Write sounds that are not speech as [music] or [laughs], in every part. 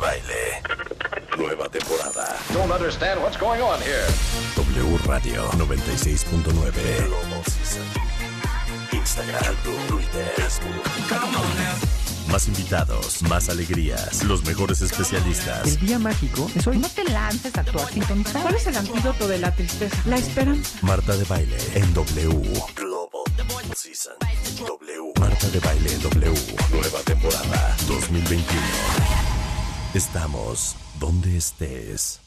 Baile. Nueva temporada. Don't understand what's going on here. W Radio 96.9. Global Season. Instagram, Twitter, Facebook. Más invitados, más alegrías, los mejores especialistas. El día mágico es hoy. No te lances a actuar sin control. ¿Cuál es el antídoto de la tristeza? La esperanza. Marta de Baile en W. Global Season. W. Marta de Baile en W. Nueva temporada 2021. Estamos donde estés.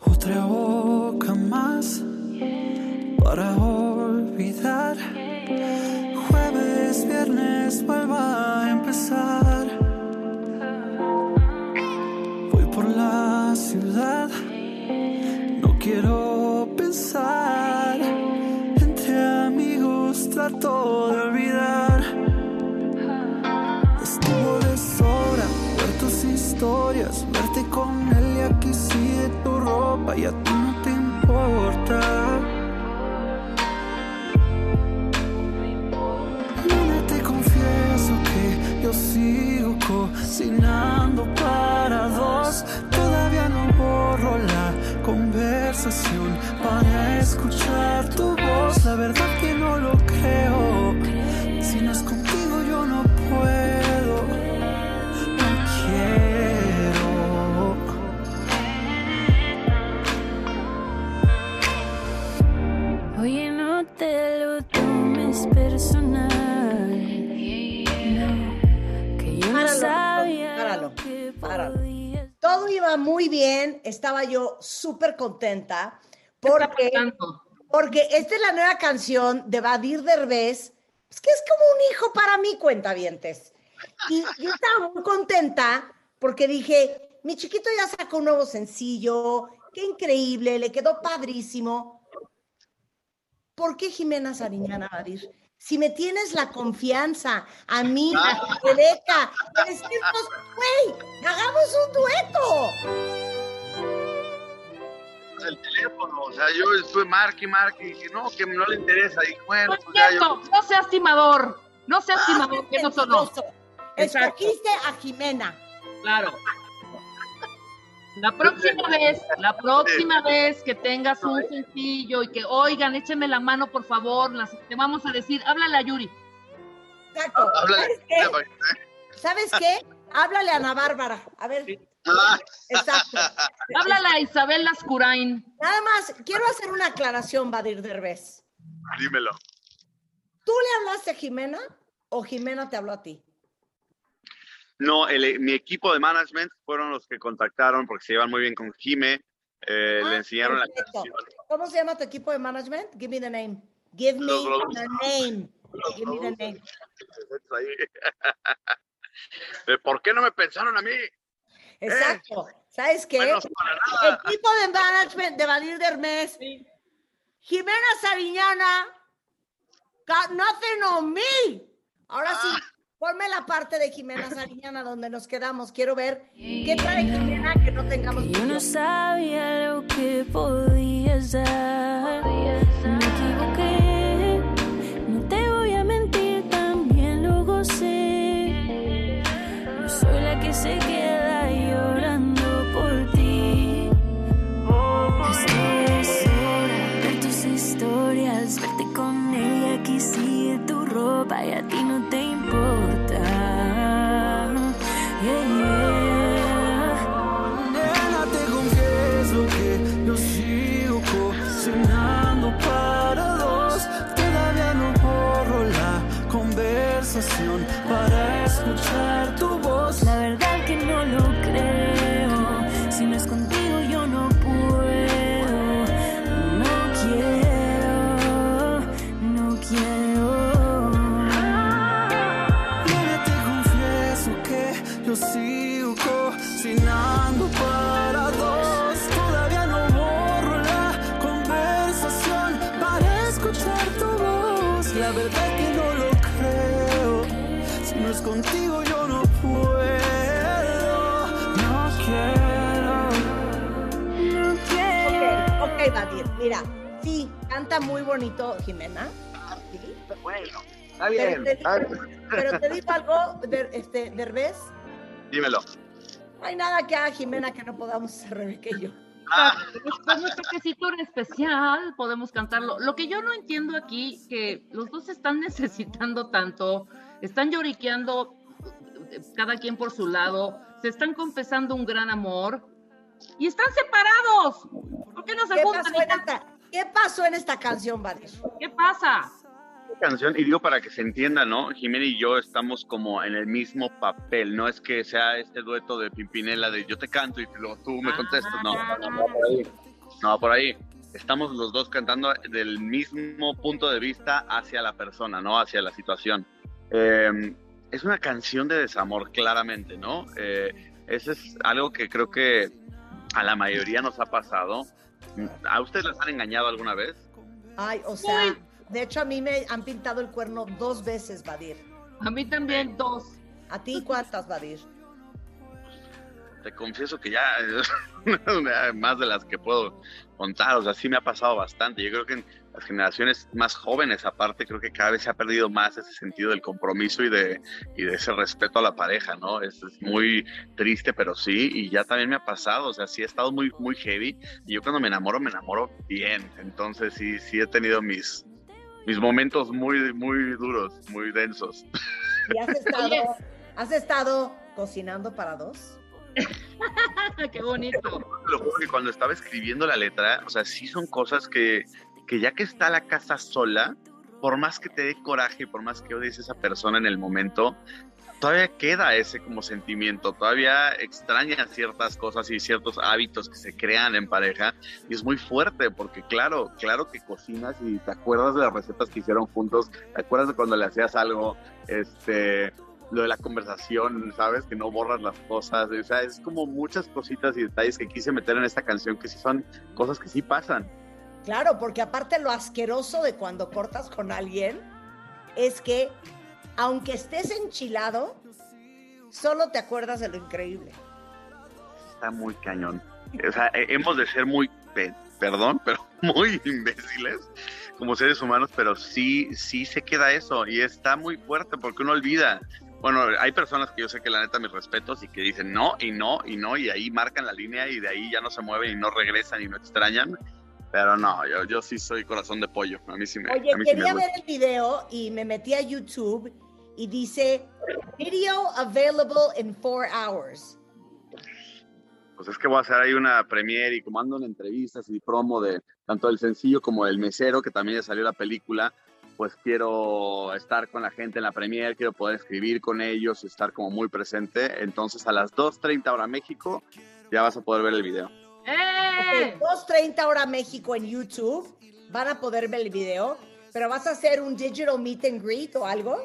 Otra boca más para olvidar. Jueves, viernes, vuelva a empezar. Voy por la ciudad, no quiero pensar. Entre amigos trato de olvidar. Verte con él y aquí sigue tu ropa y a ti no te importa. Te confieso que yo sigo cocinando para dos. Todavía no borro la conversación para escuchar tu voz. La verdad que no lo creo. Te lo tomes personal. No, que yo no sabía páralo. Todo iba muy bien, estaba yo súper contenta porque, porque esta es la nueva canción de Badir Derbez, pues que es como un hijo para mí, cuentavientes. Y yo estaba muy contenta porque dije, mi chiquito ya sacó un nuevo sencillo, qué increíble, le quedó padrísimo. ¿Por qué Jimena Sariñana, Badir? Si me tienes la confianza, a mí, a Rebeca, de decirnos, güey, hagamos un dueto. el teléfono, o sea, yo estuve marque y marque y dije, no, que no le interesa, y bueno, No es pues ya yo, cierto, no seas timador. No seas timador, que no sonó. Escogiste a Jimena. Claro. La próxima vez, la próxima vez que tengas un sencillo y que, oigan, échenme la mano, por favor, las, te vamos a decir, háblale a Yuri. Exacto. háblale. ¿Sabes qué? ¿Sabes qué? Háblale a Ana Bárbara. A ver. Ah, Exacto. Háblale a Isabel Lascurain. Nada más, quiero hacer una aclaración, Badir Derbez. dímelo. ¿Tú le hablaste a Jimena o Jimena te habló a ti? No, el- mi equipo de management fueron los que contactaron porque se llevan muy bien con Jime, eh, Ah, le enseñaron la canción. ¿Cómo se llama tu equipo de management? Give me the name. Give me Los the name. Give me the name. [laughs] Eh, ¿Por qué no me pensaron a mí? Exacto. ¿Sabes qué? Bueno, para nada. Equipo de management de Badir Dermes. Jimena Sariñana. Got nothing on me. Ahora sí, Ah. Ponme la parte de Jimena [laughs] Sariñana donde nos quedamos. Quiero ver qué trae Jimena que no tengamos. Yo no sabía lo que podías dar. Me equivoqué, no te voy a mentir, también lo gocé. No soy la que se queda llorando por ti. Estoy sola, ver tus historias, verte con ella, sigue tu ropa y Bueno, está Pero bien. te, está digo, pero te digo algo, de, este, Derbez. Dímelo. No hay nada que haga Jimena que no podamos hacer Rebeca y yo. Con nuestro quesito en especial podemos cantarlo. Lo que yo no entiendo aquí, que los dos están [laughs] necesitando tanto, están lloriqueando eh, cada quien por su lado, se están confesando un gran amor y están separados. ¿Por qué no se ¿Qué juntan? pasó, en esta, ¿Qué pasó en esta canción, Vadir? ¿Qué pasa? Canción, y digo para que se entienda, ¿no? Jimena y yo estamos como en el mismo papel, no es que sea este dueto de Pimpinela de yo te canto y luego tú me contestas, no, no, no, no, por ahí. No, por ahí. Estamos los dos cantando del mismo punto de vista hacia la persona, ¿no? Hacia la situación. Eh, es una canción de desamor, claramente, ¿no? Eh, eso es algo que creo que a la mayoría nos ha pasado. ¿A ustedes les han engañado alguna vez? Ay, o sea, de hecho a mí me han pintado el cuerno dos veces, Vadir. A mí también dos. ¿A ti cuántas, Vadir? Te confieso que ya [laughs] más de las que puedo contar, o sea, sí me ha pasado bastante. Yo creo que en las generaciones más jóvenes, aparte, creo que cada vez se ha perdido más ese sentido del compromiso y de, y de ese respeto a la pareja, ¿no? Es, es muy triste, pero sí, y ya también me ha pasado, o sea, sí he estado muy, muy heavy, y yo cuando me enamoro, me enamoro bien, entonces sí, sí he tenido mis, mis momentos muy, muy duros, muy densos. ¿Y has [laughs] estado, has estado cocinando para dos? [laughs] Qué bonito. Lo juro que cuando estaba escribiendo la letra, o sea, sí son cosas que, que ya que está la casa sola, por más que te dé coraje, por más que odies a esa persona en el momento, todavía queda ese como sentimiento, todavía extrañas ciertas cosas y ciertos hábitos que se crean en pareja y es muy fuerte porque claro, claro que cocinas y te acuerdas de las recetas que hicieron juntos, te acuerdas de cuando le hacías algo, este, lo de la conversación, ¿sabes? Que no borras las cosas, o sea, es como muchas cositas y detalles que quise meter en esta canción que sí son cosas que sí pasan. Claro, porque aparte lo asqueroso de cuando cortas con alguien es que aunque estés enchilado, solo te acuerdas de lo increíble. Está muy cañón. O sea, hemos de ser muy, perdón, [laughs] pero muy imbéciles como seres humanos, pero sí, sí se queda eso y está muy fuerte porque uno olvida. Bueno, hay personas que yo sé que la neta mis respetos y que dicen no y no y no y ahí marcan la línea y de ahí ya no se mueven y no regresan y no extrañan. Pero no, yo, yo sí soy corazón de pollo. A mí sí me. Oye, mí sí quería me ver el video y me metí a YouTube y dice video available in four hours. Pues es que voy a hacer ahí una premiere y como ando en entrevistas y promo de tanto del sencillo como del mesero, que también ya salió la película, pues quiero estar con la gente en la premiere, quiero poder escribir con ellos, estar como muy presente. Entonces a las 2.30 hora México ya vas a poder ver el video. ¡Eh! Ok, 2.30 hora México en YouTube. Van a poder ver el video. Pero vas a hacer un digital meet and greet o algo.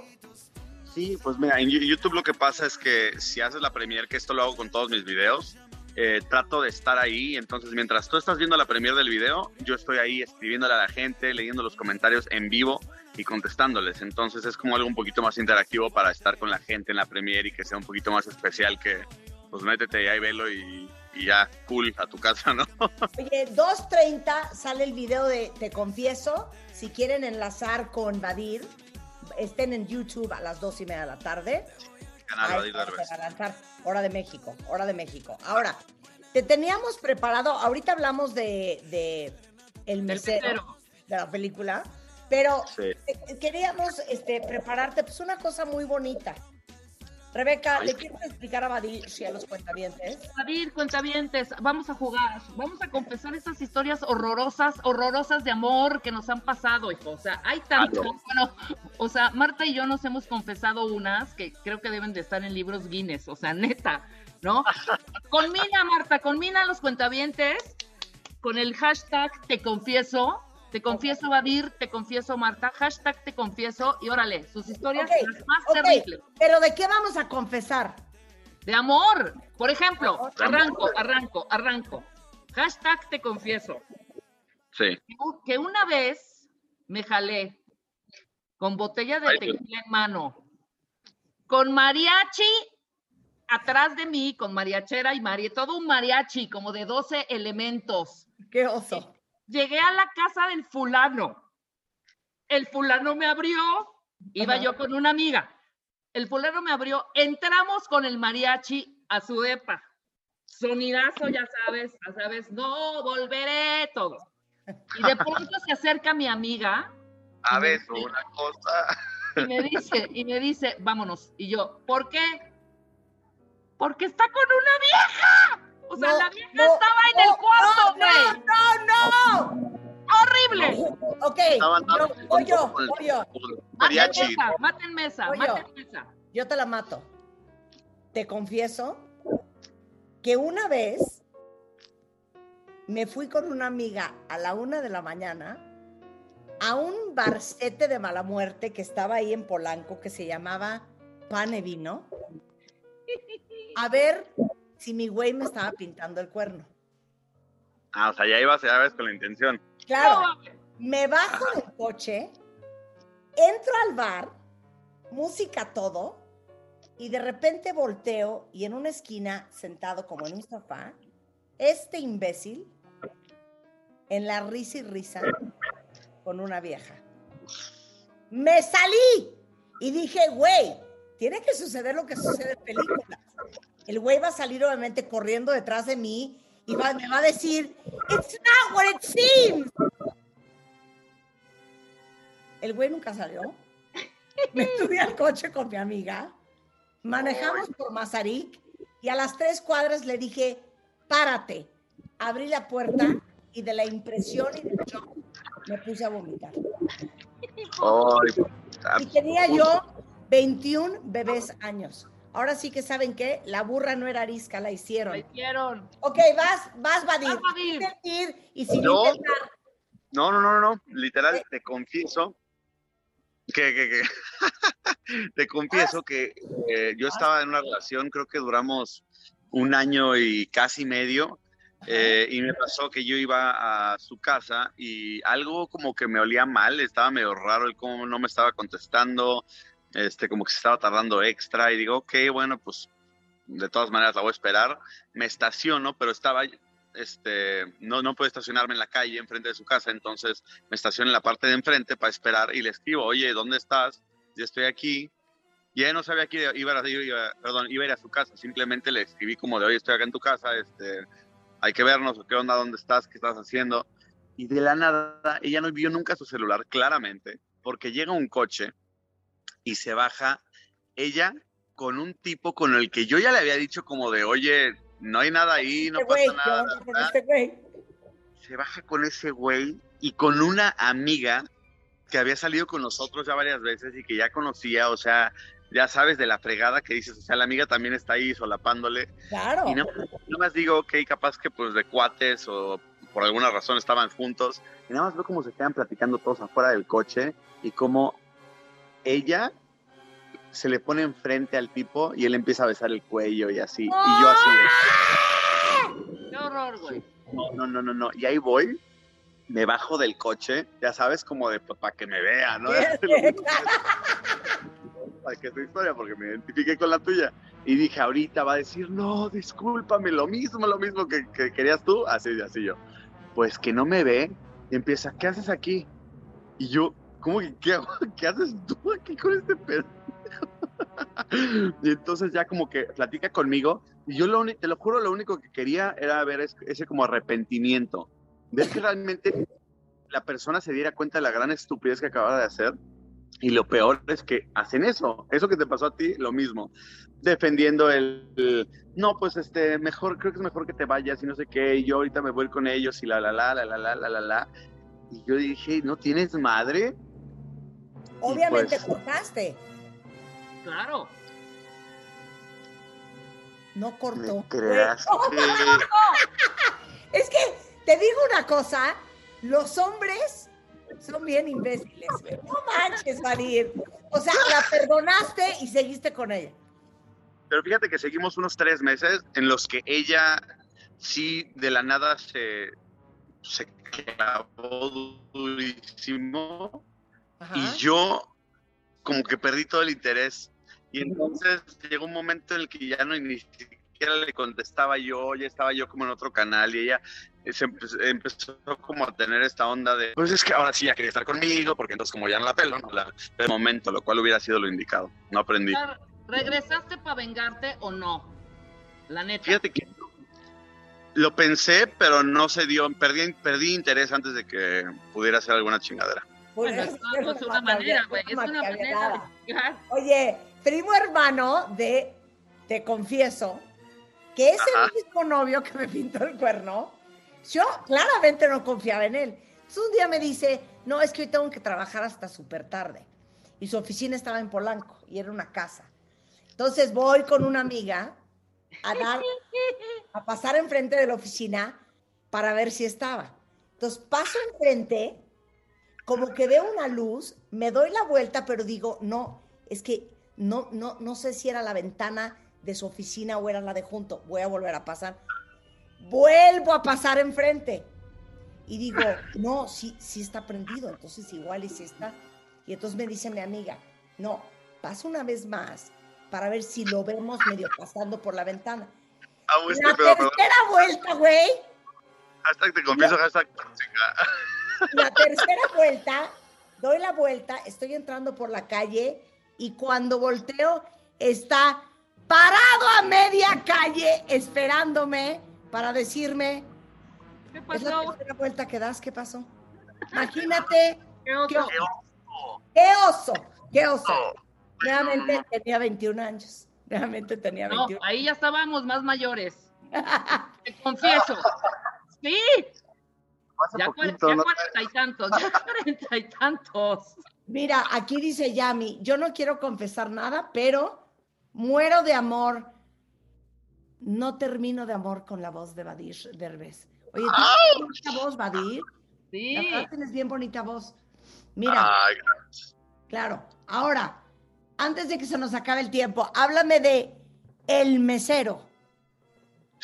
Sí, pues mira, en YouTube lo que pasa es que si haces la premiere, que esto lo hago con todos mis videos, eh, trato de estar ahí. Entonces, mientras tú estás viendo la premiere del video, yo estoy ahí escribiéndole a la gente, leyendo los comentarios en vivo y contestándoles. Entonces, es como algo un poquito más interactivo para estar con la gente en la premiere y que sea un poquito más especial que, pues métete ahí, velo y, y ya, cool, a tu casa, ¿no? [laughs] Oye, 2.30 sale el video de Te Confieso. Si quieren enlazar con Vadir, estén en YouTube a las 2 y media de la tarde. Canal lanzar. Hora de México, hora de México. Ahora, te teníamos preparado, ahorita hablamos de, de El mesero, de la película, pero Sí. queríamos este, prepararte pues una cosa muy bonita. Rebeca, Ay, ¿le quieres explicar a Vadir y a los cuentavientes? David, cuentavientes, vamos a jugar, vamos a confesar esas historias horrorosas, horrorosas de amor que nos han pasado, hijo. O sea, hay tanto, Claro. bueno, o sea, Marta y yo nos hemos confesado unas que creo que deben de estar en libros Guinness, o sea, neta, ¿no? [laughs] Conmina, Marta, conmina a los cuentavientes con el hashtag te confieso, te confieso Vadir, te confieso Marta, hashtag te confieso y órale, sus historias Ok, las más ok, terribles. pero ¿de qué vamos a confesar? De amor. Por ejemplo, arranco, arranco, arranco. Hashtag te confieso. Sí. Que una vez me jalé con botella de tequila en mano, con mariachi atrás de mí, con mariachera y mari, todo un mariachi como de 12 elementos. ¡Qué oso! Llegué a la casa del fulano. El fulano me abrió, iba Ajá. yo con una amiga. El fulano me abrió, entramos con el mariachi a su depa. sonidazo, ya sabes, ya sabes, no volveré, todo. Y de pronto se acerca mi amiga. ¿Sabes una cosa? Y me dice, y me dice, vámonos. Y yo, ¿por qué? Porque está con una vieja. O sea, No, la vieja no, estaba en el no, cuarto, güey. no, no, no. Horrible. Ok, con el Maten mariachi. mesa, maten mesa, maten mesa. Yo te la mato. Te confieso que una vez me fui con una amiga a la una de la mañana a un barcete de mala muerte que estaba ahí en Polanco que se llamaba Pane Vino a ver si mi güey me estaba pintando el cuerno. Ah, o sea, ya ibas, ya ves con la intención. Claro, me bajo del coche, entro al bar, música todo, y de repente volteo y en una esquina, sentado como en un sofá, este imbécil, en la risa y risa, con una vieja. Me salí y dije, güey, tiene que suceder lo que sucede en películas. El güey va a salir obviamente corriendo detrás de mí y va- me va a decir, it's not what it seems. El güey nunca salió. [laughs] Me subí al coche con mi amiga, manejamos por Mazarik y a las tres cuadras le dije, párate. Abrí la puerta y de la impresión y del shock me puse a vomitar. Y tenía yo 21 bebés años. Ahora sí que saben que la burra no era arisca, la hicieron. hicieron. Ok, vas, vas, Vadir. Vas, Vadir. Sin mentir y sin No. intentar. No, no, no, no. Literal, te confieso que, que, que- [laughs] te confieso que eh, yo estaba en una relación, creo que duramos un año y casi medio, eh, y me pasó que yo iba a su casa y algo como que me olía mal, estaba medio raro el cómo no me estaba contestando, este, como que se estaba tardando extra, y digo, ok, bueno, pues de todas maneras la voy a esperar, me estaciono, pero estaba este, no, no puede estacionarme en la calle enfrente de su casa, entonces me estaciono en la parte de enfrente para esperar y le escribo, oye, ¿dónde estás? Ya estoy aquí. Y ella no sabía que iba a, iba- perdón, iba a ir a su casa, simplemente le escribí como de, oye, estoy acá en tu casa, este, hay que vernos, ¿qué onda? ¿Dónde estás? ¿Qué estás haciendo? Y de la nada, ella no vio nunca su celular, claramente, porque llega un coche y se baja ella con un tipo con el que yo ya le había dicho como de, oye, no hay nada ahí, no Este güey, pasa ¿qué nada. este güey? se baja con ese güey y con una amiga que había salido con nosotros ya varias veces y que ya conocía, o sea, ya sabes de la fregada que dices, o sea, la amiga también está ahí solapándole. Claro. Y no, no más digo, ok, capaz que pues de cuates o por alguna razón estaban juntos. Y nada más veo cómo se quedan platicando todos afuera del coche y cómo ella se le pone enfrente al tipo y él empieza a besar el cuello y así. Y yo así de, Qué horror, güey. no, no, no, no, no. Y ahí voy, me bajo del coche, ya sabes, como de para que me vea, ¿no? [laughs] para que tu historia, porque me identifiqué con la tuya. Y dije, ahorita va a decir, no, discúlpame, lo mismo, lo mismo que, que querías tú. Así, así yo. Pues que no me ve y empieza, ¿qué haces aquí? Y yo, ¿cómo que qué? [laughs] ¿Qué haces tú aquí con este pedo? [laughs] y entonces ya como que platica conmigo y yo lo te lo juro, lo único que quería era ver es- ese como arrepentimiento. Ver que realmente la persona se diera cuenta de la gran estupidez que acababa de hacer. Y lo peor es que hacen eso. Eso que te pasó a ti, lo mismo. Defendiendo el, el, no, pues este, mejor, creo que es mejor que te vayas y no sé qué. Y yo ahorita me voy con ellos y la, la, la, la, la, la, la, la, la. Y yo dije, ¿no tienes madre? Obviamente pues- cortaste. Claro. No cortó. ¿Me creas que- Es que te digo una cosa, los hombres son bien imbéciles. güey. No manches, Marir. O sea, la perdonaste y seguiste con ella. Pero fíjate que seguimos unos tres meses en los que ella sí de la nada se, se clavó durísimo Ajá. y yo como que perdí todo el interés. Y entonces llegó un momento en el que ya no ni siquiera le contestaba yo, ya estaba yo como en otro canal y ella eh, se empe- empezó como a tener esta onda de, pues es que ahora sí ya quería estar conmigo, porque entonces como ya no la pelo, no la de momento, lo cual hubiera sido lo indicado. No aprendí. ¿Regresaste para vengarte o no? La neta. Fíjate que Lo pensé, pero no se dio. Perdí, perdí interés antes de que pudiera hacer alguna chingadera. Bueno, es, es una manera, güey. Es una manera. Oye, primo hermano de Te Confieso, que es el mismo novio que me pintó el cuerno, yo claramente no confiaba en él. Entonces un día me dice, no, es que hoy tengo que trabajar hasta súper tarde. Y su oficina estaba en Polanco y era una casa. Entonces voy con una amiga a dar, a pasar enfrente de la oficina para ver si estaba. Entonces paso enfrente, como que veo una luz, me doy la vuelta, pero digo, no, es que no, no, no sé si era la ventana de su oficina o era la de junto. Voy a volver a pasar. Vuelvo a pasar enfrente. Y digo, no, sí, sí está prendido, entonces igual y sí está. Y entonces me dice mi amiga, no, pasa una vez más para ver si lo vemos medio pasando por la ventana. Ah, la tercera vuelta, güey. Hashtag te confieso, hashtag La tercera vuelta, doy la vuelta, estoy entrando por la calle y cuando volteo está parado a media calle esperándome para decirme, ¿qué pasó? Es la tercera vuelta que das, ¿qué pasó? [laughs] Imagínate. ¿Qué oso? ¿Qué oso? ¿Qué oso? ¿Qué oso? Realmente tenía 21 años. Realmente tenía 21. No, ahí ya estábamos más mayores. [laughs] Te confieso. [laughs] Sí. Ya, poquito, ya cuarenta y tantos, ya [laughs] cuarenta y tantos. Mira, aquí dice Yami, yo no quiero confesar nada, pero muero de amor. No termino de amor con la voz de Badir Derbez. Oye, ¿tienes bonita voz, Badir? Sí. La verdad tienes bien bonita voz. Mira. Ay, claro. Ahora, antes de que se nos acabe el tiempo, háblame de El Mesero.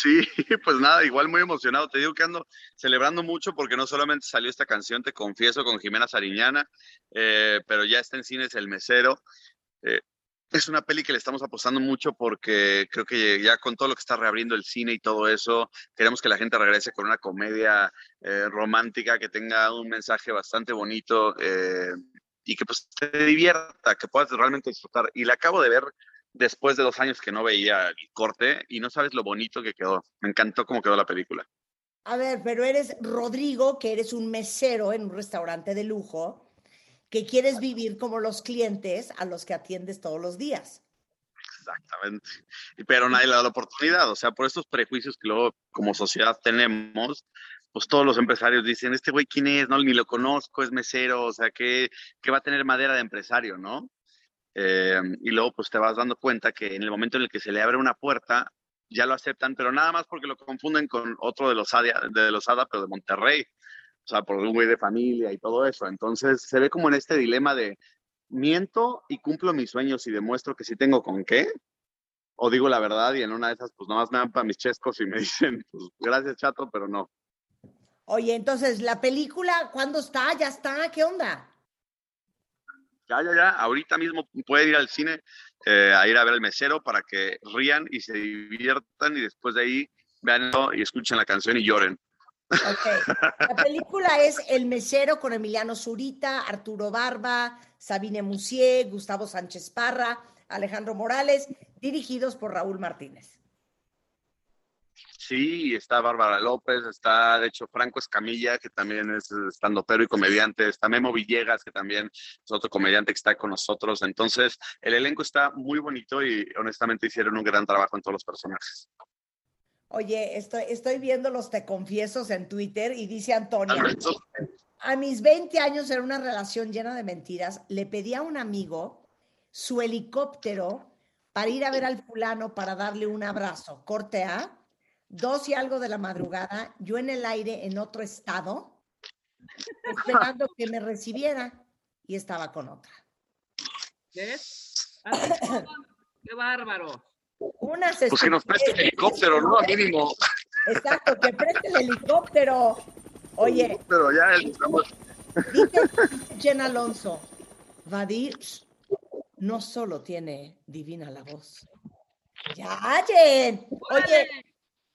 Sí, [laughs] pues nada, igual muy emocionado. Te digo que ando celebrando mucho porque no solamente salió esta canción, te confieso, con Jimena Sariñana, eh, pero ya está en cines El Mesero. Eh, es una peli que le estamos apostando mucho porque creo que ya con todo lo que está reabriendo el cine y todo eso, queremos que la gente regrese con una comedia eh, romántica que tenga un mensaje bastante bonito eh, y que pues te divierta, que puedas realmente disfrutar. Y la acabo de ver después de dos años que no veía el corte y no sabes lo bonito que quedó. Me encantó cómo quedó la película. A ver, pero eres Rodrigo, que eres un mesero en un restaurante de lujo, que quieres vivir como los clientes a los que atiendes todos los días. Exactamente. Pero nadie le da la oportunidad. O sea, por estos prejuicios que luego como sociedad tenemos, pues todos los empresarios dicen, este güey, ¿quién es? No, ni lo conozco, es mesero, o sea, que, que va a tener madera de empresario, ¿no? Eh, y luego pues te vas dando cuenta que en el momento en el que se le abre una puerta, ya lo aceptan, pero nada más porque lo confunden con otro de los ADA, de los ADA pero de Monterrey, o sea, por un güey de familia y todo eso. Entonces se ve como en este dilema de miento y cumplo mis sueños y demuestro que sí tengo con qué, o digo la verdad y en una de esas pues nomás me dan para mis chescos y me [laughs] dicen, pues gracias chato, pero no. Oye, entonces, ¿la película cuándo está? ¿Ya está? ¿Qué onda? Ya, ya, ya. Ahorita mismo pueden ir al cine eh, a ir a ver el mesero para que rían y se diviertan y después de ahí vean y escuchen la canción y lloren. La película es El mesero con Emiliano Zurita, Arturo Barba, Sabine Musier, Gustavo Sánchez Parra, Alejandro Morales, dirigidos por Raúl Martínez. Sí, está Bárbara López, está de hecho Franco Escamilla, que también es estandopero y comediante, está Memo Villegas, que también es otro comediante que está con nosotros. Entonces, el elenco está muy bonito y honestamente hicieron un gran trabajo en todos los personajes. Oye, estoy, estoy viendo los te confiesos en Twitter y dice Antonia, a mis 20 años era una relación llena de mentiras, le pedí a un amigo su helicóptero para ir a ver al fulano para darle un abrazo. Corte A dos y algo de la madrugada, yo en el aire en otro estado, [laughs] esperando que me recibiera y estaba con otra. ¿Qué? ¡Qué bárbaro! Una pues que nos preste el helicóptero, ¿no? A mínimo. Exacto, que preste el helicóptero. Oye. Pero ya estamos. Dice Jen Alonso, Vadir no solo tiene divina la voz. Ya, Jen. Oye,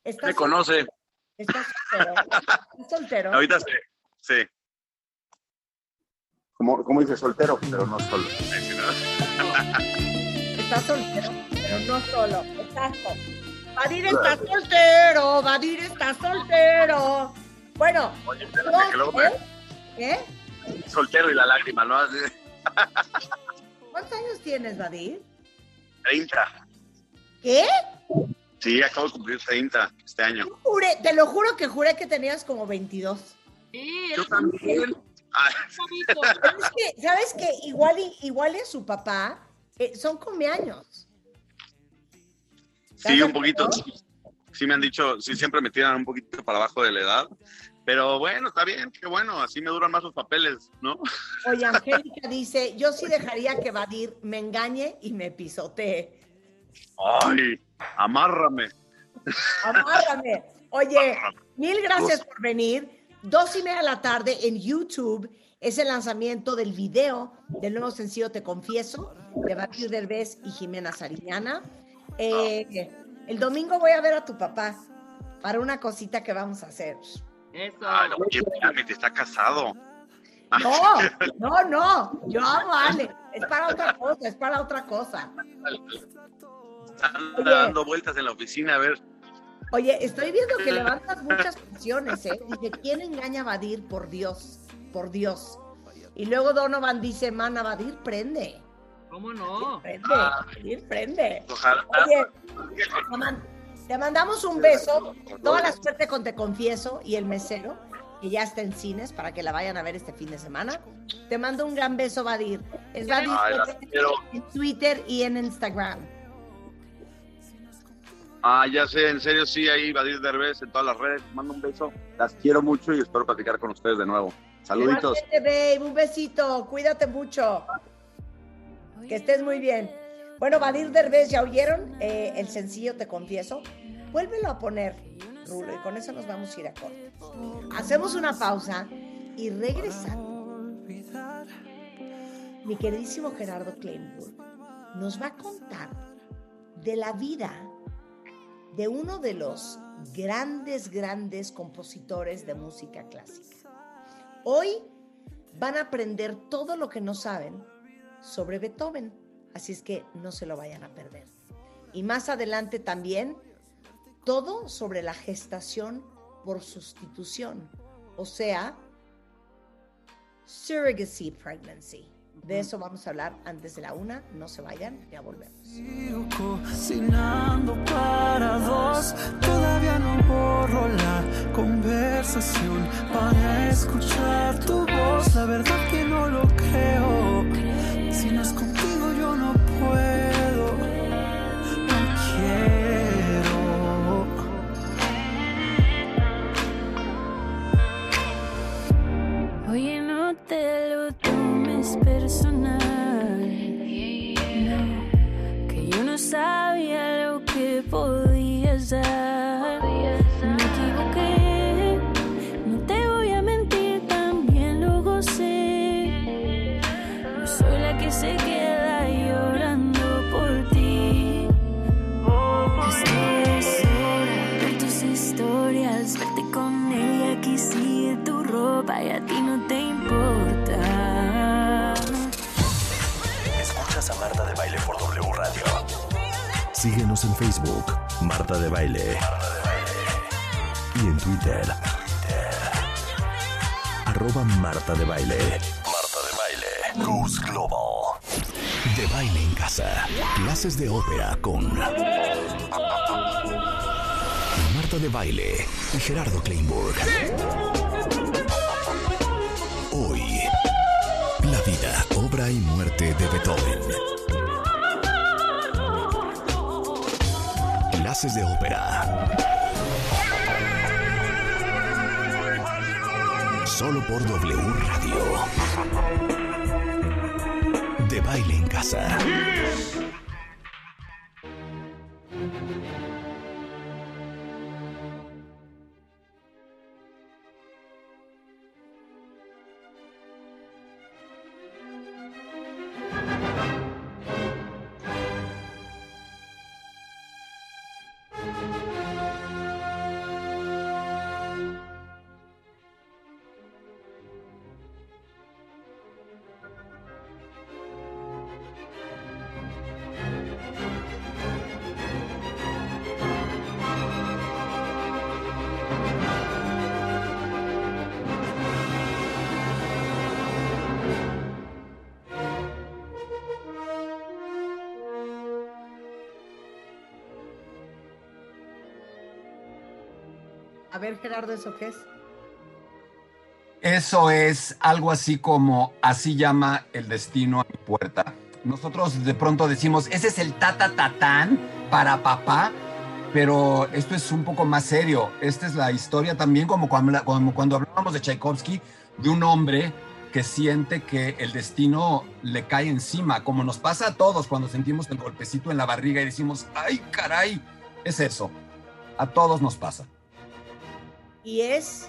¿Estás Me conoce. ¿Estás soltero? [laughs] ¿Estás soltero? Ahorita sí. Sí. Como, como dice, soltero, pero no solo. Estás soltero, pero no solo. Exacto. Vadir está soltero, Vadir está soltero. Bueno, Oye, espérate, que luego me- ¿eh? ¿Eh? Soltero y la lágrima, ¿no? Así, ¿Cuántos años tienes, Vadir? 30. ¿Qué? Sí, acabo de cumplir 30 este año. Juré- te lo juro que juré que tenías como 22. Sí, Yo es también. Ah, es que, ¿sabes qué? Igual igual y su papá eh, son cumpleaños. sí, un poquito. Sí me han dicho, sí siempre me tiran un poquito para abajo de la edad. Pero bueno, está bien, qué bueno, así me duran más los papeles, ¿no? Oye, [laughs] Angélica dice, yo sí dejaría que Vadir me engañe y me pisotee. Ay, amárrame. Amárrame. Oye, mil gracias por venir. Dos y media de la tarde en YouTube es el lanzamiento del video del nuevo sencillo Te Confieso de Batir Derbez y Jimena Sariñana. Eh, el domingo voy a ver a tu papá para una cosita que vamos a hacer. Eso. No, oye, espérame, te está casado. No, [laughs] no, no. Yo amo a Ale. Es para otra cosa, es para otra cosa. Anda Oye. dando vueltas en la oficina a ver. Oye, estoy viendo que levantas muchas canciones, ¿eh? Dice, ¿quién engaña a Badir? Por Dios, por Dios. Y luego Donovan dice, mana, Badir prende. ¿Cómo no? Prende, Ah. Badir prende. Ojalá. Oye, te man- te mandamos un beso, toda la suerte con Te Confieso y el mesero, que ya está en cines para que la vayan a ver este fin de semana. Te mando un gran beso, Badir. Es Badir Ay, en Twitter y en Instagram. Ah, ya sé, en serio, sí, ahí Vadir Derbez en todas las redes. Mando un beso. Las quiero mucho y espero platicar con ustedes de nuevo. Saluditos. Babe, un besito, cuídate mucho. Que estés muy bien. Bueno, Vadir Derbez, ¿ya oyeron eh, el sencillo Te Confieso? Vuélvelo a poner, Rulo, y con eso nos vamos a ir a corte. Hacemos una pausa y regresando. Mi queridísimo Gerardo Kleinburg nos va a contar de la vida de uno de los grandes, grandes compositores de música clásica. Hoy van a aprender todo lo que no saben sobre Beethoven, así es que no se lo vayan a perder. Y más adelante también todo sobre la gestación por sustitución, o sea, surrogacy pregnancy. De eso vamos a hablar antes de la una, no se vayan, ya volvemos. Sigo cocinando para dos. Todavía no borro la conversación para escuchar tu voz. La verdad que no lo creo. Si no es contigo, yo no puedo. No quiero. Oye, no te lo Síguenos en Facebook, Marta de Baile. Y en Twitter, arroba Marta de Baile. Marta de Baile. Goes Global. De baile en casa. Clases de ópera con Marta de Baile y Gerardo Kleinburg. Hoy, la vida, obra y muerte de Beethoven. Clases de ópera. Solo por W Radio. De baile en casa. A ver, Gerardo, ¿eso qué es? Eso es algo así como así llama el destino a mi puerta. Nosotros de pronto decimos, ese es el tata tatán para papá, pero esto es un poco más serio. Esta es la historia también como cuando, como cuando hablábamos de Tchaikovsky, de un hombre que siente que el destino le cae encima, como nos pasa a todos cuando sentimos el golpecito en la barriga y decimos, ay caray, es eso. A todos nos pasa. Y es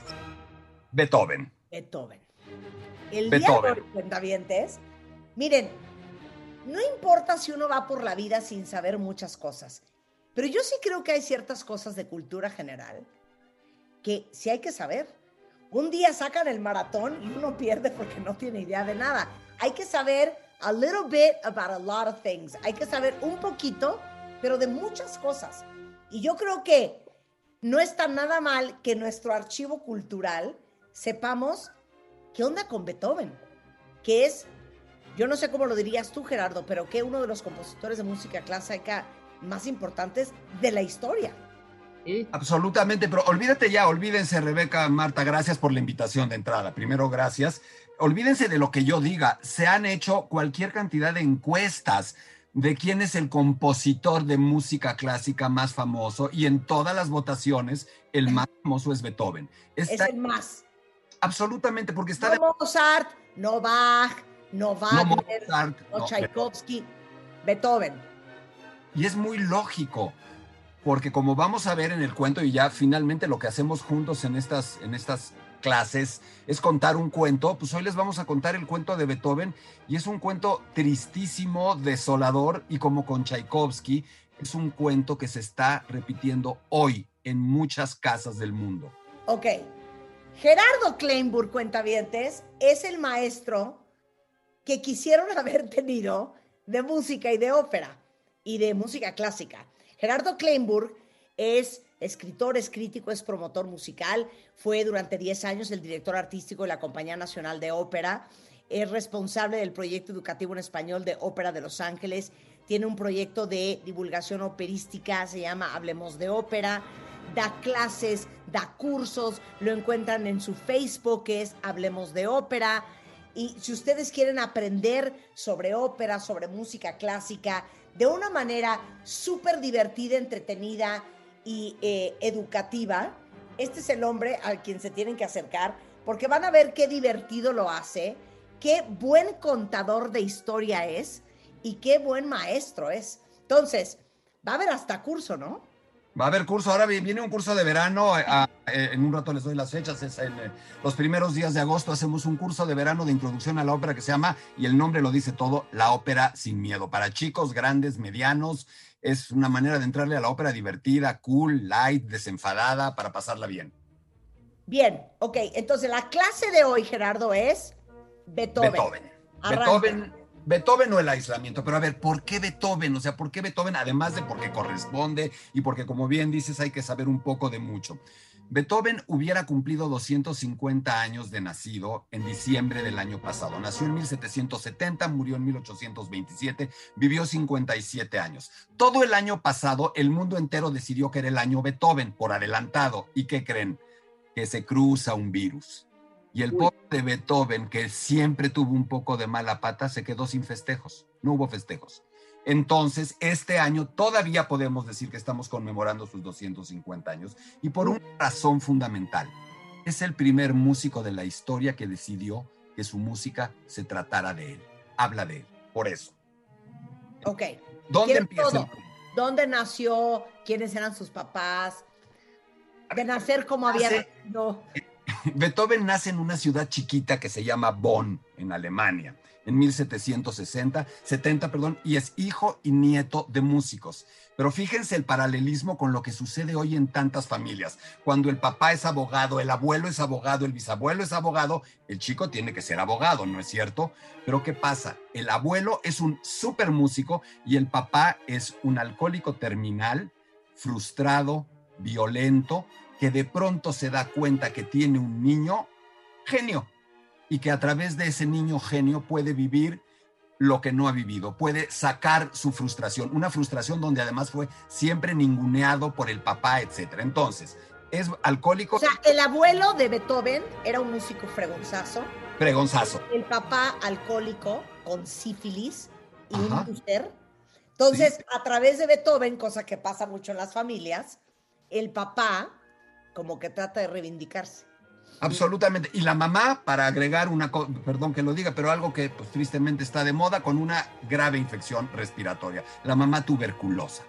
Beethoven. Beethoven. El Beethoven. día de hoy, miren, no importa si uno va por la vida sin saber muchas cosas, pero yo sí creo que hay ciertas cosas de cultura general que sí hay que saber. Un día sacan el maratón y uno pierde porque no tiene idea de nada. Hay que saber a little bit about a lot of things. Hay que saber un poquito, pero de muchas cosas. Y yo creo que no está nada mal que nuestro archivo cultural sepamos qué onda con Beethoven, que es, yo no sé cómo lo dirías tú, Gerardo, pero que uno de los compositores de música clásica más importantes de la historia. Absolutamente, pero olvídate ya, olvídense, Rebeca, Marta, gracias por la invitación de entrada. Primero, gracias. Olvídense de lo que yo diga. Se han hecho cualquier cantidad de encuestas de quién es el compositor de música clásica más famoso y en todas las votaciones el más famoso es Beethoven. Está, es el más. Absolutamente, porque está... No de... Mozart, no Bach, no Wagner, no, Mozart, no, no Tchaikovsky, Beethoven. Y es muy lógico porque como vamos a ver en el cuento y ya finalmente lo que hacemos juntos en estas, en estas clases es contar un cuento, pues hoy les vamos a contar el cuento de Beethoven y es un cuento tristísimo, desolador y como con Tchaikovsky, es un cuento que se está repitiendo hoy en muchas casas del mundo. Ok, Gerardo Kleinburg, cuentavientes, es el maestro que quisieron [laughs] haber tenido de música y de ópera y de música clásica. Gerardo Kleinburg es escritor, es crítico, es promotor musical, fue durante 10 años el director artístico de la Compañía Nacional de Ópera, es responsable del proyecto educativo en español de Ópera de Los Ángeles, tiene un proyecto de divulgación operística, se llama Hablemos de Ópera, da clases, da cursos, lo encuentran en su Facebook que es Hablemos de Ópera. Y si ustedes quieren aprender sobre ópera, sobre música clásica, de una manera súper divertida, entretenida y eh, educativa, este es el hombre al quien se tienen que acercar, porque van a ver qué divertido lo hace, qué buen contador de historia es y qué buen maestro es. Entonces, va a haber hasta curso, ¿no? Va a haber curso, ahora viene un curso de verano, eh, en un rato les doy las fechas, es en eh, los primeros días de agosto hacemos un curso de verano de introducción a la ópera que se llama, y el nombre lo dice todo, La Ópera Sin Miedo, para chicos, grandes, medianos, es una manera de entrarle a la ópera divertida, cool, light, desenfadada, para pasarla bien. Bien, ok, entonces la clase de hoy, Gerardo, es Beethoven. Beethoven. Beethoven Beethoven o el aislamiento, pero a ver, ¿por qué Beethoven? O sea, ¿por qué Beethoven? Además de porque corresponde y porque, como bien dices, hay que saber un poco de mucho. Beethoven hubiera cumplido 250 años de nacido en diciembre del año pasado. Nació en 1770, murió en 1827, vivió 57 años. Todo el año pasado, el mundo entero decidió que era el año Beethoven, por adelantado. ¿Y qué creen? Que se cruza un virus. Y el pobre de Beethoven, que siempre tuvo un poco de mala pata, se quedó sin festejos. No hubo festejos. Entonces, este año todavía podemos decir que estamos conmemorando sus 250 años y por una razón fundamental. Es el primer músico de la historia que decidió que su música se tratara de él. Habla de él. Por eso. Ok. ¿Dónde empieza? El... ¿Dónde nació? ¿Quiénes eran sus papás? De nacer como había nacido. Beethoven nace en una ciudad chiquita que se llama Bonn, en Alemania, en 1760, 70, perdón, y es hijo y nieto de músicos. Pero fíjense el paralelismo con lo que sucede hoy en tantas familias. Cuando el papá es abogado, el abuelo es abogado, el bisabuelo es abogado, el chico tiene que ser abogado, ¿no es cierto? Pero ¿qué pasa? El abuelo es un súper músico y el papá es un alcohólico terminal, frustrado, violento, que de pronto se da cuenta que tiene un niño genio y que a través de ese niño genio puede vivir lo que no ha vivido, puede sacar su frustración, una frustración donde además fue siempre ninguneado por el papá, etc. Entonces, Es alcohólico. O sea, el abuelo de Beethoven era un músico fregonzazo. Fregonzazo. El papá alcohólico con sífilis y un úter. Entonces, a través de Beethoven, cosa que pasa mucho en las familias, el papá como que trata de reivindicarse. Absolutamente. Y la mamá, para agregar una perdón que lo diga, pero algo que pues, tristemente está de moda, con una grave infección respiratoria, la mamá tuberculosa.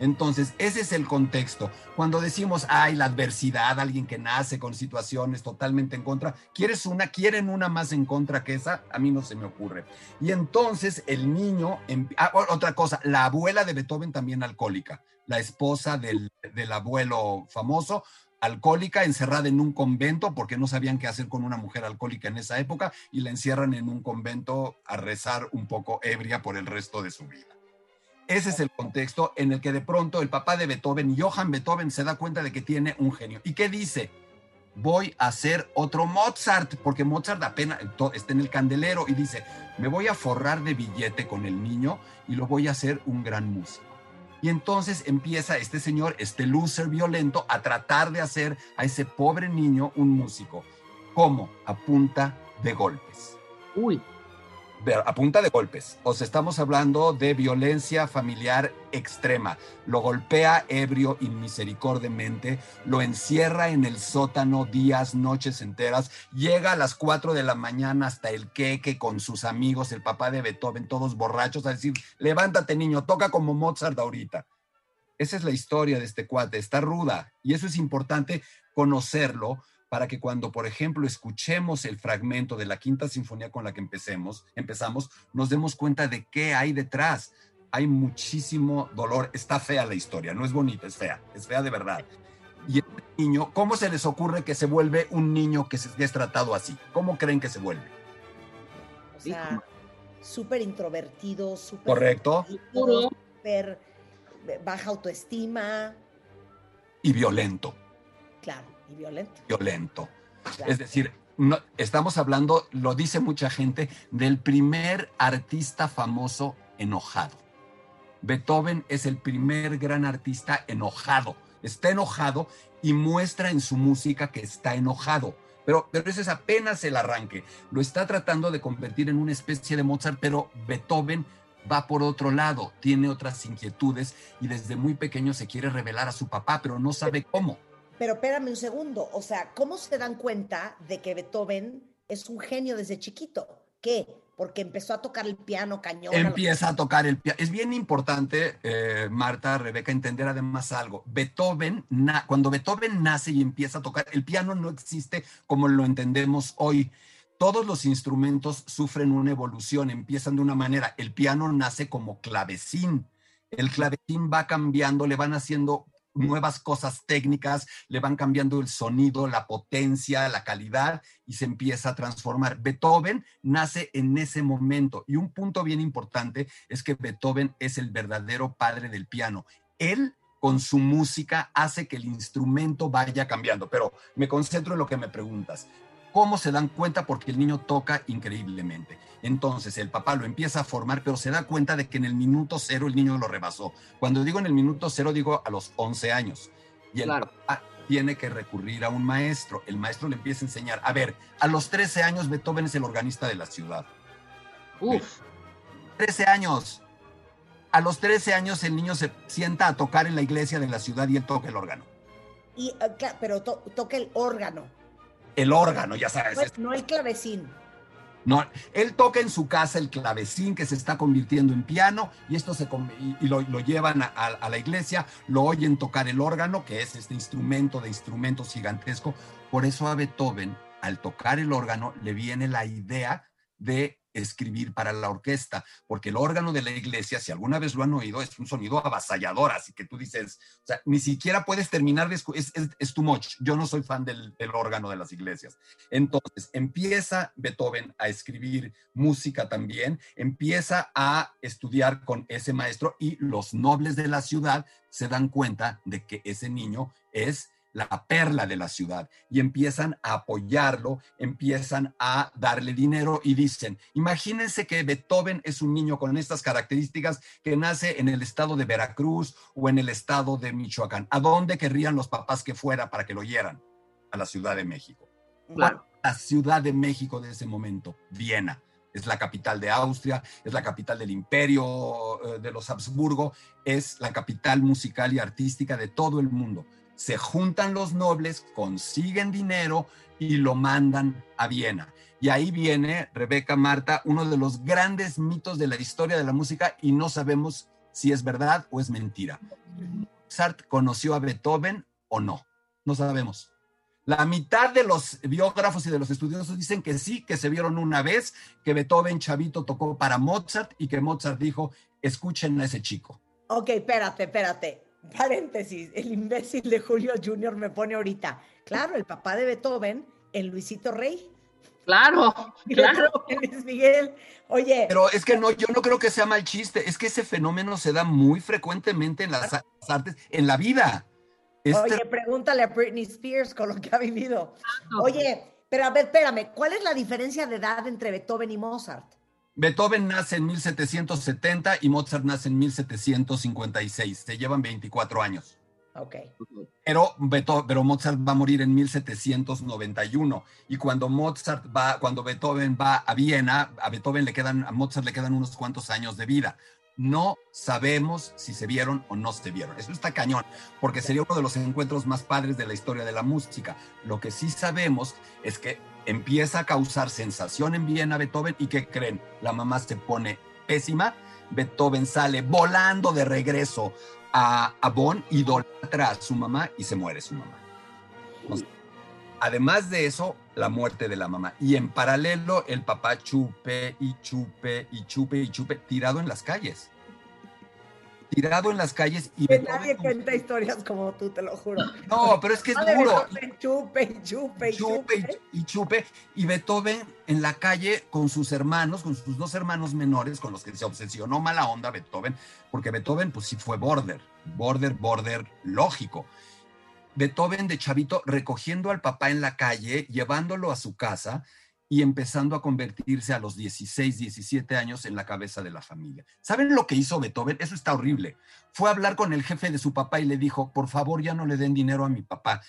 Entonces, ese es el contexto. Cuando decimos, ay, la adversidad, alguien que nace con situaciones totalmente en contra, ¿quieres una? ¿Quieren una más en contra que esa? A mí no se me ocurre. Y entonces el niño, ah, otra cosa, la abuela de Beethoven también alcohólica, la esposa del, del abuelo famoso, alcohólica, encerrada en un convento, porque no sabían qué hacer con una mujer alcohólica en esa época, y la encierran en un convento a rezar un poco ebria por el resto de su vida. Ese es el contexto en el que de pronto el papá de Beethoven, Johann Beethoven, se da cuenta de que tiene un genio. ¿Y qué dice? Voy a hacer otro Mozart, porque Mozart apenas está en el candelero y dice, me voy a forrar de billete con el niño y lo voy a hacer un gran músico. Y entonces empieza este señor, este loser violento, a tratar de hacer a ese pobre niño un músico. ¿Cómo? A punta de golpes. Uy. A punta de golpes. O sea, estamos hablando de violencia familiar extrema. Lo golpea ebrio y misericordiamente, lo encierra en el sótano días, noches enteras, llega a las 4 de la mañana hasta el queque con sus amigos, el papá de Beethoven, todos borrachos, a decir, levántate niño, toca como Mozart ahorita. Esa es la historia de este cuate, está ruda y eso es importante conocerlo para que cuando, por ejemplo, escuchemos el fragmento de la quinta sinfonía con la que empecemos, empezamos, nos demos cuenta de qué hay detrás hay muchísimo dolor. Está fea la historia, no es bonita, es fea, es fea de verdad. Y el niño, ¿cómo se les ocurre que se vuelve un niño que, es tratado así? ¿Cómo creen que se vuelve? O sea, súper introvertido, súper... Correcto. Súper baja autoestima. Y violento. Claro, y violento. Violento. Es decir, no, estamos hablando, lo dice mucha gente, del primer artista famoso enojado. Beethoven es el primer gran artista enojado. Está enojado y muestra en su música que está enojado. Pero, pero ese es apenas el arranque. Lo está tratando de convertir en una especie de Mozart, pero Beethoven va por otro lado, tiene otras inquietudes y desde muy pequeño se quiere revelar a su papá, pero no sabe cómo. Pero espérame un segundo, o sea, ¿cómo se dan cuenta de que Beethoven es un genio desde chiquito? ¿Qué? porque empezó a tocar el piano cañón. Empieza a, tocar el piano. Es bien importante, eh, Marta, Rebeca, entender además algo. Beethoven, cuando Beethoven nace y empieza a tocar, el piano no existe como lo entendemos hoy. Todos los instrumentos sufren una evolución, empiezan de una manera. El piano nace como clavecín. El clavecín va cambiando, le van haciendo nuevas cosas técnicas, le van cambiando el sonido, la potencia, la calidad y se empieza a transformar. Beethoven nace en ese momento y un punto bien importante es que Beethoven es el verdadero padre del piano. Él con su música hace que el instrumento vaya cambiando, pero me concentro en lo que me preguntas. ¿Cómo se dan cuenta? Porque el niño toca increíblemente. Entonces el papá lo empieza a formar, pero se da cuenta de que en el minuto cero el niño lo rebasó. Cuando digo en el minuto cero, digo a los 11 años. Y el papá tiene que recurrir a un maestro. El maestro le empieza a enseñar. A ver, a los 13 años Beethoven es el organista de la ciudad. Uf. 13 años. A los 13 años el niño se sienta a tocar en la iglesia de la ciudad y él toca el órgano. Y, eh, pero toca el órgano. El órgano, ya sabes. no el clavecín. No, él toca en su casa el clavecín que se está convirtiendo en piano y esto se y, lo, llevan a, la iglesia, lo oyen tocar el órgano, que es este instrumento de instrumentos gigantesco. Por eso a Beethoven, al tocar el órgano, le viene la idea de escribir para la orquesta, porque el órgano de la iglesia, si alguna vez lo han oído, es un sonido avasallador, así que tú dices, o sea, ni siquiera puedes terminar de es, es, es too. Yo no soy fan del, órgano de las iglesias. Entonces, empieza Beethoven a escribir música también, empieza a estudiar con ese maestro y los nobles de la ciudad se dan cuenta de que ese niño es la perla de la ciudad y empiezan a apoyarlo, empiezan a darle dinero y dicen, imagínense que Beethoven es un niño con estas características que nace en el estado de Veracruz o en el estado de Michoacán. ¿A dónde querrían los papás que fuera para que lo oyeran? A la Ciudad de México. Claro. La Ciudad de México de ese momento, Viena es la capital de Austria, es la capital del imperio eh, de los Habsburgo, es la capital musical y artística de todo el mundo. Se juntan los nobles, consiguen dinero y lo mandan a Viena. Y ahí viene, Rebeca Marta, uno de los grandes mitos de la historia de la música y no sabemos si es verdad o es mentira. Mozart conoció a Beethoven o no, no sabemos. La mitad de los biógrafos y de los estudiosos dicen que sí, que se vieron una vez, que Beethoven chavito tocó para Mozart y que Mozart dijo, escuchen a ese chico. Ok, espérate, espérate. Paréntesis, el imbécil de Julio Jr. me pone ahorita. Claro, el papá de Beethoven, el Luisito Rey. Claro, claro. Luis Miguel. Oye. Pero es que no, yo no creo que sea mal chiste, es que ese fenómeno se da muy frecuentemente en las artes, en la vida. Este... Oye, pregúntale a Britney Spears con lo que ha vivido. Oye, pero a ver, espérame, ¿cuál es la diferencia de edad entre Beethoven y Mozart? Beethoven nace en 1770 y Mozart nace en 1756. Se llevan 24 años. Ok. Pero, Beethoven, pero Mozart va a morir en 1791 y cuando Mozart va, cuando Beethoven va a Viena, a Beethoven le quedan, a Mozart le quedan unos cuantos años de vida no sabemos si se vieron o no se vieron. Eso está cañón, porque sería uno de los encuentros más padres de la historia de la música. Lo que sí sabemos es que empieza a causar sensación en Viena Beethoven y que creen, la mamá se pone pésima, Beethoven sale volando de regreso a, a Bonn, idolatra a su mamá y se muere su mamá. Además de eso, la muerte de la mamá. Y en paralelo, el papá chupe y chupe y chupe y chupe, tirado en las calles. Tirado en las calles y... Que nadie cuenta historias como tú, te lo juro. No, pero es que es duro. Chupe y chupe y chupe. Y chupe. Y Beethoven en la calle con sus hermanos, con sus dos hermanos menores, con los que se obsesionó mala onda Beethoven, porque Beethoven pues sí fue border, border, border, lógico. Beethoven de chavito recogiendo al papá en la calle, llevándolo a su casa y empezando a convertirse a los 16, 17 años en la cabeza de la familia. ¿Saben lo que hizo Beethoven? Eso está horrible. Fue a hablar con el jefe de su papá y le dijo, por favor ya no le den dinero a mi papá,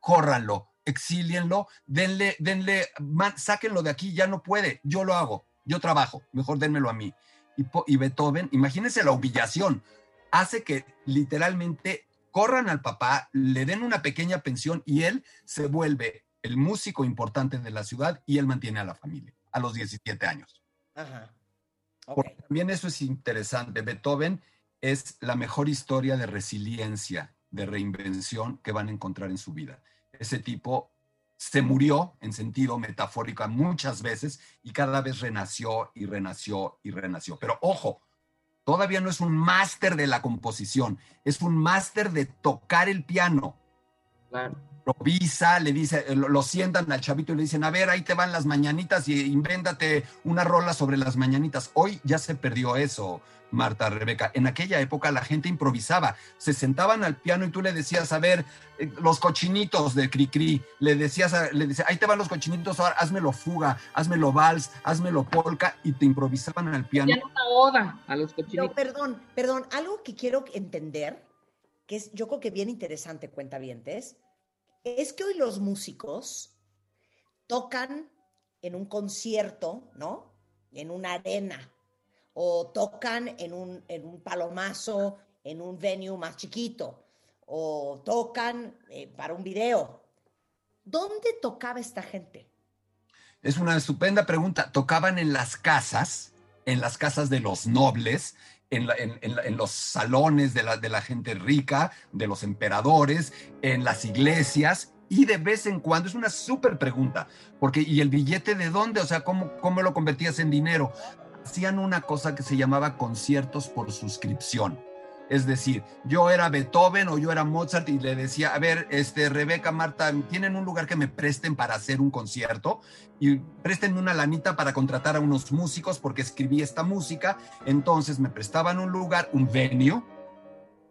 córranlo, exílienlo, denle, denle, sáquenlo de aquí, ya no puede, yo lo hago, yo trabajo, mejor denmelo a mí. Y, y Beethoven, imagínense la humillación, hace que literalmente corran al papá, le den una pequeña pensión y él se vuelve el músico importante de la ciudad y él mantiene a la familia a los 17 años. Ajá. Porque también eso es interesante. Beethoven es la mejor historia de resiliencia, de reinvención que van a encontrar en su vida. Ese tipo se murió en sentido metafórico muchas veces y cada vez renació y renació y renació. Pero ojo, Todavía no es un máster de la composición, es un máster de tocar el piano. Claro. Lo visa, le dice, eh, lo, sientan al chavito y le dicen, a ver, ahí te van las mañanitas y invéntate una rola sobre las mañanitas. Hoy ya se perdió eso, Marta, Rebeca. En aquella época la gente improvisaba, se sentaban al piano y tú le decías, a ver, eh, los cochinitos de Cricri, le decías, le decías, ahí te van los cochinitos, ahora házmelo fuga, házmelo vals, házmelo polka, y te improvisaban al piano. Ya una oda a los cochinitos. No, perdón, perdón, algo que quiero entender, que es yo creo que bien interesante, cuenta cuentavientes, es que hoy los músicos tocan en un concierto, ¿no? En una arena, o tocan en un, en un palomazo, en un venue más chiquito, o tocan eh, para un video. ¿Dónde tocaba esta gente? Es una estupenda pregunta. Tocaban en las casas, en las casas de los nobles, en, los salones de la, de la, gente rica, de los emperadores, en las iglesias. Y de vez en cuando, es una súper pregunta, porque ¿y el billete de dónde? O sea, ¿cómo, ¿cómo lo convertías en dinero? hacían una cosa que se llamaba conciertos por suscripción. Es decir, yo era Beethoven o yo era Mozart y le decía, a ver, este, Rebeca, Marta, ¿tienen un lugar que me presten para hacer un concierto? Y presten una lanita para contratar a unos músicos porque escribí esta música. Entonces me prestaban un lugar, un venue,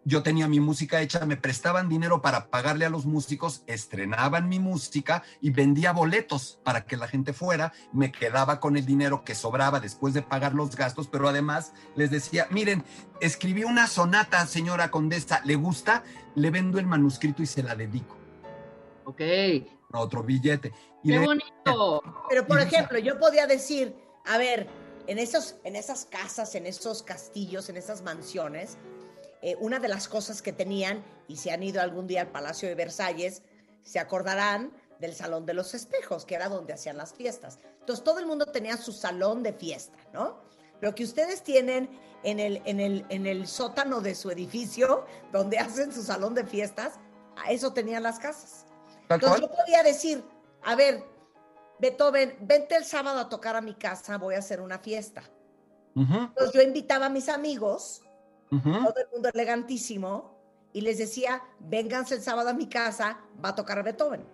yo tenía mi música hecha, me prestaban dinero para pagarle a los músicos, estrenaban mi música y vendía boletos para que la gente fuera, me quedaba con el dinero que sobraba después de pagar los gastos, pero además les decía, miren, escribí una sonata, señora condesa, ¿le gusta? Le vendo el manuscrito y se la dedico. Ok. Otro billete. ¡Qué bonito! Pero, por ejemplo, yo podía decir, a ver, en, esos, en esas casas, en esos castillos, en esas mansiones, eh, una de las cosas que tenían, y si han ido algún día al Palacio de Versalles, se acordarán del Salón de los Espejos, que era donde hacían las fiestas. Entonces todo el mundo tenía su salón de fiesta, ¿no? Lo que ustedes tienen en el, en el, en el sótano de su edificio, donde [laughs] hacen su salón de fiestas, a eso tenían las casas. Entonces yo podía decir, a ver, Beethoven, vente el sábado a tocar a mi casa, voy a hacer una fiesta. Entonces yo invitaba a mis amigos todo el mundo elegantísimo, y les decía, vénganse el sábado a mi casa, va a tocar Beethoven.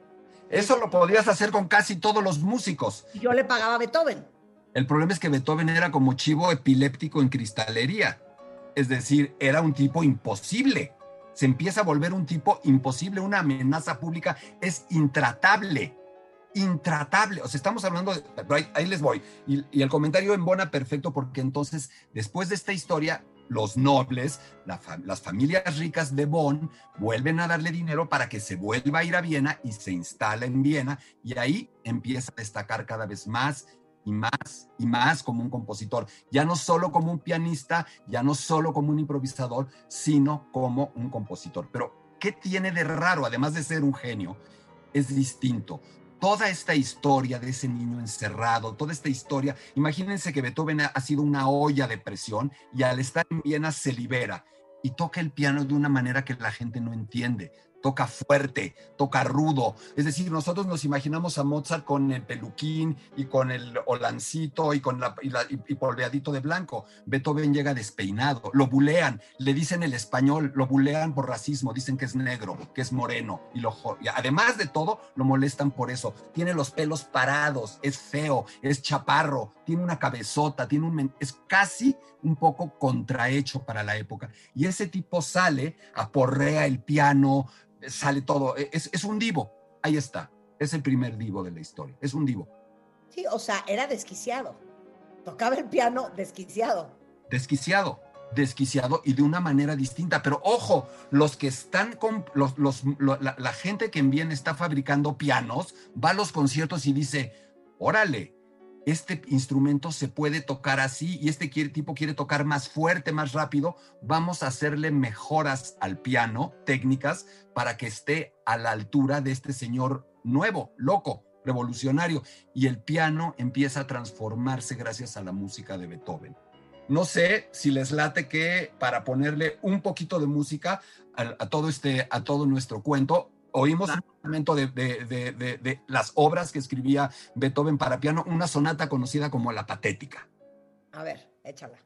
Eso lo podías hacer con casi todos los músicos. Yo le pagaba a Beethoven. El problema es que Beethoven era como chivo epiléptico en cristalería. Es decir, era un tipo imposible. Se empieza a volver un tipo imposible, una amenaza pública, es intratable. Intratable. O sea, estamos hablando de. Ahí, les voy. Y, y el comentario embona perfecto porque entonces, después de esta historia, los nobles, las familias ricas de Bonn vuelven a darle dinero para que se vuelva a ir a Viena y se instala en Viena y ahí empieza a destacar cada vez más y más y más como un compositor, ya no solo como un pianista, ya no solo como un improvisador, sino como un compositor. Pero, ¿qué tiene de raro, además de ser un genio? Es distinto toda esta historia de ese niño encerrado, toda esta historia, imagínense que Beethoven ha sido una olla de presión y al estar en Viena se libera y toca el piano de una manera que la gente no entiende toca fuerte, toca rudo. Es decir, nosotros nos imaginamos a Mozart con el peluquín y con el holancito y con la, y, polveadito de blanco. Beethoven llega despeinado, lo bulean, le dicen el español, lo bulean por racismo, dicen que es negro, que es moreno y lo y además de todo lo molestan por eso. Tiene los pelos parados, es feo, es chaparro, tiene una cabezota, tiene un es casi un poco contrahecho para la época. Y ese tipo sale, aporrea el piano, sale todo. E, es, un divo. Ahí está. Es el primer divo de la historia. Es un divo. Sí, o sea, era desquiciado. Tocaba el piano desquiciado. Desquiciado, desquiciado y de una manera distinta. Pero ojo, los que están con los, la, la, gente que en bien está fabricando pianos va a los conciertos y dice: Órale, este instrumento se puede tocar así y este tipo quiere tocar más fuerte, más rápido, vamos a hacerle mejoras al piano, técnicas, para que esté a la altura de este señor nuevo, loco, revolucionario. Y el piano empieza a transformarse gracias a la música de Beethoven. No sé si les late que para ponerle un poquito de música a, todo, este, a todo nuestro cuento, Oímos un momento de, de, las obras que escribía Beethoven para piano, una sonata conocida como La Patética. A ver, échala.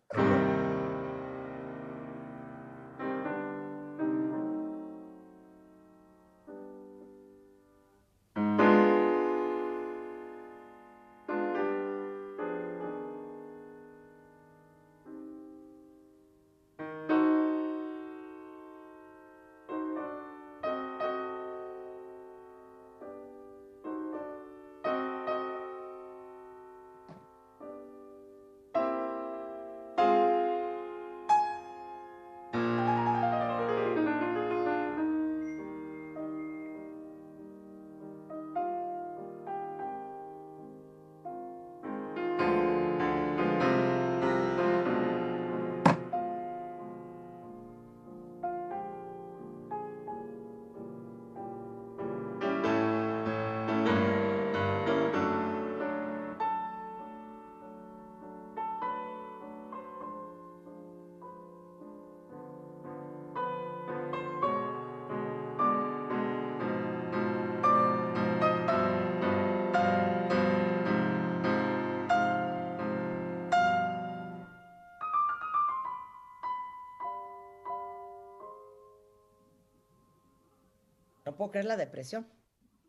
No puedo creer la depresión.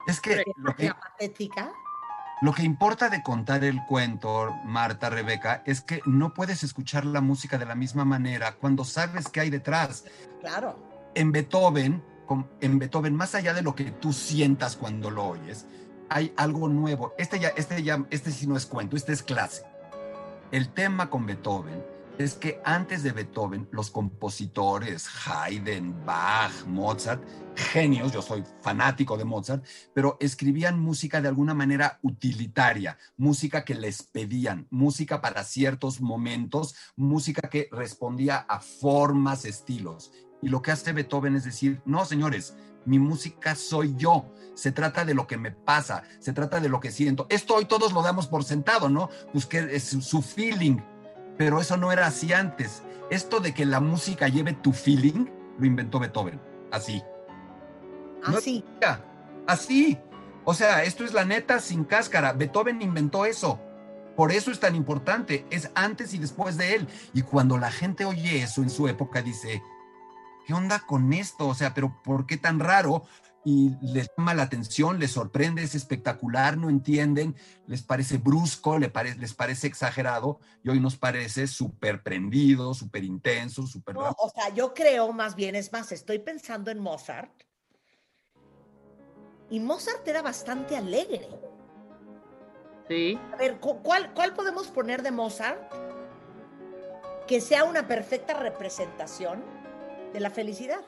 Es que lo que... Patética. Lo que importa de contar el cuento, Marta, Rebeca, es que no puedes escuchar la música de la misma manera cuando sabes qué hay detrás. Claro. En Beethoven, en Beethoven, más allá de lo que tú sientas cuando lo oyes, hay algo nuevo. Este ya, este ya, este sí no es cuento, este es clase. El tema con Beethoven es que antes de Beethoven, los compositores, Haydn, Bach, Mozart, genios, yo soy fanático de Mozart, pero escribían música de alguna manera utilitaria, música que les pedían, música para ciertos momentos, música que respondía a formas, estilos. Y lo que hace Beethoven es decir, no, señores, mi música soy yo. Se trata de lo que me pasa, se trata de lo que siento. Esto hoy todos lo damos por sentado, ¿no? Pues su feeling, pero eso no era así antes. Esto de que la música lleve tu feeling, lo inventó Beethoven, así. Así. así. O sea, esto es la neta sin cáscara. Beethoven inventó eso. Por eso es tan importante. Es antes y después de él. Y cuando la gente oye eso en su época, dice, ¿qué onda con esto? O sea, pero ¿por qué tan raro? Y les llama la atención, les sorprende, es espectacular, no entienden, les parece brusco, les, parece exagerado y hoy nos parece súper prendido, súper intenso, súper... No, o sea, yo creo más bien, es más, estoy pensando en Mozart y Mozart era bastante alegre. Sí. A ver, ¿cuál, cuál podemos poner de Mozart que sea una perfecta representación de la felicidad?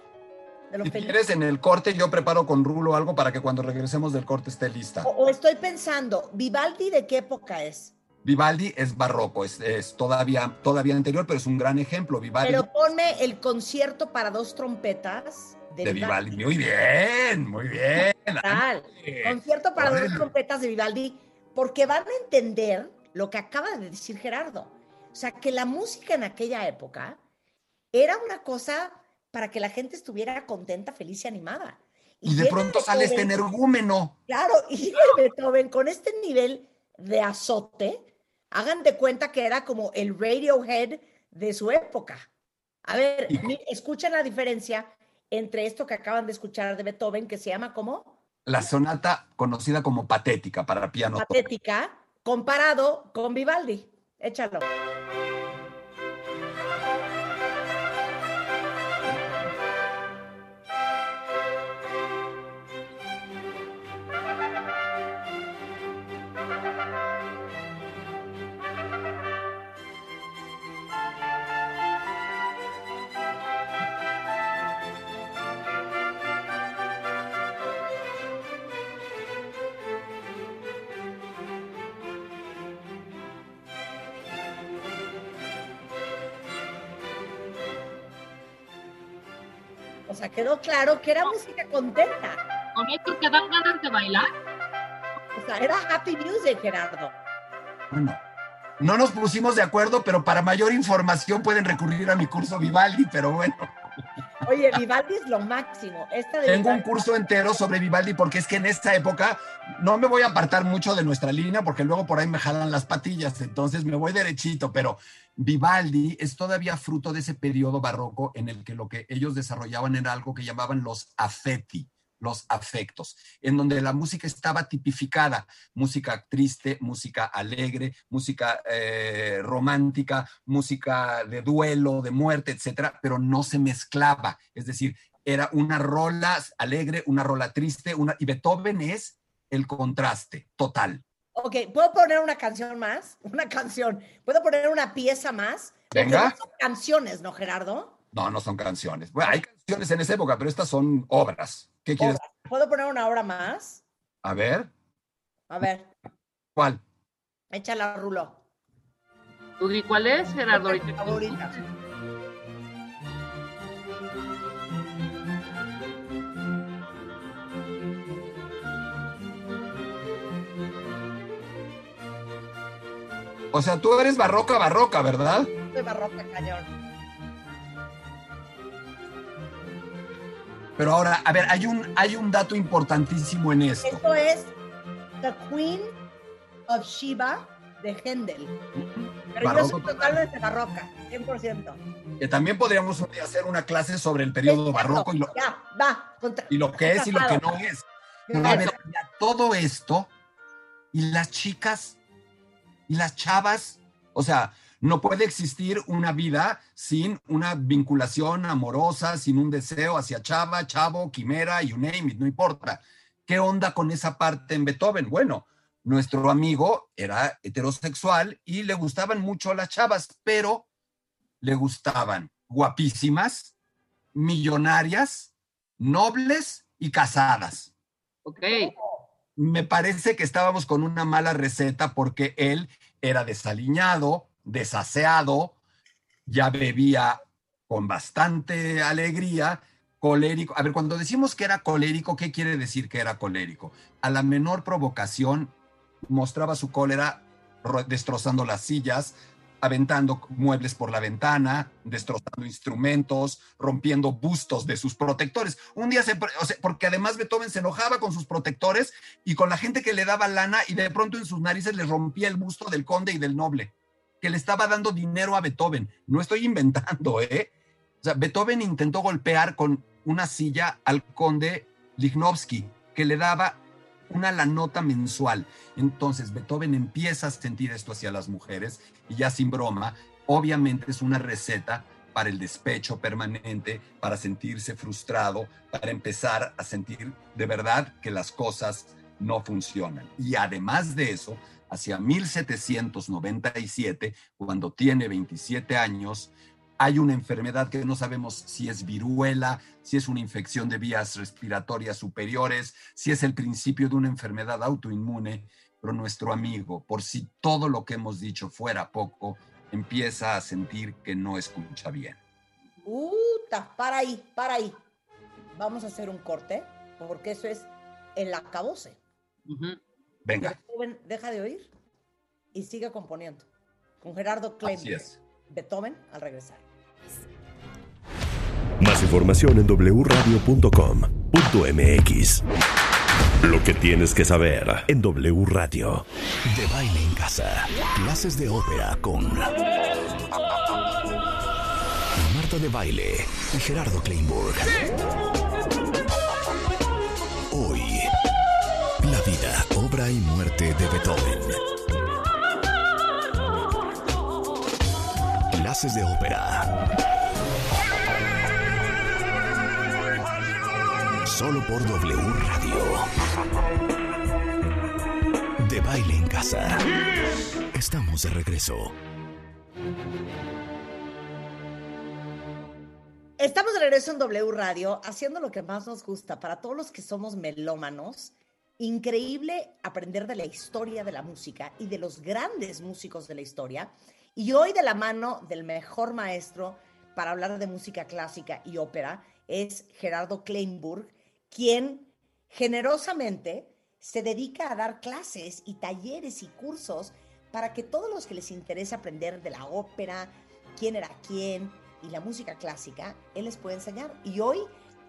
Si quieres en el corte, yo preparo con Rulo algo para que cuando regresemos del corte esté lista. O, estoy pensando, ¿Vivaldi de qué época es? Vivaldi es barroco, es, todavía, todavía anterior, pero es un gran ejemplo. Vivaldi. Pero ponme el concierto para dos trompetas de, Vivaldi. Muy bien, muy bien. Concierto para dos trompetas de Vivaldi, porque van a entender lo que acaba de decir Gerardo. O sea, que la música en aquella época era una cosa para que la gente estuviera contenta, feliz y animada. Y, de pronto sale este energúmeno. Claro, y [laughs] Beethoven con este nivel de azote, hagan de cuenta que era como el Radiohead de su época. A ver, escuchen la diferencia entre esto que acaban de escuchar de Beethoven, que se llama como... La sonata conocida como patética para piano. Patética, comparado con Vivaldi. Échalo. Quedó claro que era música contenta. ¿Con esto te dan ganas de bailar? O sea, era happy music, Gerardo. Bueno, no nos pusimos de acuerdo, pero para mayor información pueden recurrir a mi curso Vivaldi, pero bueno. Oye, Vivaldi es lo máximo. Tengo un curso entero sobre Vivaldi porque es que en esta época no me voy a apartar mucho de nuestra línea porque luego por ahí me jalan las patillas, entonces me voy derechito, pero Vivaldi es todavía fruto de ese periodo barroco en el que lo que ellos desarrollaban era algo que llamaban los affetti los afectos, en donde la música estaba tipificada, música triste, música alegre, música eh, romántica, música de duelo, de muerte, etcétera, pero no se mezclaba, es decir, era una rola alegre, una rola triste, una, y Beethoven es el contraste total. Ok, ¿puedo poner una canción más? [laughs] Una canción. ¿Puedo poner una pieza más? Venga. son canciones, ¿no, Gerardo? No, no son canciones. Bueno, hay canciones en esa época, pero estas son obras. ¿Qué quieres? ¿Puedo poner una obra más? A ver. A ver. ¿Cuál? Échala, Rulo. ¿Y cuál es, Gerardo? Favorita. O sea, tú eres barroca, barroca, ¿verdad? Soy barroca, cañón. Pero ahora, a ver, hay un, hay un dato importantísimo en esto. Esto es The Queen of Shiva de Händel. Pero yo soy totalmente barroca, 100%. Que también podríamos hacer una clase sobre el periodo barroco y lo, ya, va, y lo que es y lo que no es. a ver, todo esto Y las chicas y las chavas, o sea, no puede existir una vida sin una vinculación amorosa, sin un deseo hacia chava, chavo, quimera, you name it, no importa. ¿Qué onda con esa parte en Beethoven? Bueno, nuestro amigo era heterosexual y le gustaban mucho las chavas, pero le gustaban guapísimas, millonarias, nobles y casadas. Ok. Me parece que estábamos con una mala receta porque él era desaliñado, desaseado, ya bebía con bastante alegría, colérico. A ver, cuando decimos que era colérico, ¿qué quiere decir que era colérico? A la menor provocación mostraba su cólera destrozando las sillas, aventando muebles por la ventana, destrozando instrumentos, rompiendo bustos de sus protectores. Un día se, porque además Beethoven se enojaba con sus protectores y con la gente que le daba lana y de pronto en sus narices le rompía el busto del conde y del noble, que le estaba dando dinero a Beethoven. No estoy inventando, [laughs] ¿eh? O sea, Beethoven intentó golpear con una silla al conde Lichnowsky, que le daba una la nota mensual. Entonces Beethoven empieza a sentir esto hacia las mujeres y ya sin broma, obviamente es una receta para el despecho permanente, para sentirse frustrado, para empezar a sentir de verdad que las cosas no funcionan. Y además de eso, hacia 1797, cuando tiene 27 años, hay una enfermedad que no sabemos si es viruela, si es una infección de vías respiratorias superiores, si es el principio de una enfermedad autoinmune, pero nuestro amigo, por si todo lo que hemos dicho fuera poco, empieza a sentir que no escucha bien. Uta, para ahí, para ahí. Vamos a hacer un corte, porque eso es el acabose. Venga. Beethoven deja de oír y sigue componiendo. Con Gerardo Klein. Así es. Beethoven al regresar. Más información en wradio.com.mx. Lo que tienes que saber en W Radio. De baile en casa. Clases de ópera con Marta de baile y Gerardo Kleinburg. Hoy, obra y muerte de Beethoven. Clases de ópera. Solo por W Radio. De baile en casa. Estamos de regreso. Estamos de regreso en W Radio, haciendo lo que más nos gusta para todos los que somos melómanos. Increíble aprender de la historia de la música y de los grandes músicos de la historia. Y hoy de la mano del mejor maestro para hablar de música clásica y ópera es Gerardo Kleinburg, quien generosamente se dedica a dar clases y talleres y cursos para que todos los que les interesa aprender de la ópera, quién era quién y la música clásica, él les puede enseñar. Y hoy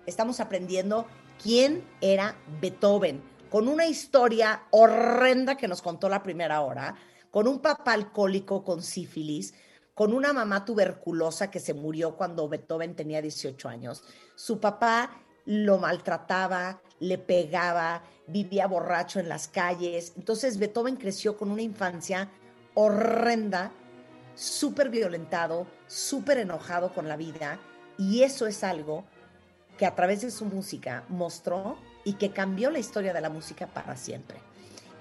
estamos aprendiendo quién era Beethoven, con una historia horrenda que nos contó la primera hora, con un papá alcohólico con sífilis, con una mamá tuberculosa que se murió cuando Beethoven tenía 18 años. Su papá lo maltrataba, le pegaba, vivía borracho en las calles. Entonces Beethoven creció con una infancia horrenda, súper violentado, súper enojado con la vida. Y eso es algo que a través de su música mostró y que cambió la historia de la música para siempre.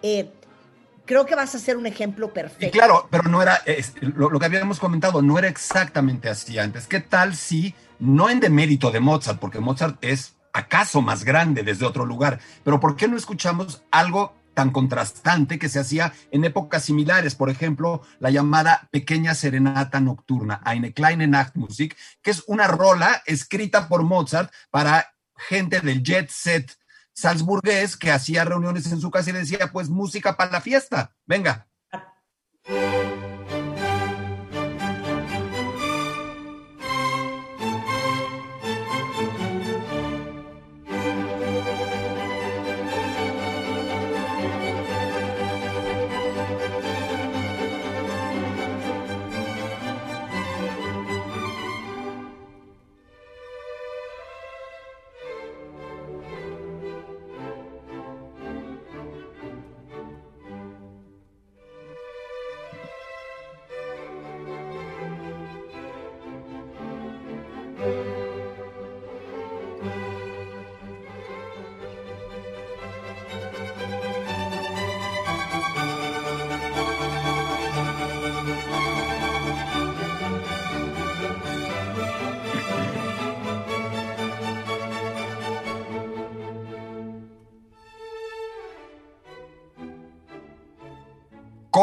Eh, creo que vas a ser un ejemplo perfecto. Y claro, pero no era, es, lo, lo, que habíamos comentado, no era exactamente así antes. ¿Qué tal si, no en demérito de Mozart, porque Mozart es acaso más grande desde otro lugar, pero ¿por qué no escuchamos algo tan contrastante que se hacía en épocas similares? Por ejemplo, la llamada Pequeña Serenata Nocturna, Eine kleine Nachtmusik, que es una rola escrita por Mozart para gente del jet set salzburgués que hacía reuniones en su casa y le decía, pues música para la fiesta, venga.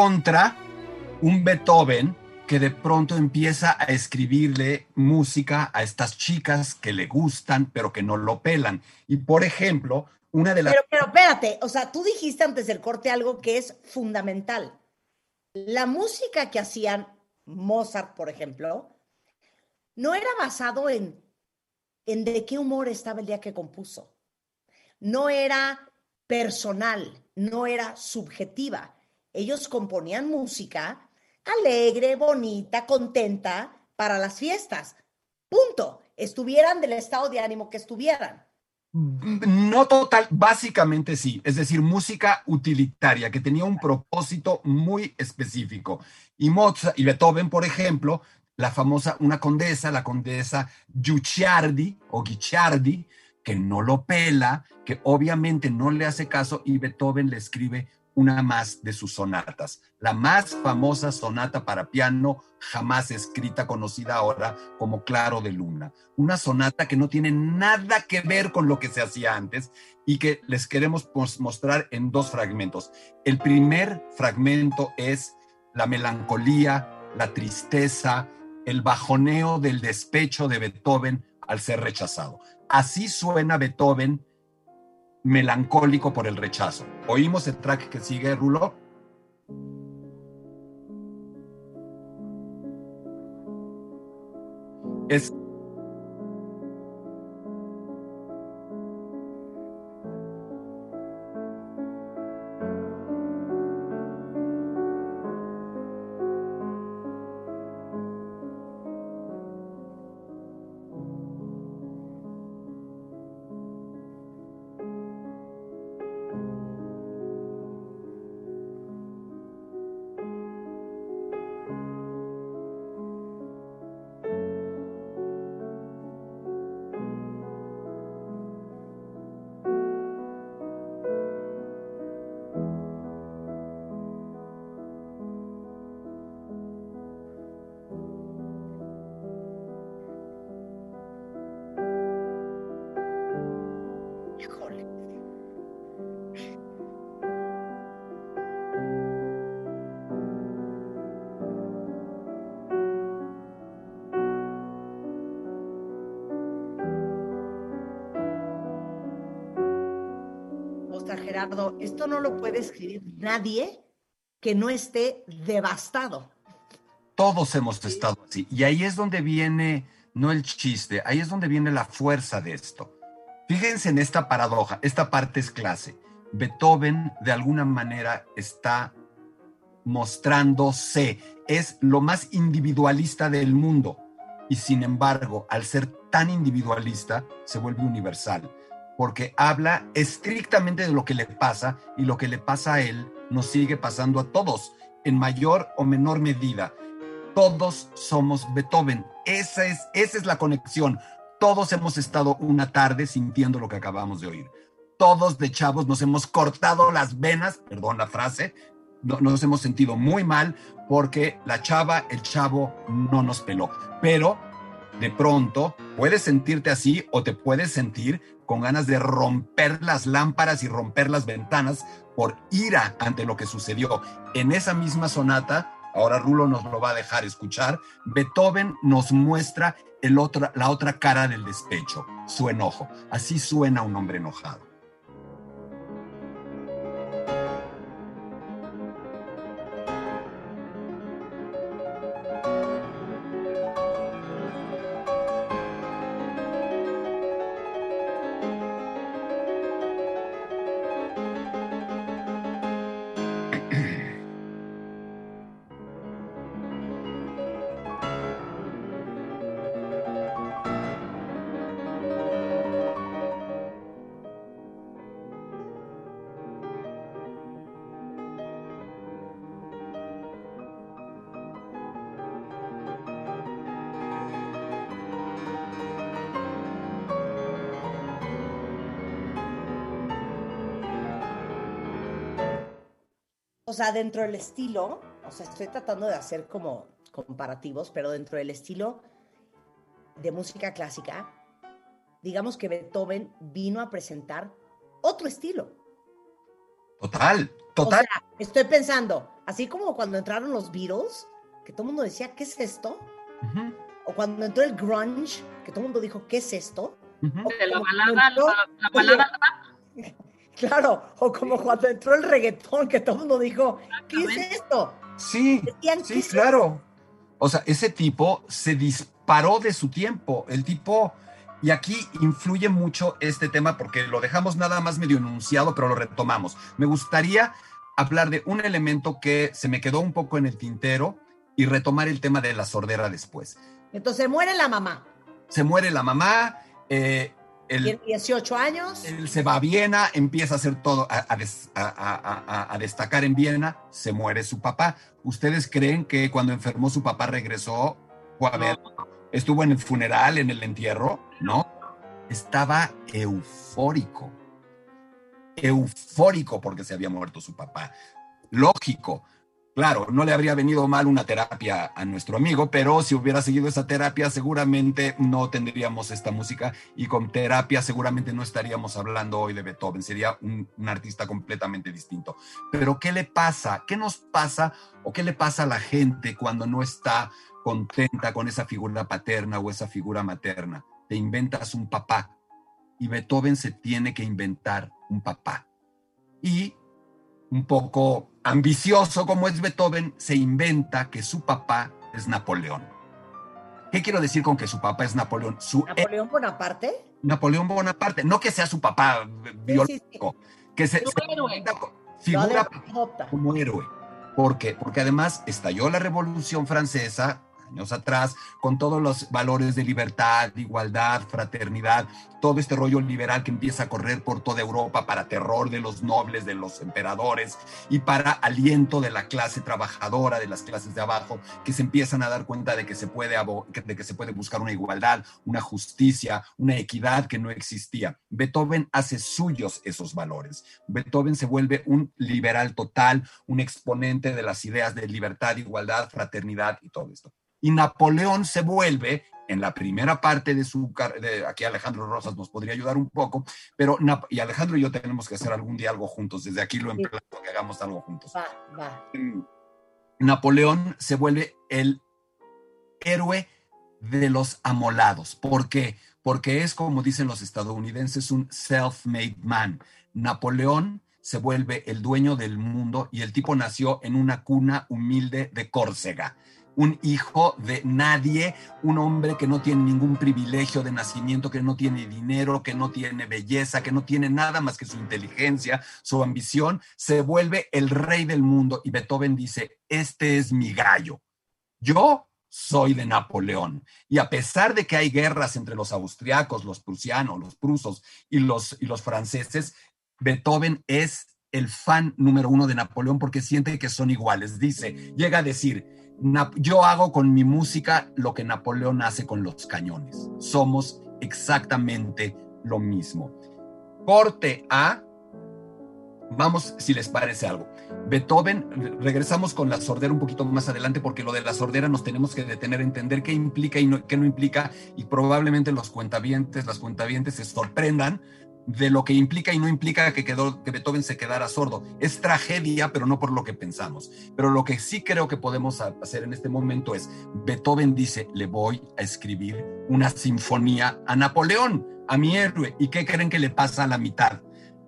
Contra un Beethoven que de pronto empieza a escribirle música a estas chicas que le gustan, pero que no lo pelan. Y por ejemplo, una de las... Pero, pero espérate, o sea, tú dijiste antes del corte algo que es fundamental. La música que hacían Mozart, por ejemplo, no era basado en, en de qué humor estaba el día que compuso. No era personal, no era subjetiva. Ellos componían música alegre, bonita, contenta para las fiestas. Punto. Estuvieran del estado de ánimo que estuvieran. No total, básicamente sí, es decir, música utilitaria que tenía un propósito muy específico. Y Mozart y Beethoven, por ejemplo, la famosa, una condesa, la condesa Guicciardi o Guicciardi, que no lo pela, que obviamente no le hace caso y Beethoven le escribe una más de sus sonatas, la más famosa sonata para piano jamás escrita, conocida ahora como Claro de Luna. Una sonata que no tiene nada que ver con lo que se hacía antes y que les queremos mostrar en dos fragmentos. El primer fragmento es la melancolía, la tristeza, el bajoneo del despecho de Beethoven al ser rechazado. Así suena Beethoven melancólico por el rechazo. ¿Oímos el track que sigue, Rulo? Es Esto no lo puede escribir nadie que no esté devastado. Todos hemos estado así. Y ahí es donde viene, no el chiste, ahí es donde viene la fuerza de esto. Fíjense en esta paradoja, esta parte es clase. Beethoven de alguna manera está mostrándose, es lo más individualista del mundo y sin embargo, al ser tan individualista, se vuelve universal porque habla estrictamente de lo que le pasa y lo que le pasa a él nos sigue pasando a todos, en mayor o menor medida. Todos somos Beethoven. Esa es, esa es la conexión. Todos hemos estado una tarde sintiendo lo que acabamos de oír. Todos de chavos nos hemos cortado las venas, perdón la frase, nos hemos sentido muy mal porque la chava, el chavo no nos peló. Pero de pronto puedes sentirte así o te puedes sentir con ganas de romper las lámparas y romper las ventanas por ira ante lo que sucedió. En esa misma sonata, ahora Rulo nos lo va a dejar escuchar, Beethoven nos muestra el la otra cara del despecho, su enojo. Así suena un hombre enojado. Sea, dentro del estilo, o sea, estoy tratando de hacer como comparativos, pero dentro del estilo de música clásica, digamos que Beethoven vino a presentar otro estilo. Total, O total. sea, estoy pensando, así como cuando entraron los Beatles, que todo el mundo decía, ¿qué es esto? Ujú, O cuando entró el grunge, que todo el mundo dijo, ¿qué es esto? ujú. O De la balada, entró- la, la balada Claro, o como cuando entró el reggaetón, que todo el mundo dijo, ¿qué es esto? Sí, Decían, ¿qué sí, es claro. O sea, ese tipo se disparó de su tiempo. El tipo, y aquí influye mucho este tema porque lo dejamos nada más medio enunciado, pero lo retomamos. Me gustaría hablar de un elemento que se me quedó un poco en el tintero y retomar el tema de la sordera después. Entonces muere la mamá, Se muere la mamá, eh, el, tiene 18 años, él se va a Viena, empieza a hacer todo, a, a des- a- a- destacar en Viena, se muere su papá. ¿Ustedes creen que cuando enfermó su papá regresó, fue a ver, estuvo en el funeral, en el entierro? No, estaba eufórico. Eufórico porque se había muerto su papá. Lógico. Claro, no le habría venido mal una terapia a nuestro amigo, pero si hubiera seguido esa terapia, seguramente no tendríamos esta música y con terapia seguramente no estaríamos hablando hoy de Beethoven, sería un, artista completamente distinto. Pero ¿qué le pasa? ¿Qué nos pasa o qué le pasa a la gente cuando no está contenta con esa figura paterna o esa figura materna? Te inventas un papá y Beethoven se tiene que inventar un papá. Y un poco ambicioso como es Beethoven, se inventa que su papá es Napoleón. ¿Qué quiero decir con que su papá es Napoleón? Su Napoleón Bonaparte. Napoleón Bonaparte, no que sea su papá biológico, que se, héroe. figura como héroe. ¿Por qué? Porque además estalló la Revolución Francesa años atrás con todos los valores de libertad, igualdad, fraternidad, todo este rollo liberal que empieza a correr por toda Europa para terror de los nobles, de los emperadores y para aliento de la clase trabajadora, de las clases de abajo, que se empiezan a dar cuenta de que se puede, de que se puede buscar una igualdad, una justicia, una equidad que no existía. Beethoven hace suyos esos valores. Beethoven se vuelve un liberal total, un exponente de las ideas de libertad, igualdad, fraternidad y todo esto. Y Napoleón se vuelve, en la primera parte de su carrera, aquí Alejandro Rosas nos podría ayudar un poco, pero y Alejandro y yo tenemos que hacer algún día algo juntos, desde aquí lo emplazo que hagamos algo juntos. Va, va. Napoleón se vuelve el héroe de los amolados. ¿Por qué? Porque es, como dicen los estadounidenses, un self-made man. Napoleón se vuelve el dueño del mundo y el tipo nació en una cuna humilde de Córcega. Un hijo de nadie, un hombre que no tiene ningún privilegio de nacimiento, que no tiene dinero, que no tiene belleza, que no tiene nada más que su inteligencia, su ambición, se vuelve el rey del mundo y Beethoven dice, este es mi gallo. Yo soy de Napoleón. Y a pesar de que hay guerras entre los austriacos, los prusianos, los prusos y los, y los franceses, Beethoven es el fan número uno de Napoleón porque siente que son iguales. Dice, llega a decir, "Nap- yo hago con mi música lo que Napoleón hace con los cañones. Somos exactamente lo mismo. Corte A, vamos si les parece algo. Beethoven, re- regresamos con la sordera un poquito más adelante porque lo de la sordera nos tenemos que detener a entender qué implica y qué no implica y probablemente los cuentavientes, las cuentavientes se sorprendan de lo que implica y no implica que, quedó, que Beethoven se quedara sordo. Es tragedia, pero no por lo que pensamos. Pero lo que sí creo que podemos ha- hacer en este momento es, Beethoven dice, le voy a escribir una sinfonía a Napoleón, a mi héroe. ¿Y qué creen que le pasa a la mitad?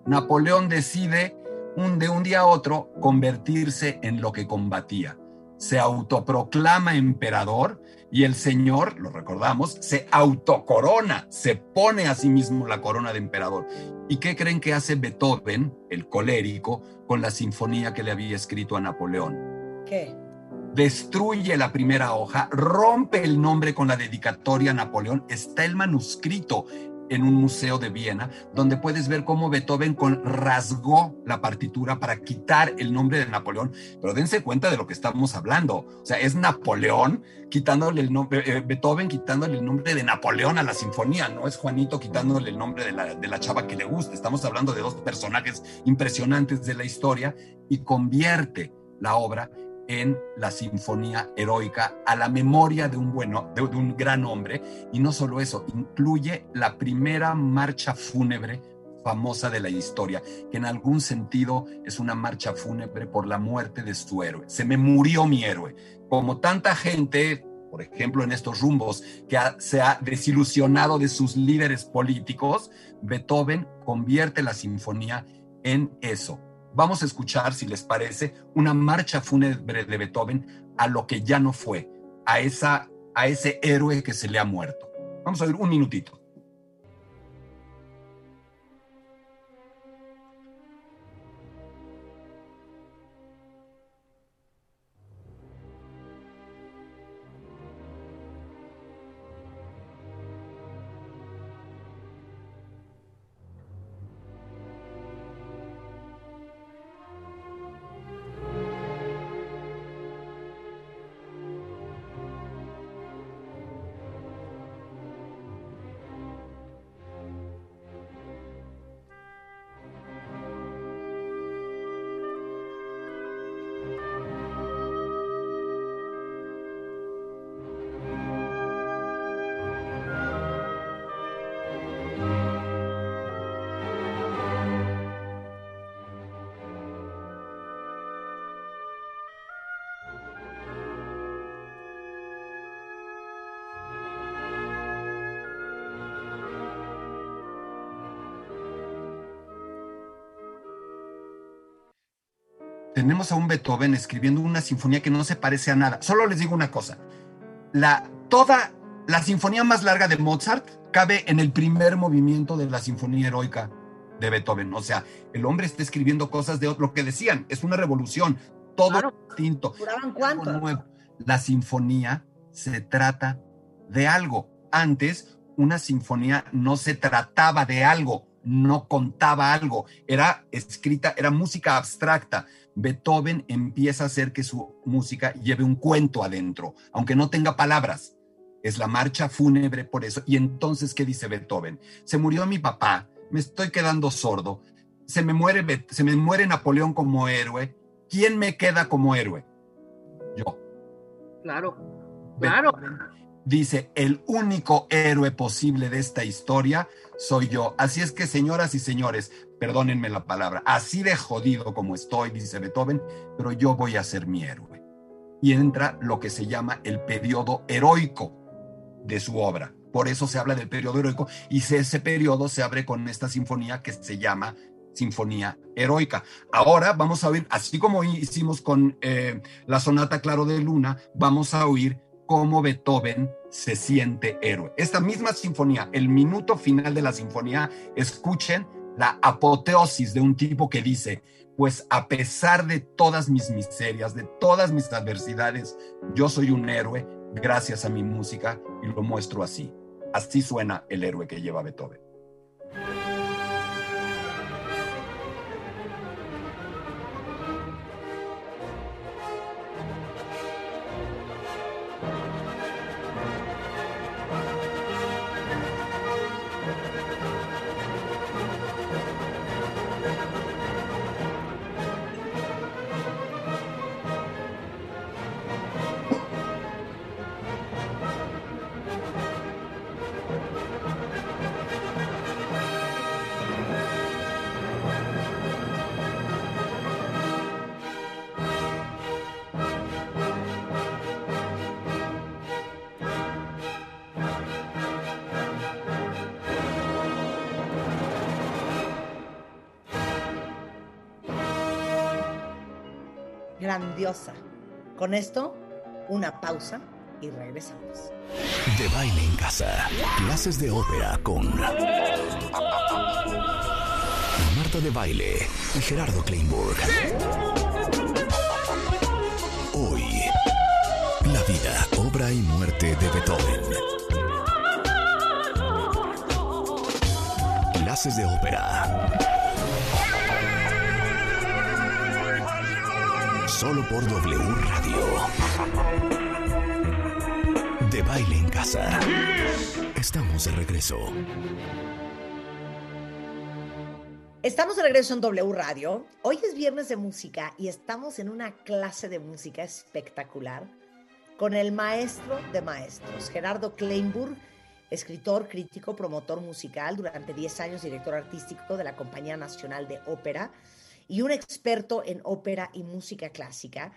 Napoleón decide un, de un día a otro convertirse en lo que combatía. Se autoproclama emperador y el señor, lo recordamos, se autocorona, se pone a sí mismo la corona de emperador. ¿Y qué creen que hace Beethoven, el colérico, con la sinfonía que le había escrito a Napoleón? ¿Qué? destruye la primera hoja, rompe el nombre con la dedicatoria a Napoleón, está el manuscrito en un museo de Viena, donde puedes ver cómo Beethoven rasgó la partitura para quitar el nombre de Napoleón, pero dense cuenta de lo que estamos hablando, o sea, es Napoleón quitándole el nombre, eh, Beethoven quitándole el nombre de Napoleón a la sinfonía, no es Juanito quitándole el nombre de la, de la chava que le gusta, estamos hablando de dos personajes impresionantes de la historia y convierte la obra en la sinfonía heroica a la memoria de un bueno, de, de, un gran hombre y no solo eso, incluye la primera marcha fúnebre famosa de la historia, que en algún sentido es una marcha fúnebre por la muerte de su héroe. Se me murió mi héroe. Como tanta gente, por ejemplo, en estos rumbos, que se ha desilusionado de sus líderes políticos, Beethoven convierte la sinfonía en eso. Vamos a escuchar, si les parece, una marcha fúnebre de Beethoven a lo que ya no fue, a, esa, a ese héroe que se le ha muerto. Vamos a ver un minutito. Tenemos a un Beethoven escribiendo una sinfonía que no se parece a nada. Solo les digo una cosa. La, toda la sinfonía más larga de Mozart cabe en el primer movimiento de la sinfonía heroica de Beethoven. O sea, el hombre está escribiendo cosas de lo que decían, es una revolución, todo distinto. cuánto? La sinfonía se trata de algo. Antes, una sinfonía no se trataba de algo, no contaba algo, era escrita, era música abstracta. Beethoven empieza a hacer que su música lleve un cuento adentro, aunque no tenga palabras. Es la marcha fúnebre por eso. Y entonces, ¿qué dice Beethoven? Se murió mi papá, me estoy quedando sordo, se me muere, se me muere Napoleón como héroe. ¿Quién me queda como héroe? Yo. Claro, claro. dice, el único héroe posible de esta historia soy yo. Así es que, señoras y señores, perdónenme la palabra, así de jodido como estoy, dice Beethoven, pero yo voy a ser mi héroe. Y entra lo que se llama el periodo heroico de su obra. Por eso se habla del periodo heroico y ese periodo se abre con esta sinfonía que se llama Sinfonía Heroica. Ahora vamos a oír, así como hicimos con eh, la sonata Claro de Luna, vamos a oír cómo Beethoven se siente héroe. Esta misma sinfonía, el minuto final de la sinfonía, escuchen la apoteosis de un tipo que dice, pues a pesar de todas mis miserias, de todas mis adversidades, yo soy un héroe gracias a mi música y lo muestro así. Así suena el héroe que lleva Beethoven. Grandiosa. Con esto, una pausa y regresamos. De baile en casa, clases de ópera con Marta de Baile y Gerardo Kleinburg. Hoy, la vida, obra y muerte de Beethoven. Clases de ópera solo por W Radio. De baile en casa. Estamos de regreso. Estamos de regreso en W Radio. Hoy es viernes de música y estamos en una clase de música espectacular con el maestro de maestros, Gerardo Kleinburg, escritor, crítico, promotor musical, durante 10 años director artístico de la Compañía Nacional de Ópera y un experto en ópera y música clásica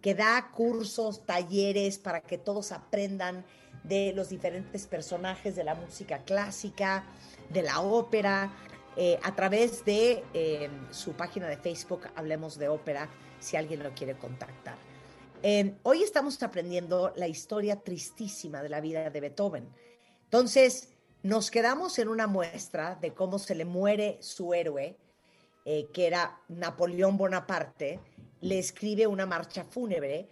que da cursos, talleres para que todos aprendan de los diferentes personajes de la música clásica, de la ópera, eh, a través de eh, su página de Facebook, Hablemos de Ópera, si alguien lo quiere contactar. Hoy estamos aprendiendo la historia tristísima de la vida de Beethoven. Entonces, nos quedamos en una muestra de cómo se le muere su héroe, que era Napoleón Bonaparte, le escribe una marcha fúnebre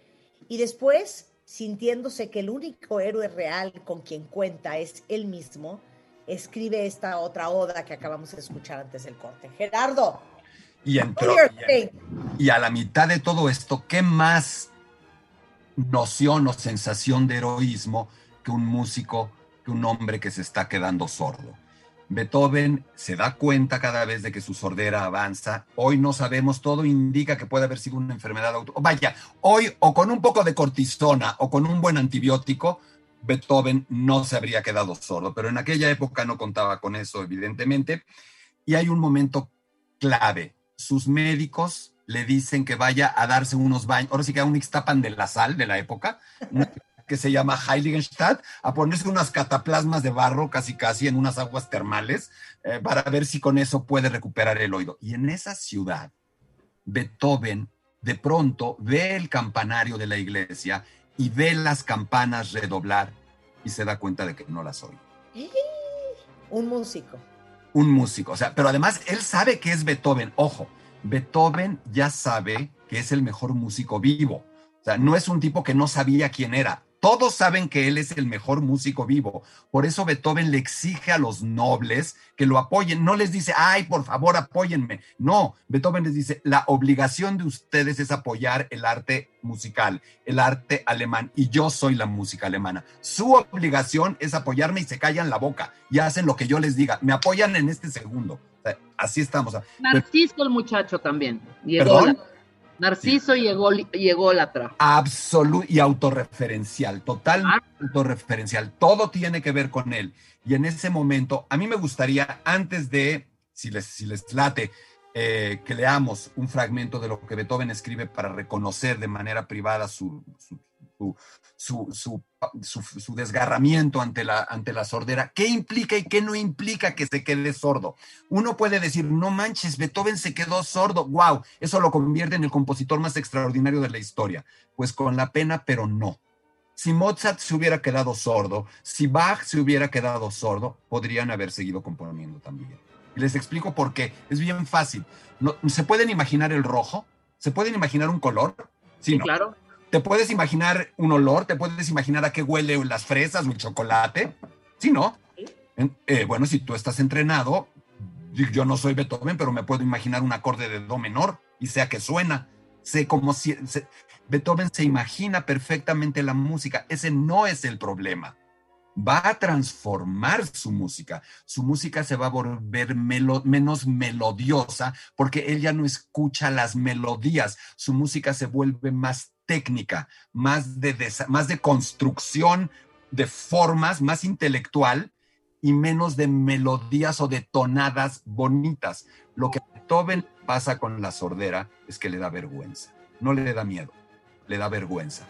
y después, sintiéndose que el único héroe real con quien cuenta es él mismo, escribe esta otra oda que acabamos de escuchar antes del corte. Gerardo. Y entró. Y a, la mitad de todo esto, ¿qué más noción o sensación de heroísmo que un músico, que un hombre que se está quedando sordo? Beethoven se da cuenta cada vez de que su sordera avanza. Hoy no sabemos, todo indica que puede haber sido una enfermedad auto. Vaya, hoy o con un poco de cortisona o con un buen antibiótico, Beethoven no se habría quedado sordo, pero en aquella época no contaba con eso, evidentemente. Y hay un momento clave. Sus médicos le dicen que vaya a darse unos baños, ahora sí que a un Ixtapan de la sal de la época, [laughs] que se llama Heiligenstadt, a ponerse unas cataplasmas de barro casi casi en unas aguas termales eh, para ver si con eso puede recuperar el oído. Y en esa ciudad, Beethoven de pronto ve el campanario de la iglesia y ve las campanas redoblar y se da cuenta de que no las oye. Un músico. Un músico, o sea, pero además él sabe que es Beethoven. Ojo, Beethoven ya sabe que es el mejor músico vivo. O sea, no es un tipo que no sabía quién era. Todos saben que él es el mejor músico vivo. Por eso Beethoven le exige a los nobles que lo apoyen. No les dice, ay, por favor, apóyenme. No, Beethoven les dice, la obligación de ustedes es apoyar el arte musical, el arte alemán. Y yo soy la música alemana. Su obligación es apoyarme y se callan la boca y hacen lo que yo les diga. Me apoyan en este segundo. así estamos. Narciso el muchacho también. ¿Perdón? Narciso llegó, llegó la tra. Absoluto y autorreferencial, total ah. autorreferencial. Todo tiene que ver con él. Y en ese momento, a mí me gustaría, antes de, si les, si les late, eh, que leamos un fragmento de lo que Beethoven escribe para reconocer de manera privada su, su, su, desgarramiento ante la, ante la sordera. ¿Qué implica y qué no implica que se quede sordo? Uno puede decir, no manches, Beethoven se quedó sordo. ¡Wow! Eso lo convierte en el compositor más extraordinario de la historia. Pues con la pena, pero no. Si Mozart se hubiera quedado sordo, si Bach se hubiera quedado sordo, podrían haber seguido componiendo también. Y les explico por qué. Es bien fácil. No, ¿Se pueden imaginar el rojo? ¿Se pueden imaginar un color? Sí, claro. ¿Te puedes imaginar un olor? ¿Te puedes imaginar a qué huele las fresas o el chocolate? Sí, ¿no? Eh, bueno, si tú estás entrenado, yo no soy Beethoven, pero me puedo imaginar un acorde de do menor y sea que suena. Sé como si Beethoven se imagina perfectamente la música. Ese no es el problema. Va a transformar su música. Su música se va a volver menos melodiosa porque él ya no escucha las melodías. Su música se vuelve más técnica, más de, más de construcción de formas, más intelectual y menos de melodías o de tonadas bonitas. Lo que Beethoven pasa con la sordera es que le da vergüenza, no le da miedo, le da vergüenza.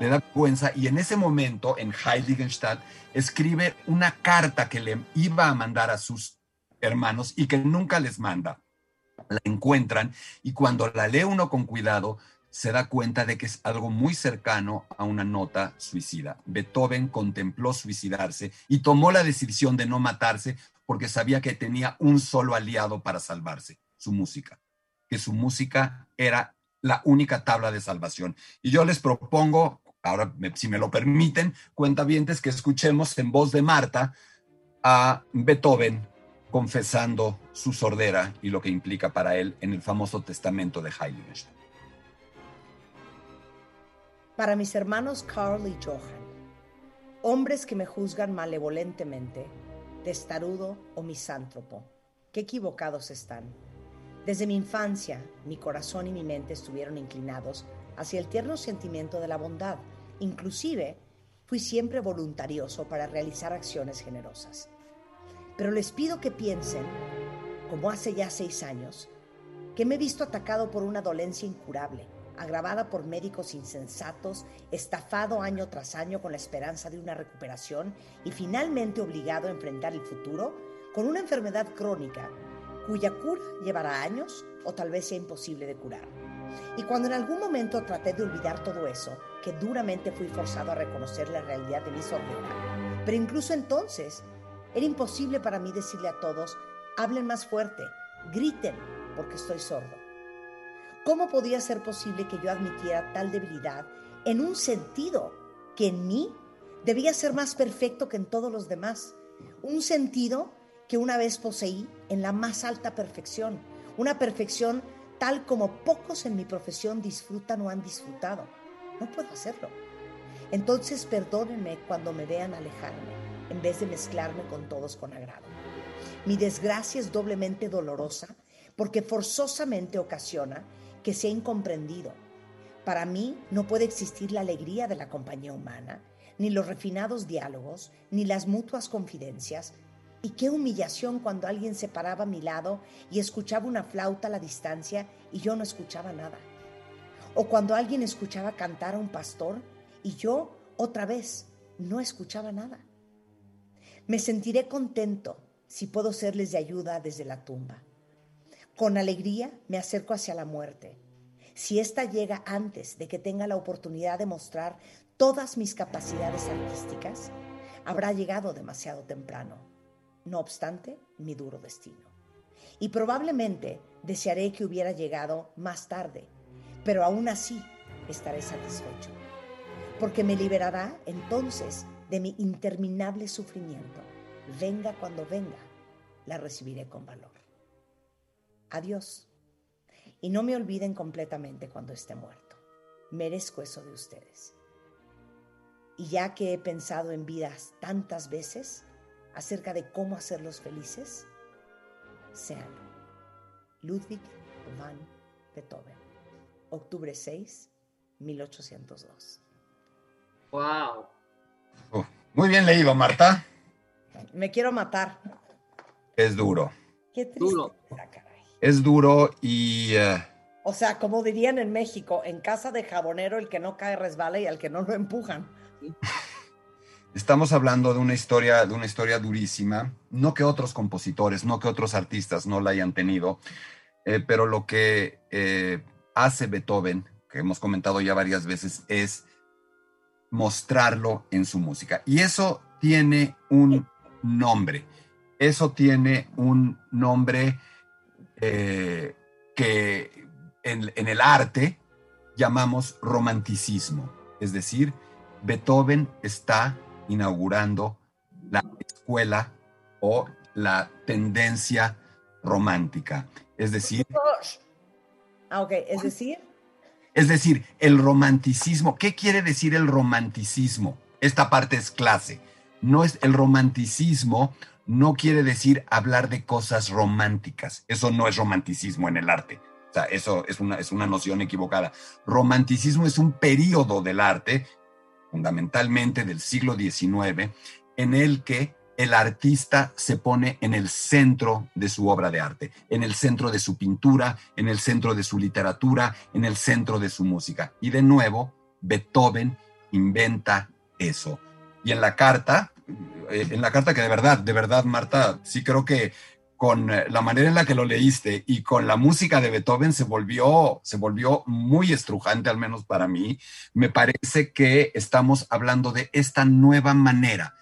Le da vergüenza y en ese momento, en Heiligenstadt, escribe una carta que le iba a mandar a sus hermanos y que nunca les manda. La encuentran y cuando la lee uno con cuidado, se da cuenta de que es algo muy cercano a una nota suicida. Beethoven contempló suicidarse y tomó la decisión de no matarse porque sabía que tenía un solo aliado para salvarse, su música, que su música era la única tabla de salvación. Y yo les propongo, ahora si me lo permiten, cuentavientes que escuchemos en voz de Marta a Beethoven confesando su sordera y lo que implica para él en el famoso testamento de Heiligenstadt para mis hermanos Carl y Johan, hombres que me juzgan malevolentemente, testarudo o misántropo, qué equivocados están. Desde mi infancia, mi corazón y mi mente estuvieron inclinados hacia el tierno sentimiento de la bondad. Inclusive, fui siempre voluntarioso para realizar acciones generosas. Pero les pido que piensen, como hace ya seis años, que me he visto atacado por una dolencia incurable, agravada por médicos insensatos, estafado año tras año con la esperanza de una recuperación y finalmente obligado a enfrentar el futuro con una enfermedad crónica cuya cura llevará años o tal vez sea imposible de curar. Y cuando en algún momento traté de olvidar todo eso, que duramente fui forzado a reconocer la realidad de mi sordera, pero incluso entonces era imposible para mí decirle a todos, hablen más fuerte, griten, porque estoy sordo. ¿Cómo podía ser posible que yo admitiera tal debilidad en un sentido que en mí debía ser más perfecto que en todos los demás? Un sentido que una vez poseí en la más alta perfección, una perfección tal como pocos en mi profesión disfrutan o han disfrutado. No puedo hacerlo. Entonces perdónenme cuando me vean alejarme, en vez de mezclarme con todos con agrado. Mi desgracia es doblemente dolorosa porque forzosamente ocasiona que sea incomprendido. Para mí no puede existir la alegría de la compañía humana, ni los refinados diálogos, ni las mutuas confidencias. Y qué humillación cuando alguien se paraba a mi lado y escuchaba una flauta a la distancia y yo no escuchaba nada. O cuando alguien escuchaba cantar a un pastor y yo otra vez no escuchaba nada. Me sentiré contento si puedo serles de ayuda desde la tumba. Con alegría me acerco hacia la muerte. Si ésta llega antes de que tenga la oportunidad de mostrar todas mis capacidades artísticas, habrá llegado demasiado temprano. No obstante, mi duro destino. Y probablemente desearé que hubiera llegado más tarde, pero aún así estaré satisfecho, porque me liberará entonces de mi interminable sufrimiento. Venga cuando venga, la recibiré con valor. Adiós. Y no me olviden completamente cuando esté muerto. Merezco eso de ustedes. Y ya que he pensado en vidas tantas veces acerca de cómo hacerlos felices, sean Ludwig van Beethoven, octubre 6, 1802. ¡Wow! muy bien leído, Marta. Me quiero matar. Es duro. Qué triste. Es duro y... eh, O sea, como dirían en México, en casa de jabonero el que no cae resbala y al que no lo empujan. [laughs] Estamos hablando de una historia, de una historia durísima, no que otros compositores, no que otros artistas no la hayan tenido, eh, pero lo que eh, hace Beethoven, que hemos comentado ya varias veces, es mostrarlo en su música. Y eso tiene un nombre. Eso tiene un nombre eh, que en, en el arte llamamos romanticismo. Es decir, Beethoven está inaugurando la escuela o la tendencia romántica. Es decir, Ah, ok, es decir, es decir, el romanticismo. ¿Qué quiere decir el romanticismo? Esta parte es clase. No es el romanticismo no quiere decir hablar de cosas románticas. Eso no es romanticismo en el arte. O sea, eso es una, es una noción equivocada. Romanticismo es un periodo del arte, fundamentalmente del siglo XIX, en el que el artista se pone en el centro de su obra de arte, en el centro de su pintura, en el centro de su literatura, en el centro de su música. Y de nuevo, Beethoven inventa eso. Y en la carta, en la carta que de verdad, de verdad, Marta, sí creo que con eh, la manera en la que lo leíste y con la música de Beethoven se volvió, se volvió muy estrujante, al menos para mí. Me parece que estamos hablando de esta nueva manera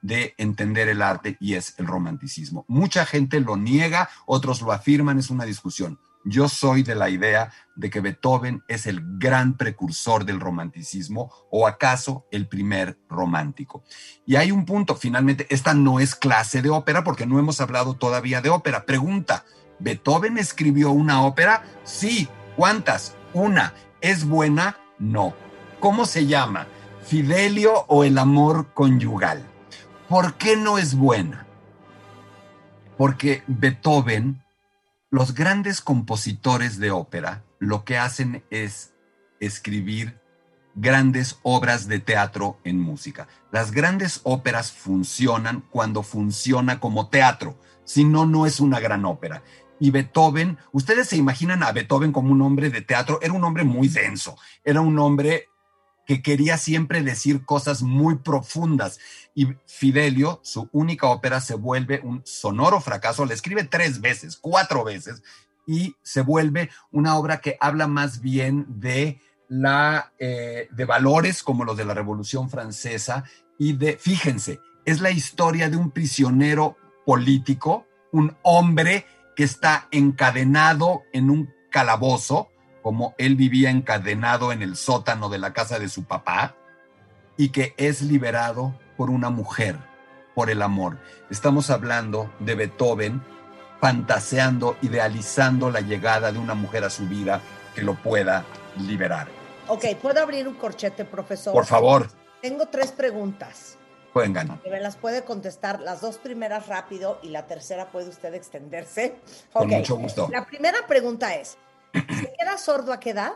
de entender el arte y es el romanticismo. Mucha gente lo niega, otros lo afirman, es una discusión. Yo soy de la idea de que Beethoven es el gran precursor del romanticismo o acaso el primer romántico. Y hay un punto, finalmente, esta no es clase de ópera porque no hemos hablado todavía de ópera. Pregunta, ¿Beethoven escribió una ópera? Sí. ¿Cuántas? Una. ¿Es buena? No. ¿Cómo se llama? ¿Fidelio o el amor conyugal? ¿Por qué no es buena? Porque Beethoven, los grandes compositores de ópera, lo que hacen es escribir grandes obras de teatro en música. Las grandes óperas funcionan cuando funciona como teatro, si no, no es una gran ópera. Y Beethoven, ustedes se imaginan a Beethoven como un hombre de teatro, era un hombre muy denso, era un hombre que quería siempre decir cosas muy profundas. Y Fidelio, su única ópera, se vuelve un sonoro fracaso, le escribe tres veces, cuatro veces, y se vuelve una obra que habla más bien de la eh, de valores como los de la Revolución Francesa y de, fíjense, es la historia de un prisionero político, un hombre que está encadenado en un calabozo, como él vivía encadenado en el sótano de la casa de su papá, y que es liberado por una mujer, por el amor. Estamos hablando de Beethoven fantaseando, idealizando la llegada de una mujer a su vida que lo pueda liberar. Ok, ¿puedo abrir un corchete, profesor? Por favor. Tengo tres preguntas. Vengan. Que me las puede contestar las dos primeras rápido y la tercera puede usted extenderse. Con mucho gusto. La primera pregunta es, ¿se queda sordo a qué edad?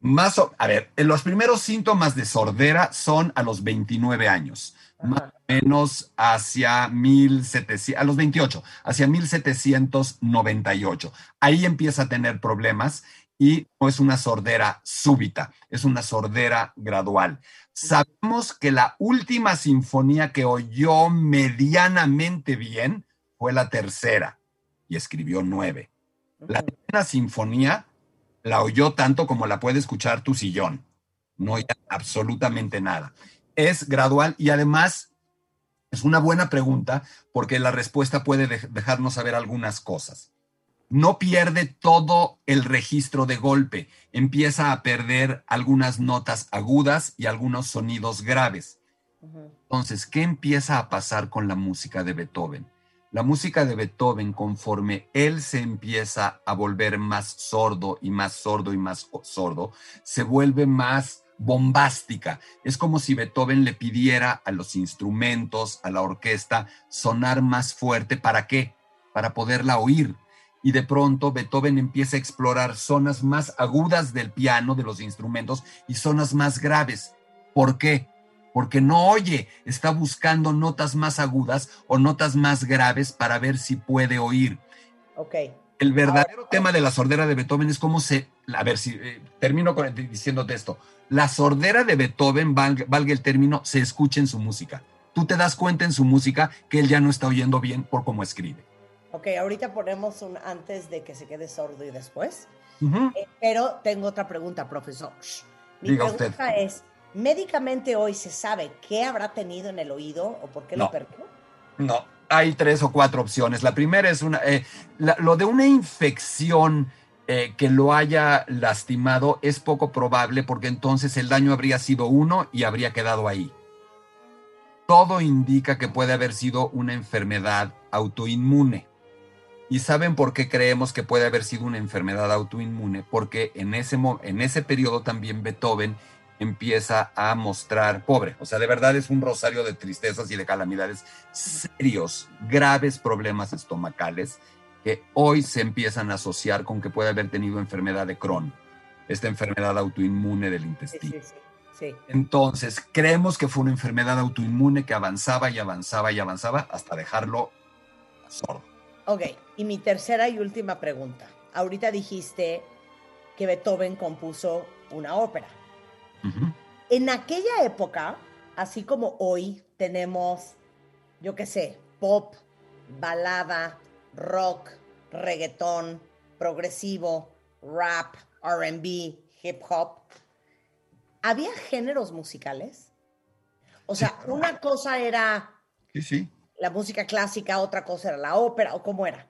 Más, a ver, los primeros síntomas de sordera son a los 29 años, más o menos hacia 1700, a los 28, hacia 1798. Ahí empieza a tener problemas y no es una sordera súbita, es una sordera gradual. Sabemos que la última sinfonía que oyó medianamente bien fue la tercera y escribió nueve. La primera sinfonía la oyó tanto como la puede escuchar tu sillón. No oye absolutamente nada. Es gradual y además es una buena pregunta porque la respuesta puede dejarnos saber algunas cosas. No pierde todo el registro de golpe, empieza a perder algunas notas agudas y algunos sonidos graves. Entonces, ¿qué empieza a pasar con la música de Beethoven? La música de Beethoven, conforme él se empieza a volver más sordo y más sordo y más sordo, se vuelve más bombástica. Es como si Beethoven le pidiera a los instrumentos, a la orquesta, sonar más fuerte. ¿Para qué? Para poderla oír. Y de pronto Beethoven empieza a explorar zonas más agudas del piano, de los instrumentos, y zonas más graves. ¿Por qué? Porque no oye, está buscando notas más agudas o notas más graves para ver si puede oír. Ok. El verdadero tema de la sordera de Beethoven es cómo se, a ver si eh, termino con, diciéndote esto, la sordera de Beethoven, valga, valga el término, se escucha en su música. Tú te das cuenta en su música que él ya no está oyendo bien por cómo escribe. Ok, ahorita ponemos un antes de que se quede sordo y después. Eh, pero tengo otra pregunta, profesor. Mi Diga pregunta usted. es, ¿médicamente hoy se sabe qué habrá tenido en el oído o por qué lo No. perdió? No, hay tres o cuatro opciones. La primera es una, eh, la- lo de una infección eh, que lo haya lastimado es poco probable porque entonces el daño habría sido uno y habría quedado ahí. Todo indica que puede haber sido una enfermedad autoinmune. ¿Y saben por qué creemos que puede haber sido una enfermedad autoinmune? Porque en ese, en ese periodo también Beethoven empieza a mostrar, pobre, o sea, de verdad es un rosario de tristezas y de calamidades serios, graves problemas estomacales que hoy se empiezan a asociar con que puede haber tenido enfermedad de Crohn, esta enfermedad autoinmune del intestino. sí, sí. sí. Entonces, creemos que fue una enfermedad autoinmune que avanzaba y avanzaba y avanzaba hasta dejarlo sordo. Ok, y mi tercera y última pregunta. Ahorita dijiste que Beethoven compuso una ópera. En aquella época, así como hoy tenemos, yo qué sé, pop, balada, rock, reggaetón, progresivo, rap, RB, hip hop, ¿había géneros musicales? O sea, una cosa era Sí, sí. la música clásica, otra cosa era la ópera, o cómo era.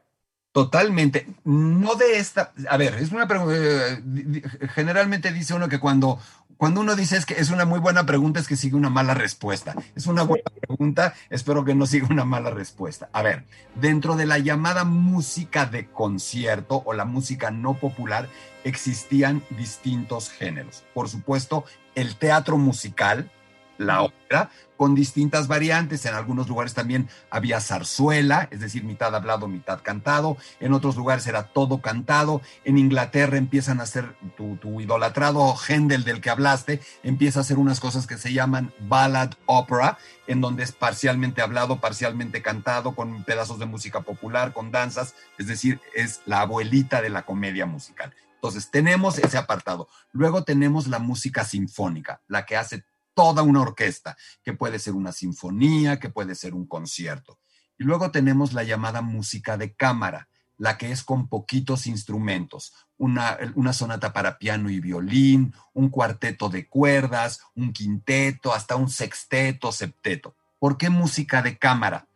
Totalmente. No de esta. A ver, es una pregunta. eh, generalmente dice uno que cuando, cuando uno dice es que es una muy buena pregunta, es que sigue una mala respuesta. Es una buena pregunta, espero que no siga una mala respuesta. A ver, dentro de la llamada música de concierto o la música no popular, existían distintos géneros. Por supuesto, el teatro musical, la ópera con distintas variantes. En algunos lugares también había zarzuela, es decir, mitad hablado, mitad cantado. En otros lugares era todo cantado. En Inglaterra empiezan a hacer tu, tu idolatrado Händel del que hablaste, empieza a hacer unas cosas que se llaman ballad opera, en donde es parcialmente hablado, parcialmente cantado, con pedazos de música popular, con danzas. Es decir, es la abuelita de la comedia musical. Entonces, tenemos ese apartado. Luego tenemos la música sinfónica, la que hace toda una orquesta, que puede ser una sinfonía, que puede ser un concierto. Y luego tenemos la llamada música de cámara, la que es con poquitos instrumentos, una, una, sonata para piano y violín, un cuarteto de cuerdas, un quinteto, hasta un sexteto, septeto. ¿Por qué música de cámara?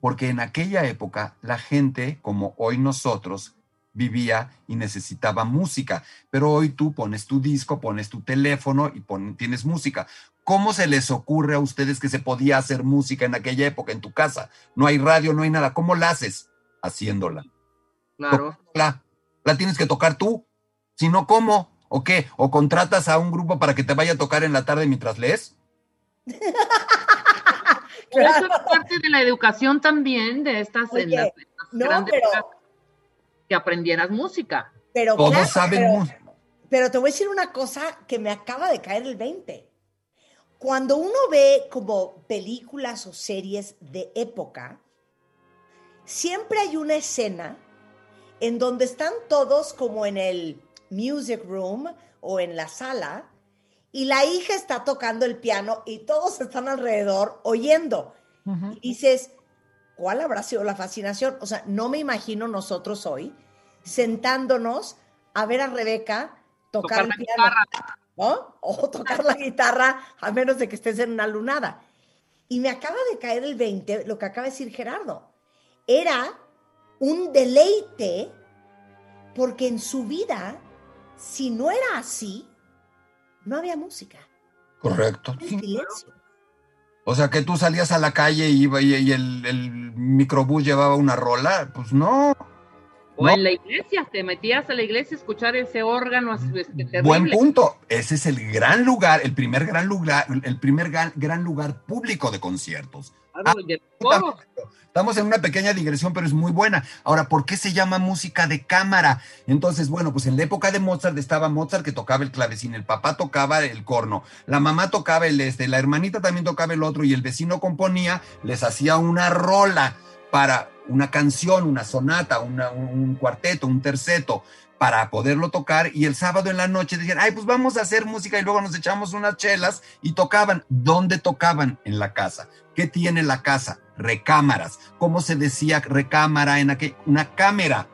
Porque en aquella época la gente, como hoy nosotros, vivía y necesitaba música. Pero hoy tú pones tu disco, pones tu teléfono y tienes música. ¿Cómo se les ocurre a ustedes que se podía hacer música en aquella época en tu casa? No hay radio, no hay nada. ¿Cómo la haces? Haciéndola. Claro. La, la tienes que tocar tú. Si no, ¿cómo? ¿O qué? ¿O contratas a un grupo para que te vaya a tocar en la tarde mientras lees? [laughs] Claro. Eso es parte de la educación también de estas, Oye, en las, no, grandes pero- que aprendieras música. Pero, Todos claro, saben pero- música. pero te voy a decir una cosa que me acaba de caer el 20. Cuando uno ve como películas o series de época, siempre hay una escena en donde están todos como en el music room o en la sala y la hija está tocando el piano y todos están alrededor oyendo. Y dices, ¿cuál habrá sido la fascinación? O sea, no me imagino nosotros hoy sentándonos a ver a Rebeca tocar, Tocar el la piano, guitarra. ¿No? O [laughs] tocar la guitarra, a menos de que estés en una lunada. Y me acaba de caer el 20, lo que acaba de decir Gerardo. Era un deleite porque en su vida, si no era así, no había música. Correcto. Silencio. O sea, que tú salías a la calle y, iba, y, y el, el microbús llevaba una rola. Pues no. O No. en la iglesia, te metías a la iglesia a escuchar ese órgano este, terrible. Buen punto. Ese es el gran lugar, el primer gran lugar, el primer gran, gran lugar público de conciertos. Claro, de [laughs] todo. Estamos en una pequeña digresión, pero es muy buena. Ahora, ¿por qué se llama música de cámara? Entonces, bueno, pues en la época de Mozart estaba Mozart que tocaba el clavecín, el papá tocaba el corno, la mamá tocaba el este, la hermanita también tocaba el otro y el vecino componía, les hacía una rola para una canción, una sonata, un cuarteto, un terceto para poderlo tocar y el sábado en la noche decían, ay, pues vamos a hacer música y luego nos echamos unas chelas y tocaban. ¿Dónde tocaban? En la casa. ¿Qué tiene la casa? Recámaras. ¿Cómo se decía recámara en aquel? Una cámara.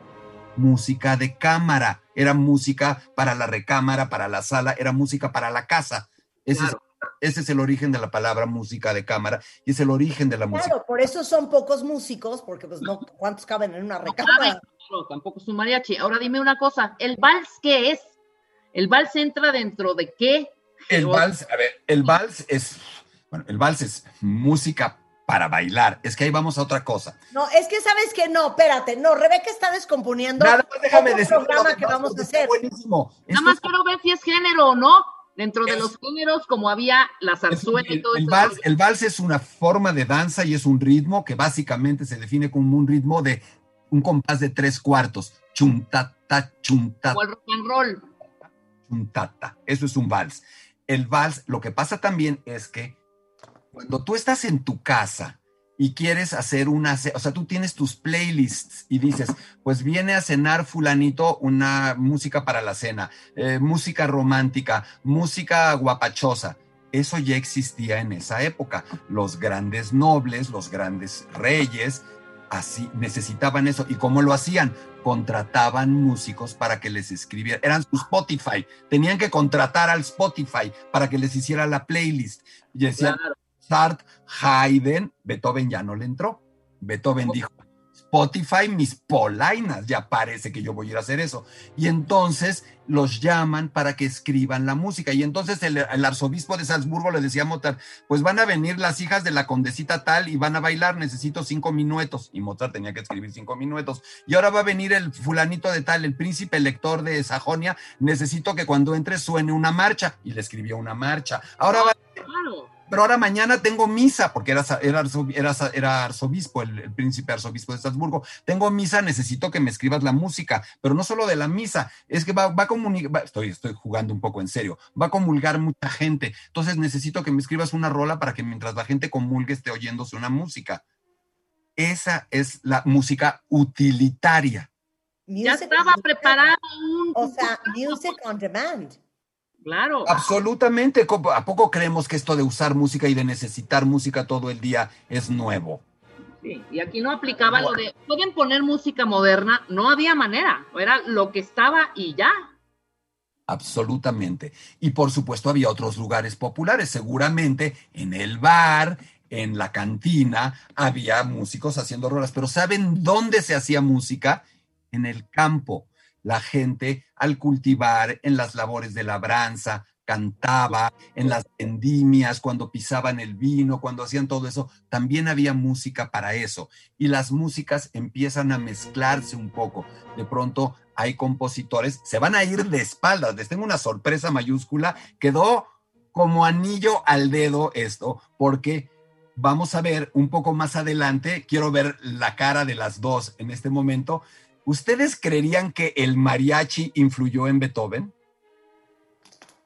Música de cámara. Era música para la recámara, para la sala, era música para la casa. Ese, Claro. Es, ese es el origen de la palabra música de cámara y es el origen de la música. Claro, por eso son pocos músicos, porque pues no, ¿cuántos caben en una recámara? Claro, tampoco es un mariachi. Ahora dime una cosa, ¿el vals qué es? ¿El vals entra dentro de qué? El vals, a ver, el vals es, bueno, el vals es música para bailar. Es que ahí vamos a otra cosa. No, es que sabes que no, espérate, no, Rebeca está descomponiendo Nada más déjame otro decir programa que vamos a hacer. Buenísimo. Nada Esto más quiero ver si es género o no. Dentro de Es- los géneros, como había la zarzuela y el, todo el eso. vals, el vals es una forma de danza y es un ritmo que básicamente se define como un ritmo de un compás de tres cuartos. Chuntata, chuntata, Como el rock and roll. chuntata. Eso es un vals. El vals, lo que pasa también es que cuando tú estás en tu casa y quieres hacer una, o sea, tú tienes tus playlists y dices, pues viene a cenar fulanito una música para la cena, eh, música romántica, música guapachosa. Eso ya existía en esa época. Los grandes nobles, los grandes reyes, así necesitaban eso. ¿Y cómo lo hacían? Contrataban músicos para que les escribieran. Eran su Spotify. Tenían que contratar al Spotify para que les hiciera la playlist. Y decían, Claro. Haydn, Beethoven ya no le entró. Beethoven dijo, Spotify, mis polainas, ya parece que yo voy a ir a hacer eso. Y entonces los llaman para que escriban la música. Y entonces el, el arzobispo de Salzburgo le decía a Mozart, pues van a venir las hijas de la condesita tal y van a bailar, necesito cinco minutos. Y Mozart tenía que escribir cinco minutos. Y ahora va a venir el fulanito de tal, el príncipe elector de Sajonia, necesito que cuando entre suene una marcha. Y le escribió una marcha. Ahora va Claro. Pero ahora mañana tengo misa, porque era, era, era, arzobispo, el, príncipe arzobispo de Estrasburgo. Tengo misa, necesito que me escribas la música, pero no solo de la misa, es que va, va a comunicar, estoy, estoy jugando un poco en serio, va a comulgar mucha gente. Entonces necesito que me escribas una rola para que mientras la gente comulgue esté oyéndose una música. Esa es la música utilitaria. ya estaba preparado un... O sea, music on demand. Claro. Absolutamente. ¿A poco creemos que esto de usar música y de necesitar música todo el día es nuevo? Sí, y aquí no aplicaba lo de, pueden poner música moderna, no había manera, era lo que estaba y ya. Absolutamente. Y por supuesto había otros lugares populares, seguramente en el bar, en la cantina, había músicos haciendo rolas, pero ¿saben dónde se hacía música? En el campo la gente al cultivar en las labores de labranza, cantaba en las vendimias, cuando pisaban el vino, cuando hacían todo eso, también había música para eso. Y las músicas empiezan a mezclarse un poco. De pronto hay compositores, se van a ir de espaldas. Les tengo una sorpresa mayúscula. Quedó como anillo al dedo esto, porque vamos a ver un poco más adelante, quiero ver la cara de las dos en este momento, ¿Ustedes creerían que el mariachi influyó en Beethoven?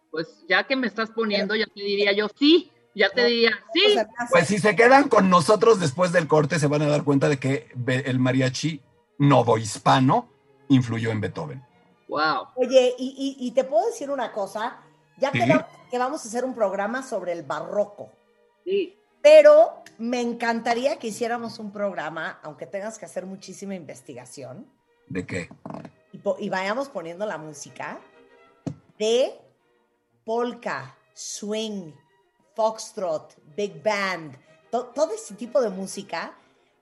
Pues ya que me estás poniendo, ya te diría yo sí, ya te diría sí. Pues si se quedan con nosotros después del corte, se van a dar cuenta de que el mariachi novohispano influyó en Beethoven. Wow. Oye, y, te puedo decir una cosa, ya que, que vamos a hacer un programa sobre el barroco. Sí. Pero me encantaría que hiciéramos un programa, aunque tengas que hacer muchísima investigación, ¿De qué? Y, vayamos poniendo la música de polka, swing, foxtrot, big band, todo ese tipo de música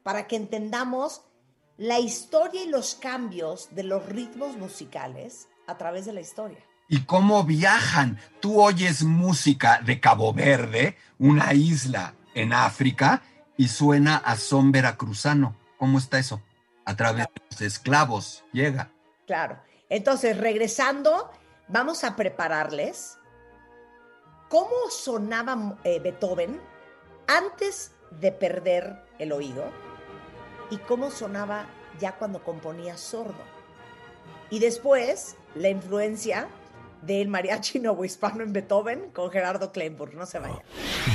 para que entendamos la historia y los cambios de los ritmos musicales a través de la historia. Y cómo viajan. Tú oyes música de Cabo Verde, una isla en África, y suena a son veracruzano. ¿Cómo está eso? A través de los esclavos llega. Claro. Entonces, regresando, vamos a prepararles cómo sonaba eh, Beethoven antes de perder el oído y cómo sonaba ya cuando componía sordo. Y después, la influencia del mariachi [laughs] hispano en Beethoven con Gerardo Kleinburg. No se vaya.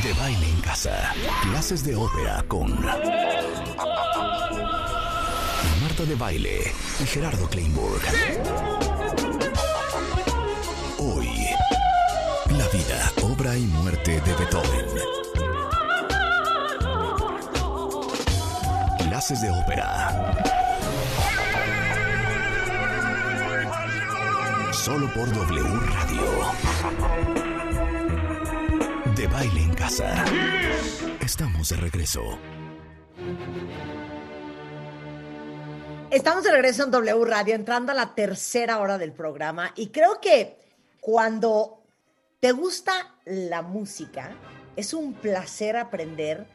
De baile en casa. Clases de ópera con De Baile y Gerardo Kleinburg. Hoy, la vida, obra y muerte de Beethoven. Clases de ópera. Solo por W Radio. De baile en casa. Estamos de regreso. Estamos de regreso en W Radio, entrando a la tercera hora del programa y creo que cuando te gusta la música, es un placer aprender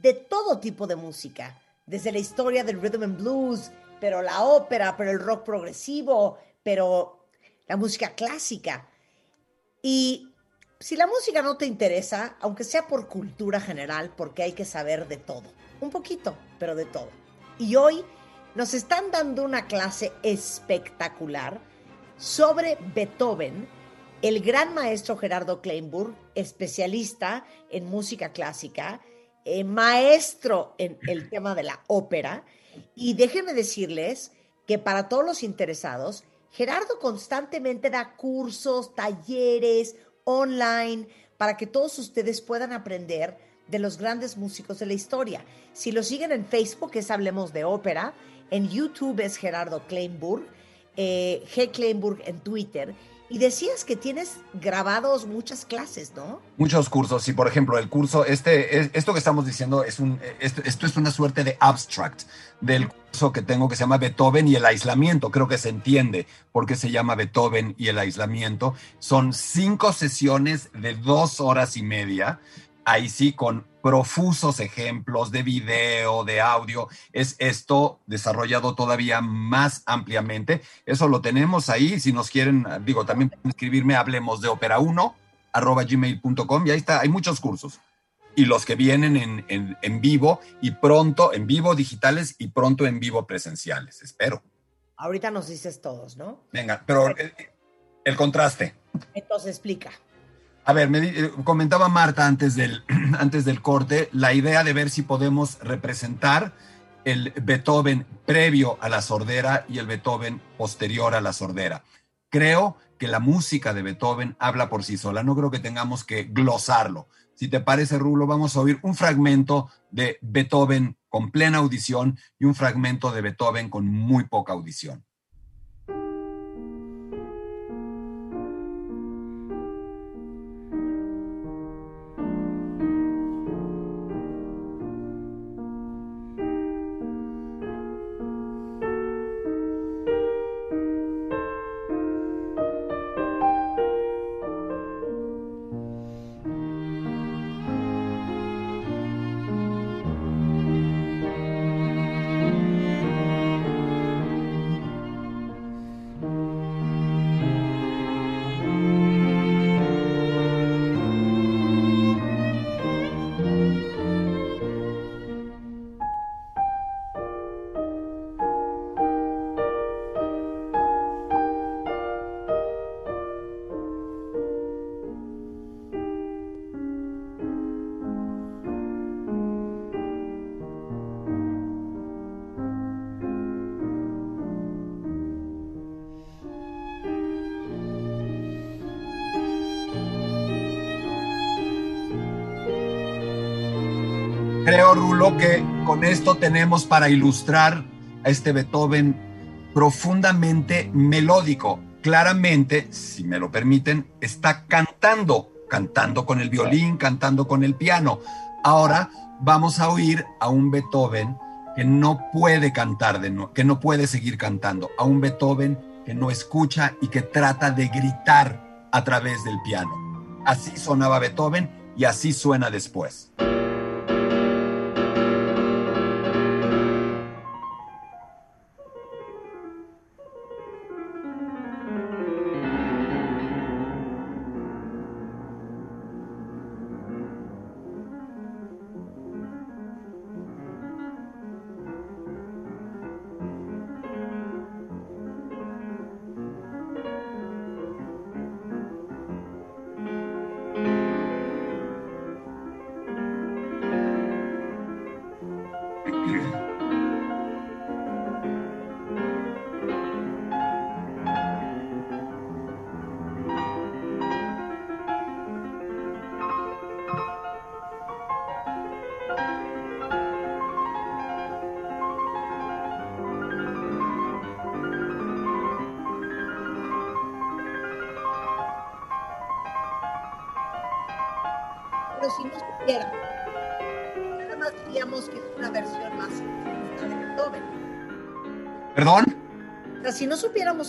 de todo tipo de música, desde la historia del rhythm and blues, pero la ópera, pero el rock progresivo, pero la música clásica. Y si la música no te interesa, aunque sea por cultura general, porque hay que saber de todo, un poquito, pero de todo. Y hoy nos están dando una clase espectacular sobre Beethoven, el gran maestro Gerardo Kleinburg, especialista en música clásica, eh, maestro en el [clears throat] tema de la ópera. Y déjenme decirles que para todos los interesados, Gerardo constantemente da cursos, talleres online para que todos ustedes puedan aprender de los grandes músicos de la historia. Si lo siguen en Facebook, es Hablemos de Ópera, en YouTube es Gerardo Kleinburg, eh, G. Kleinburg en Twitter. Y decías que tienes grabados muchas clases, ¿no? Muchos cursos. Y por ejemplo, el curso, este, esto que estamos diciendo es un, esto, esto, es una suerte de abstract del curso que tengo que se llama Beethoven y el aislamiento. Creo que se entiende por qué se llama Beethoven y el aislamiento. Son cinco sesiones de dos horas y media ahí sí con profusos ejemplos de video, de audio, es esto desarrollado todavía más ampliamente. Eso lo tenemos ahí, si nos quieren, digo, también pueden escribirme, hablemos de ópera 1 arroba gmail.com y ahí está, hay muchos cursos. y los que vienen en, en, en, vivo y pronto, en vivo digitales y pronto en vivo presenciales, espero. Ahorita nos dices todos, ¿no? Venga, pero el, el contraste. Entonces explica. A ver, eh, comentaba Marta antes del, [clears throat] antes del corte la idea de ver si podemos representar el Beethoven previo a la sordera y el Beethoven posterior a la sordera. Creo que la música de Beethoven habla por sí sola, no creo que tengamos que glosarlo. Si te parece, Rulo, vamos a oír un fragmento de Beethoven con plena audición y un fragmento de Beethoven con muy poca audición. Creo, Rulo, que con esto tenemos para ilustrar a este Beethoven profundamente melódico. Claramente, si me lo permiten, está cantando, cantando con el violín, cantando con el piano. Ahora vamos a oír a un Beethoven que no puede cantar, que no puede seguir cantando, a un Beethoven que no escucha y que trata de gritar a través del piano. Así sonaba Beethoven y así suena después.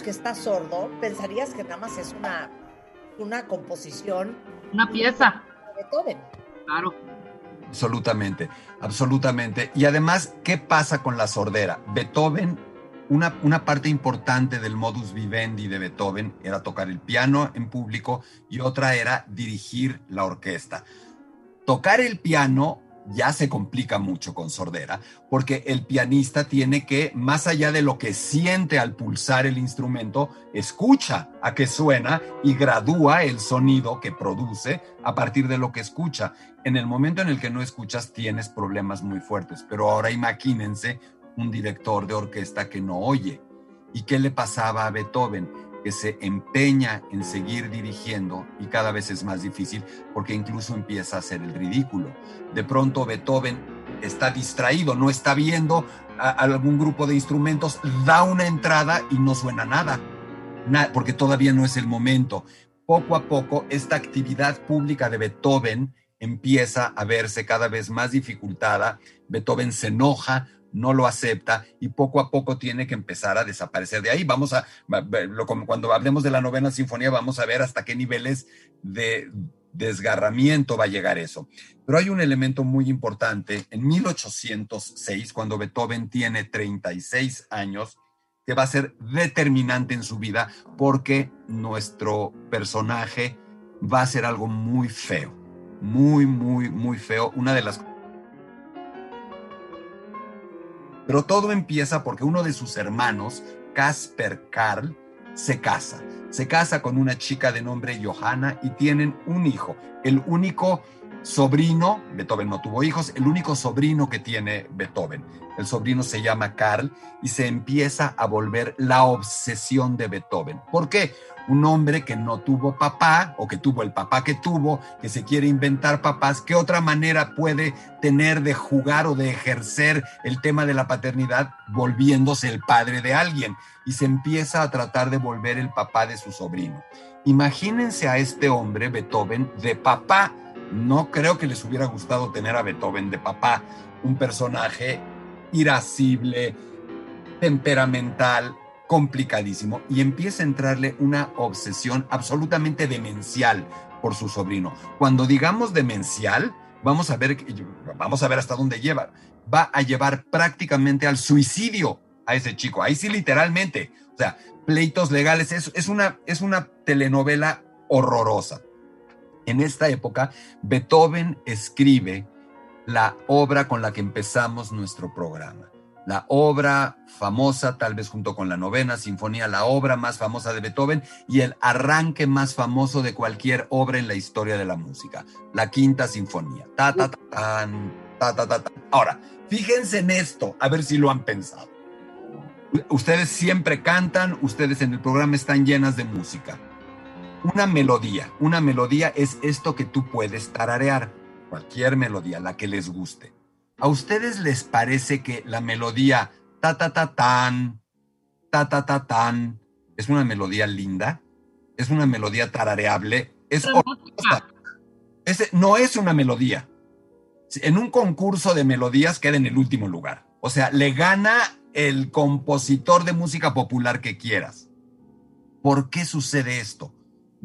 Que está sordo, pensarías que nada más es una, una composición. Una pieza. De Beethoven. Claro. Absolutamente, absolutamente. Y además, ¿qué pasa con la sordera? Beethoven, una, una, parte importante del modus vivendi de Beethoven era tocar el piano en público y otra era dirigir la orquesta. Tocar el piano ya se complica mucho con sordera, porque el pianista tiene que, más allá de lo que siente al pulsar el instrumento, escucha a qué suena y gradúa el sonido que produce a partir de lo que escucha. En el momento en el que no escuchas tienes problemas muy fuertes, pero ahora imagínense un director de orquesta que no oye. ¿Y qué le pasaba a Beethoven? Que se empeña en seguir dirigiendo y cada vez es más difícil porque incluso empieza a hacer el ridículo. De pronto Beethoven está distraído, no está viendo a algún grupo de instrumentos, da una entrada y no suena nada, porque todavía no es el momento. Poco a poco esta actividad pública de Beethoven empieza a verse cada vez más dificultada. Beethoven se enoja, no lo acepta y poco a poco tiene que empezar a desaparecer de ahí. Vamos a, cuando hablemos de la novena sinfonía, vamos a ver hasta qué niveles de desgarramiento va a llegar eso. Pero hay un elemento muy importante. En 1806, cuando Beethoven tiene 36 años, que va a ser determinante en su vida porque nuestro personaje va a hacer algo muy feo muy, muy, muy feo. Una de las... Pero todo empieza porque uno de sus hermanos, Casper Karl, se casa. Se casa con una chica de nombre Johanna y tienen un hijo. El único sobrino, Beethoven no tuvo hijos, el único sobrino que tiene Beethoven. El sobrino se llama Karl y se empieza a volver la obsesión de Beethoven. ¿Por qué? Un hombre que no tuvo papá o que tuvo el papá que tuvo, que se quiere inventar papás, ¿qué otra manera puede tener de jugar o de ejercer el tema de la paternidad volviéndose el padre de alguien? Y se empieza a tratar de volver el papá de su sobrino. Imagínense a este hombre, Beethoven, de papá. No creo que les hubiera gustado tener a Beethoven de papá, un personaje irascible, temperamental, complicadísimo, y empieza a entrarle una obsesión absolutamente demencial por su sobrino. Cuando digamos demencial, vamos a ver, vamos a ver hasta dónde lleva. Va a llevar prácticamente al suicidio a ese chico. Ahí sí, literalmente. O sea, pleitos legales. Es, es, una, es una telenovela horrorosa. En esta época, Beethoven escribe la obra con la que empezamos nuestro programa. La obra famosa, tal vez junto con la novena sinfonía, la obra más famosa de Beethoven y el arranque más famoso de cualquier obra en la historia de la música, la quinta sinfonía. Ta, ta, ta, ta, ta, ta, ta. Ahora, fíjense en esto, a ver si lo han pensado. Ustedes siempre cantan, ustedes en el programa están llenas de música. Una melodía, una melodía es esto que tú puedes tararear cualquier melodía, la que les guste. ¿A ustedes les parece que la melodía ta ta ta tan, ta ta ta tan, es una melodía linda? ¿Es una melodía tarareable? Es no es una melodía. En un concurso de melodías queda en el último lugar. O sea, le gana el compositor de música popular que quieras. ¿Por qué sucede esto?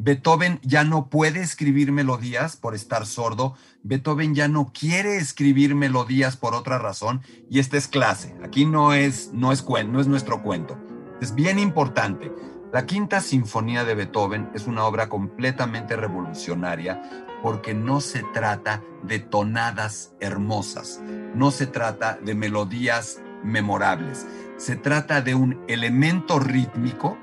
Beethoven ya no puede escribir melodías por estar sordo, Beethoven ya no quiere escribir melodías por otra razón y esta es clase. Aquí no es no es no es nuestro cuento. Es bien importante. La Quinta Sinfonía de Beethoven es una obra completamente revolucionaria porque no se trata de tonadas hermosas, no se trata de melodías memorables, se trata de un elemento rítmico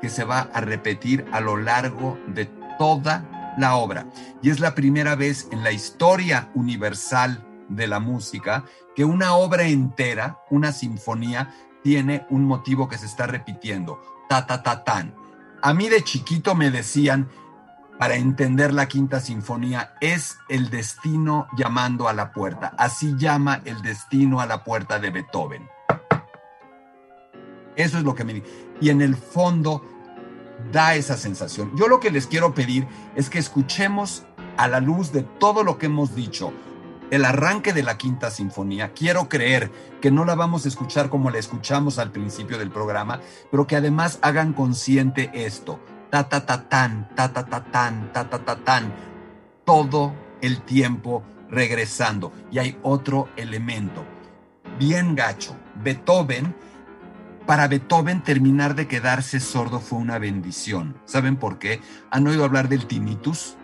que se va a repetir a lo largo de toda la obra. Y es la primera vez en la historia universal de la música que una obra entera, una sinfonía, tiene un motivo que se está repitiendo. Ta, ta, ta, tan. A mí de chiquito me decían, para entender la quinta sinfonía, es el destino llamando a la puerta. Así llama el destino a la puerta de Beethoven. Eso es lo que me y en el fondo da esa sensación. Yo lo que les quiero pedir es que escuchemos a la luz de todo lo que hemos dicho, el arranque de la quinta sinfonía. Quiero creer que no la vamos a escuchar como la escuchamos al principio del programa, pero que además hagan consciente esto. Ta ta ta tan, ta ta ta tan, ta ta ta tan. Todo el tiempo regresando. Y hay otro elemento. Bien gacho. Beethoven para Beethoven terminar de quedarse sordo fue una bendición. ¿Saben por qué? ¿Han oído hablar del tinnitus?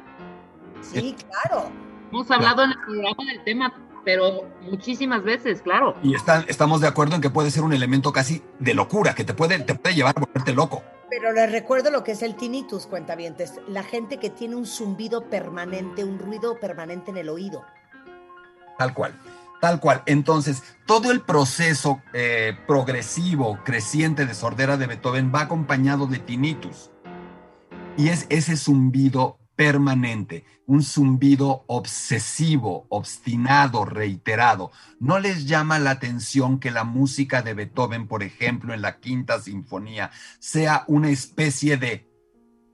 Sí, claro. Hemos hablado en el programa del tema, pero muchísimas veces, claro. Y estamos de acuerdo en que puede ser un elemento casi de locura, que te puede, te puede llevar a volverte loco. Pero les recuerdo lo que es el tinnitus, cuentavientes. La gente que tiene un zumbido permanente, un ruido permanente en el oído. Tal cual. Tal cual. Entonces, todo el proceso eh, progresivo, creciente de sordera de Beethoven va acompañado de tinnitus. Y es ese zumbido permanente, un zumbido obsesivo, obstinado, reiterado. ¿No les llama la atención que la música de Beethoven, por ejemplo, en la quinta sinfonía, sea una especie de,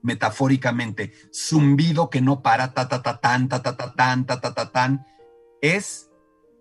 metafóricamente, zumbido que no para, ta, ta, ta, tan, ta, ta, ta, tan, ta, ta, ta, tan? Es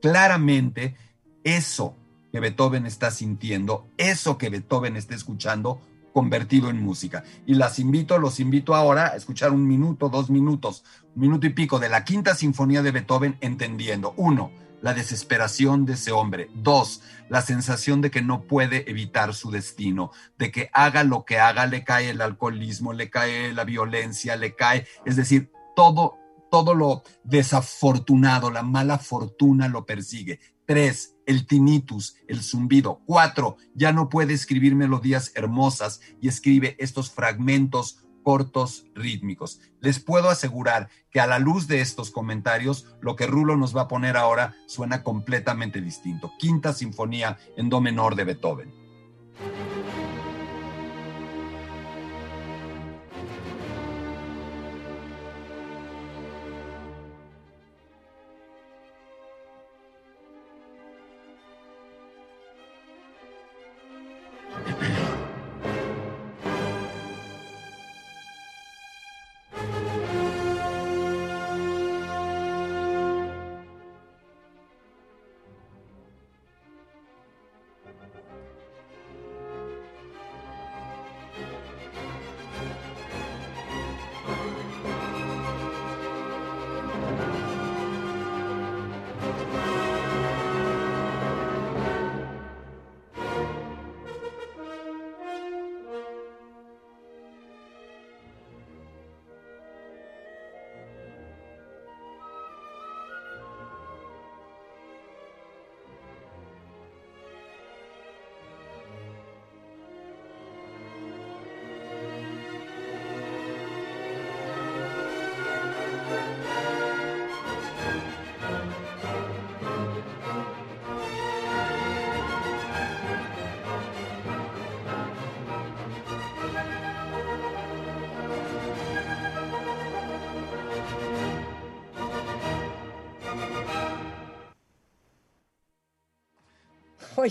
claramente eso que Beethoven está sintiendo, eso que Beethoven está escuchando, convertido en música. Y las invito, los invito ahora a escuchar un minuto, dos minutos, un minuto y pico de la quinta sinfonía de Beethoven entendiendo, uno, la desesperación de ese hombre, dos, la sensación de que no puede evitar su destino, de que haga lo que haga, le cae el alcoholismo, le cae la violencia, le cae, es decir, todo todo lo desafortunado, la mala fortuna lo persigue. Tres, el tinnitus, el zumbido. Cuatro, ya no puede escribir melodías hermosas y escribe estos fragmentos cortos rítmicos. Les puedo asegurar que a la luz de estos comentarios, lo que Rulo nos va a poner ahora suena completamente distinto. Quinta Sinfonía en Do menor de Beethoven.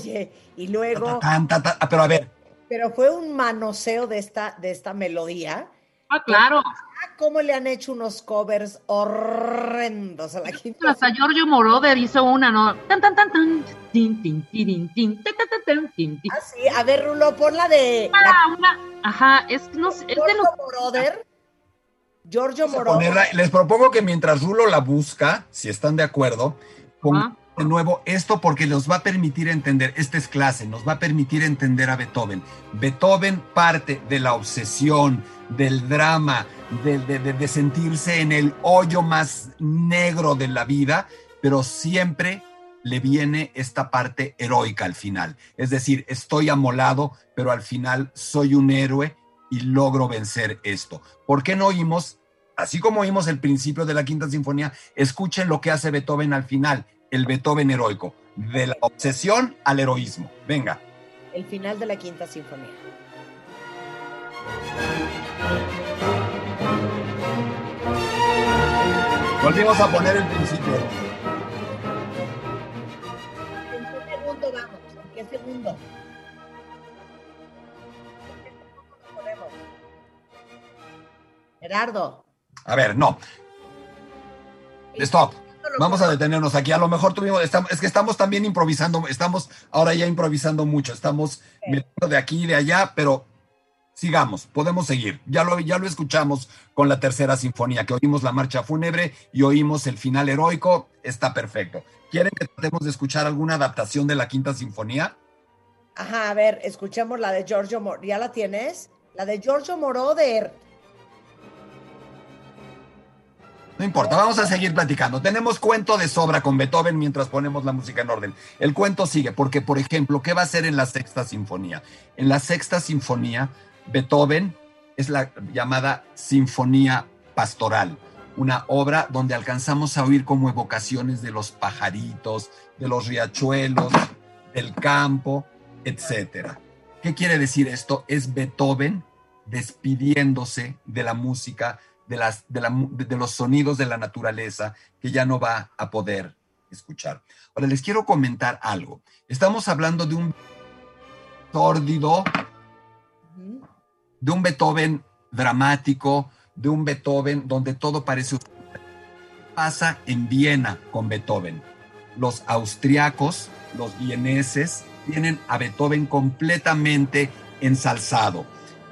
Oye, y luego. pero a ver. Pero fue un manoseo de esta, de esta melodía. Ah, claro. Ah, cómo le han hecho unos covers horrendos a la quinta. Hasta Giorgio Moroder hizo una, ¿no? Tan, tan, tan, tan. Tin, tin, tin, tin, tin, Ah, sí. A ver, Rulo, pon la de. Ah, una. Ajá, es, no, es de los. Moroder. Giorgio Moroder. les propongo que mientras Rulo la busca, si están de acuerdo, pongan de nuevo esto porque nos va a permitir entender, esta es clase, nos va a permitir entender a Beethoven. Beethoven parte de la obsesión, del drama, de, de, sentirse en el hoyo más negro de la vida, pero siempre le viene esta parte heroica al final. Es decir, estoy amolado, pero al final soy un héroe y logro vencer esto. ¿Por qué no oímos, así como oímos el principio de la Quinta Sinfonía, escuchen lo que hace Beethoven al final? El Beethoven heroico, de la obsesión al heroísmo. Venga. El final de la quinta sinfonía. Volvimos a poner el principio. ¿En qué segundo vamos? ¿En qué segundo? Gerardo. A ver, no. Stop. Vamos a detenernos aquí. A lo mejor tuvimos, es que estamos también improvisando, estamos ahora ya improvisando mucho, estamos metiendo de aquí y de allá, pero sigamos, podemos seguir. Ya lo, ya lo escuchamos con la tercera sinfonía, que oímos la marcha fúnebre y oímos el final heroico, está perfecto. ¿Quieren que tratemos de escuchar alguna adaptación de la quinta sinfonía? Ajá, a ver, escuchemos la de Giorgio Moroder. ¿Ya la tienes? La de Giorgio Moroder. No importa, vamos a seguir platicando. Tenemos cuento de sobra con Beethoven mientras ponemos la música en orden. El cuento sigue, porque, por ejemplo, ¿qué va a hacer en la sexta sinfonía? En la sexta sinfonía, Beethoven es la llamada Sinfonía Pastoral, una obra donde alcanzamos a oír como evocaciones de los pajaritos, de los riachuelos, del campo, etc. ¿Qué quiere decir esto? Es Beethoven despidiéndose de la música de, las, de, los sonidos de la naturaleza que ya no va a poder escuchar. Ahora les quiero comentar algo. Estamos hablando de un sórdido, de un Beethoven dramático, de un Beethoven donde todo parece pasa en Viena con Beethoven. Los austriacos, los vieneses, tienen a Beethoven completamente ensalzado.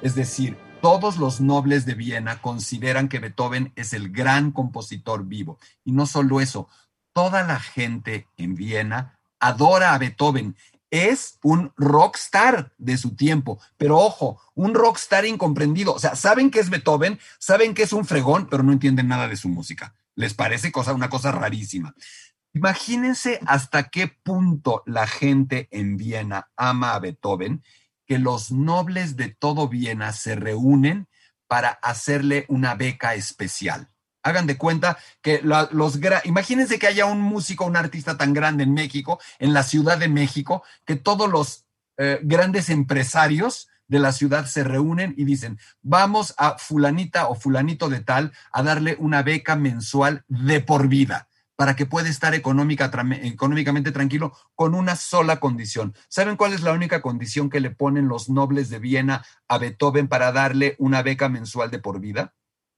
Es decir, todos los nobles de Viena consideran que Beethoven es el gran compositor vivo. Y no solo eso, toda la gente en Viena adora a Beethoven. Es un rockstar de su tiempo, pero ojo, un rockstar incomprendido. O sea, saben que es Beethoven, saben que es un fregón, pero no entienden nada de su música. les parece cosa, una cosa rarísima. Imagínense hasta qué punto la gente en Viena ama a Beethoven, que los nobles de todo Viena se reúnen para hacerle una beca especial. Hagan de cuenta que los imagínense que haya un músico, un artista tan grande en México, en la Ciudad de México, que todos los eh, grandes empresarios de la ciudad se reúnen y dicen, vamos a fulanita o fulanito de tal a darle una beca mensual de por vida para que pueda estar económica, económicamente tranquilo con una sola condición. ¿Saben cuál es la única condición que le ponen los nobles de Viena a Beethoven para darle una beca mensual de por vida?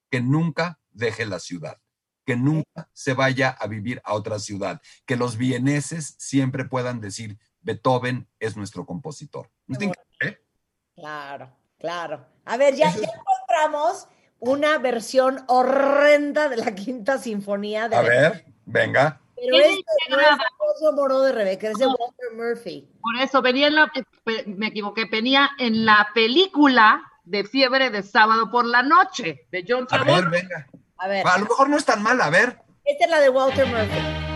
Que nunca deje la ciudad, que nunca se vaya a vivir a otra ciudad, que los vieneses siempre puedan decir, Beethoven es nuestro compositor. Claro, claro. A ver, ya, encontramos una versión horrenda de la Quinta Sinfonía. De a ver, venga. Pero este no es Moró de Rebeca, es de Walter Murphy. Por eso, venía en la, me equivoqué, venía en la película de Fiebre de Sábado por la Noche, de John Travolta. A ver, venga. A ver. A lo mejor no es tan mal, a ver. Esta es la de Walter Murphy.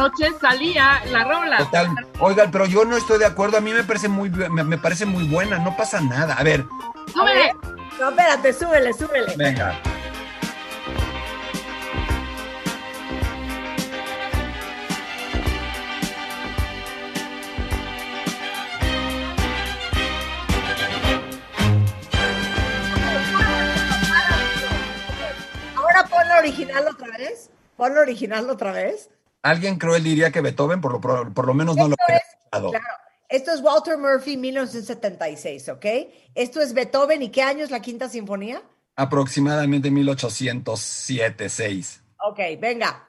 Noche salía la rola. Total. Oigan, pero yo no estoy de acuerdo. A mí me parece muy, me, parece muy buena. No pasa nada. A ver. Súbele. No, espérate, súbele, súbele. Venga. Ahora pon la original otra vez. Pon la original otra vez. Alguien cruel diría que Beethoven, por lo, por, lo menos no lo ha. Claro. Esto es Walter Murphy, 1976, ¿ok? Esto es Beethoven, ¿y qué año es la Quinta Sinfonía? Aproximadamente 1807, 6. Ok, venga.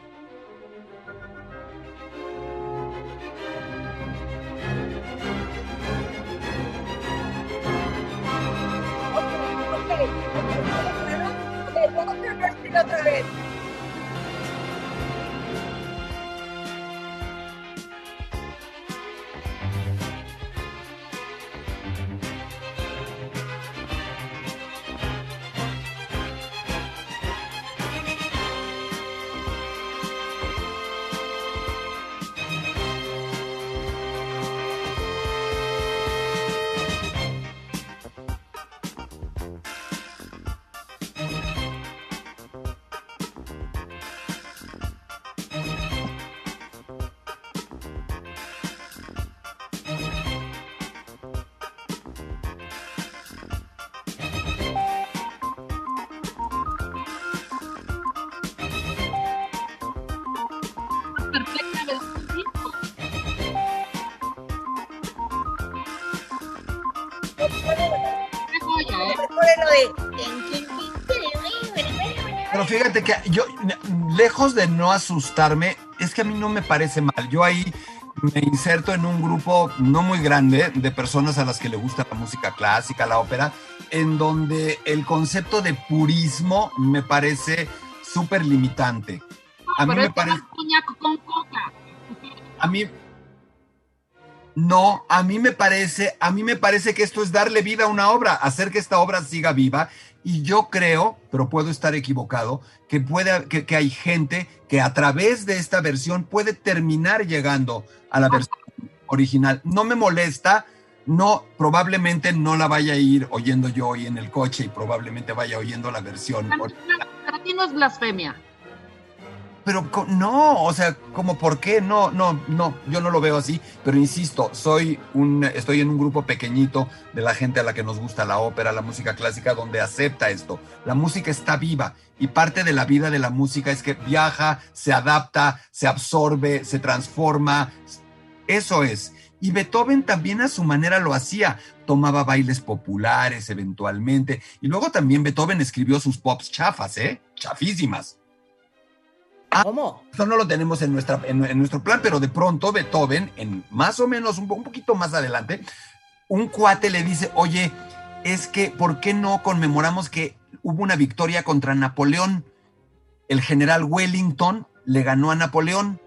fíjate que yo, lejos de no asustarme, es que a mí no me parece mal. Yo ahí me inserto en un grupo no muy grande de personas a las que le gusta la música clásica, la ópera, en donde el concepto de purismo me parece súper limitante. A mí me parece. Con coca. A mí, no, a mí me parece, a mí me parece que esto es darle vida a una obra, hacer que esta obra siga viva. Y yo creo, pero puedo estar equivocado, que puede, que, hay gente que a través de esta versión puede terminar llegando a la versión original. No me molesta, no, probablemente no la vaya a ir oyendo yo hoy en el coche y probablemente vaya oyendo la versión. Para ti no es blasfemia. Pero no, o sea, como por qué? No, no, no, yo no lo veo así, pero insisto, soy un, estoy en un grupo pequeñito de la gente a la que nos gusta la ópera, la música clásica, donde acepta esto. La música está viva y parte de la vida de la música es que viaja, se adapta, se absorbe, se transforma. Eso es. Y Beethoven también a su manera lo hacía. Tomaba bailes populares eventualmente. Y luego también Beethoven escribió sus pops chafas, ¿eh? Chafísimas. Ah, ¿Cómo? Eso no lo tenemos en, nuestra, en, nuestro plan, pero de pronto Beethoven, en más o menos un, un poquito más adelante, un cuate le dice, oye, es que, ¿por qué no conmemoramos que hubo una victoria contra Napoleón? El general Wellington le ganó a Napoleón.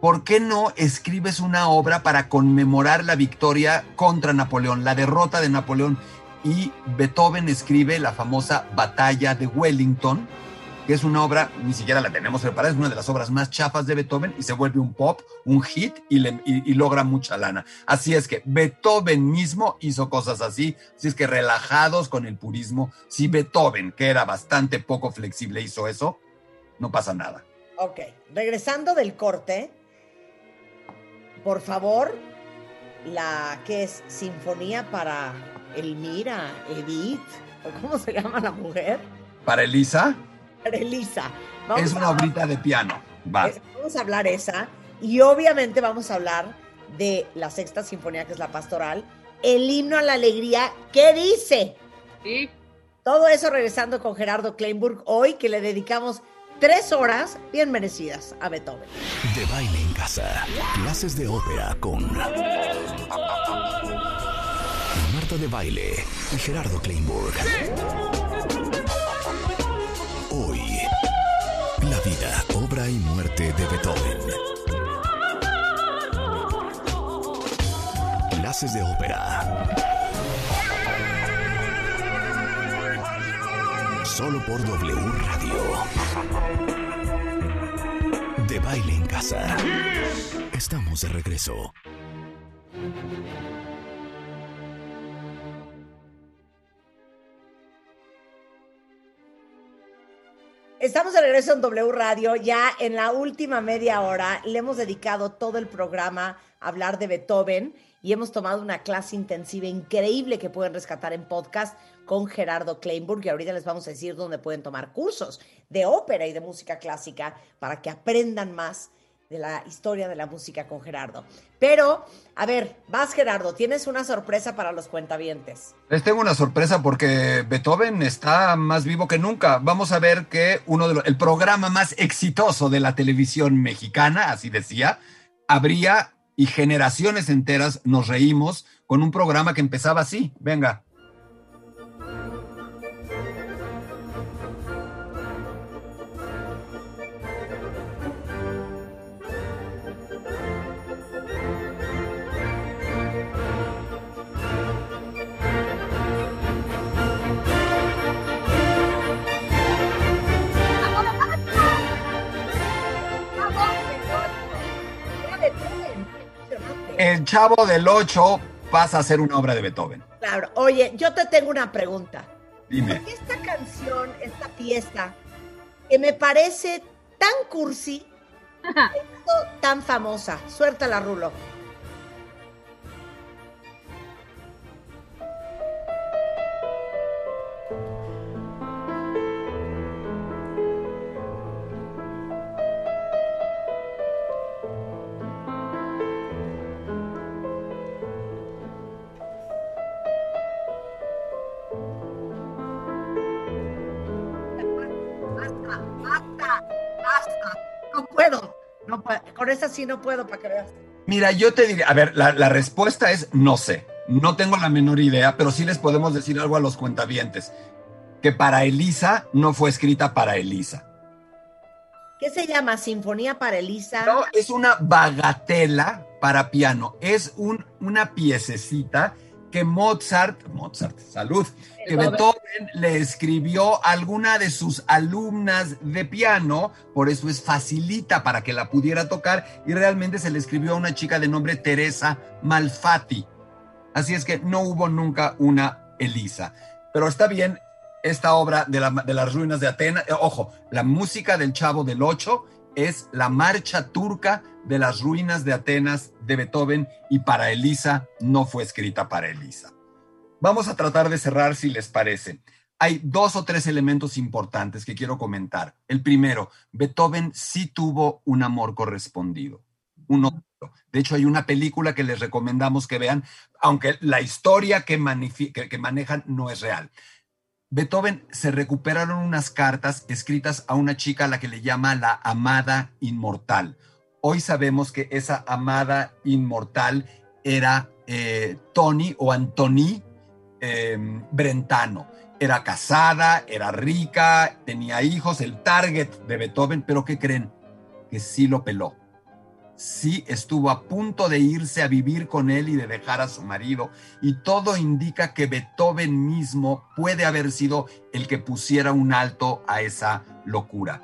¿Por qué no escribes una obra para conmemorar la victoria contra Napoleón, la derrota de Napoleón? Y Beethoven escribe la famosa Batalla de Wellington, que es una obra, ni siquiera la tenemos preparada, es una de las obras más chafas de Beethoven y se vuelve un pop, un hit y, logra mucha lana. Así es que Beethoven mismo hizo cosas así, así es que relajados con el purismo, si Beethoven, que era bastante poco flexible, hizo eso, no pasa nada. Ok, regresando del corte, por favor, la que es Sinfonía para Elmira, Edith, o cómo se llama la mujer. ¿Para Elisa? Elisa. es una obrita de piano. Vamos a hablar esa. Y obviamente vamos a hablar de la sexta sinfonía, que es la pastoral. El himno a la alegría, ¿qué dice? Sí. Todo eso regresando con Gerardo Kleinburg hoy, que le dedicamos tres horas bien merecidas a Beethoven. De baile en casa, clases de ópera con Marta de Baile y Gerardo Kleinburg. Y muerte de Beethoven. Clases de ópera. Solo por W Radio. De baile en casa. Estamos de regreso. Estamos de regreso en W Radio, ya en la última media hora le hemos dedicado todo el programa a hablar de Beethoven y hemos tomado una clase intensiva increíble que pueden rescatar en podcast con Gerardo Kleinburg y ahorita les vamos a decir dónde pueden tomar cursos de ópera y de música clásica para que aprendan más de la historia de la música con Gerardo. Pero, a ver, vas Gerardo, tienes una sorpresa para los cuentavientes. Les tengo una sorpresa porque Beethoven está más vivo que nunca. Vamos a ver que uno de los, el programa más exitoso de la televisión mexicana, así decía, habría y generaciones enteras nos reímos con un programa que empezaba así. Venga. El Chavo del Ocho pasa a ser una obra de Beethoven. Claro. Oye, yo te tengo una pregunta. Dime. ¿Por qué esta canción, esta fiesta, que me parece tan cursi, tan famosa? Suéltala, Rulo. Con esa sí no puedo, para que veas. Mira, yo te diría, a ver, la, la, respuesta es no sé. No tengo la menor idea, pero sí les podemos decir algo a los cuentavientes. Que para Elisa no fue escrita para Elisa. ¿Qué se llama? ¿Sinfonía para Elisa? No, es una bagatela para piano. Es un, una piececita que Mozart, Mozart, salud, que Beethoven le escribió a alguna de sus alumnas de piano, por eso es facilita para que la pudiera tocar y realmente se le escribió a una chica de nombre Teresa Malfatti. Así es que no hubo nunca una Elisa. Pero está bien, esta obra de, las ruinas de Atenas, eh, ojo, la música del Chavo del Ocho es la marcha turca de las ruinas de Atenas de Beethoven y para Elisa no fue escrita para Elisa. Vamos a tratar de cerrar si les parece. Hay dos o tres elementos importantes que quiero comentar. El primero, Beethoven sí tuvo un amor correspondido. Uno, de hecho, hay una película que les recomendamos que vean, aunque la historia que, que manejan no es real. Beethoven se recuperaron unas cartas escritas a una chica a la que le llama la amada inmortal. Hoy sabemos que esa amada inmortal era eh, Tony o Antoni em, Brentano. Era casada, era rica, tenía hijos, el target de Beethoven, pero ¿qué creen? Que sí lo peló sí estuvo a punto de irse a vivir con él y de dejar a su marido, y todo indica que Beethoven mismo puede haber sido el que pusiera un alto a esa locura.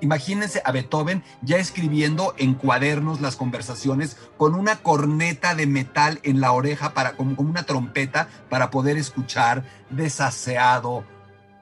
Imagínense a Beethoven ya escribiendo en cuadernos las conversaciones con una corneta de metal en la oreja para como, una trompeta para poder escuchar desaseado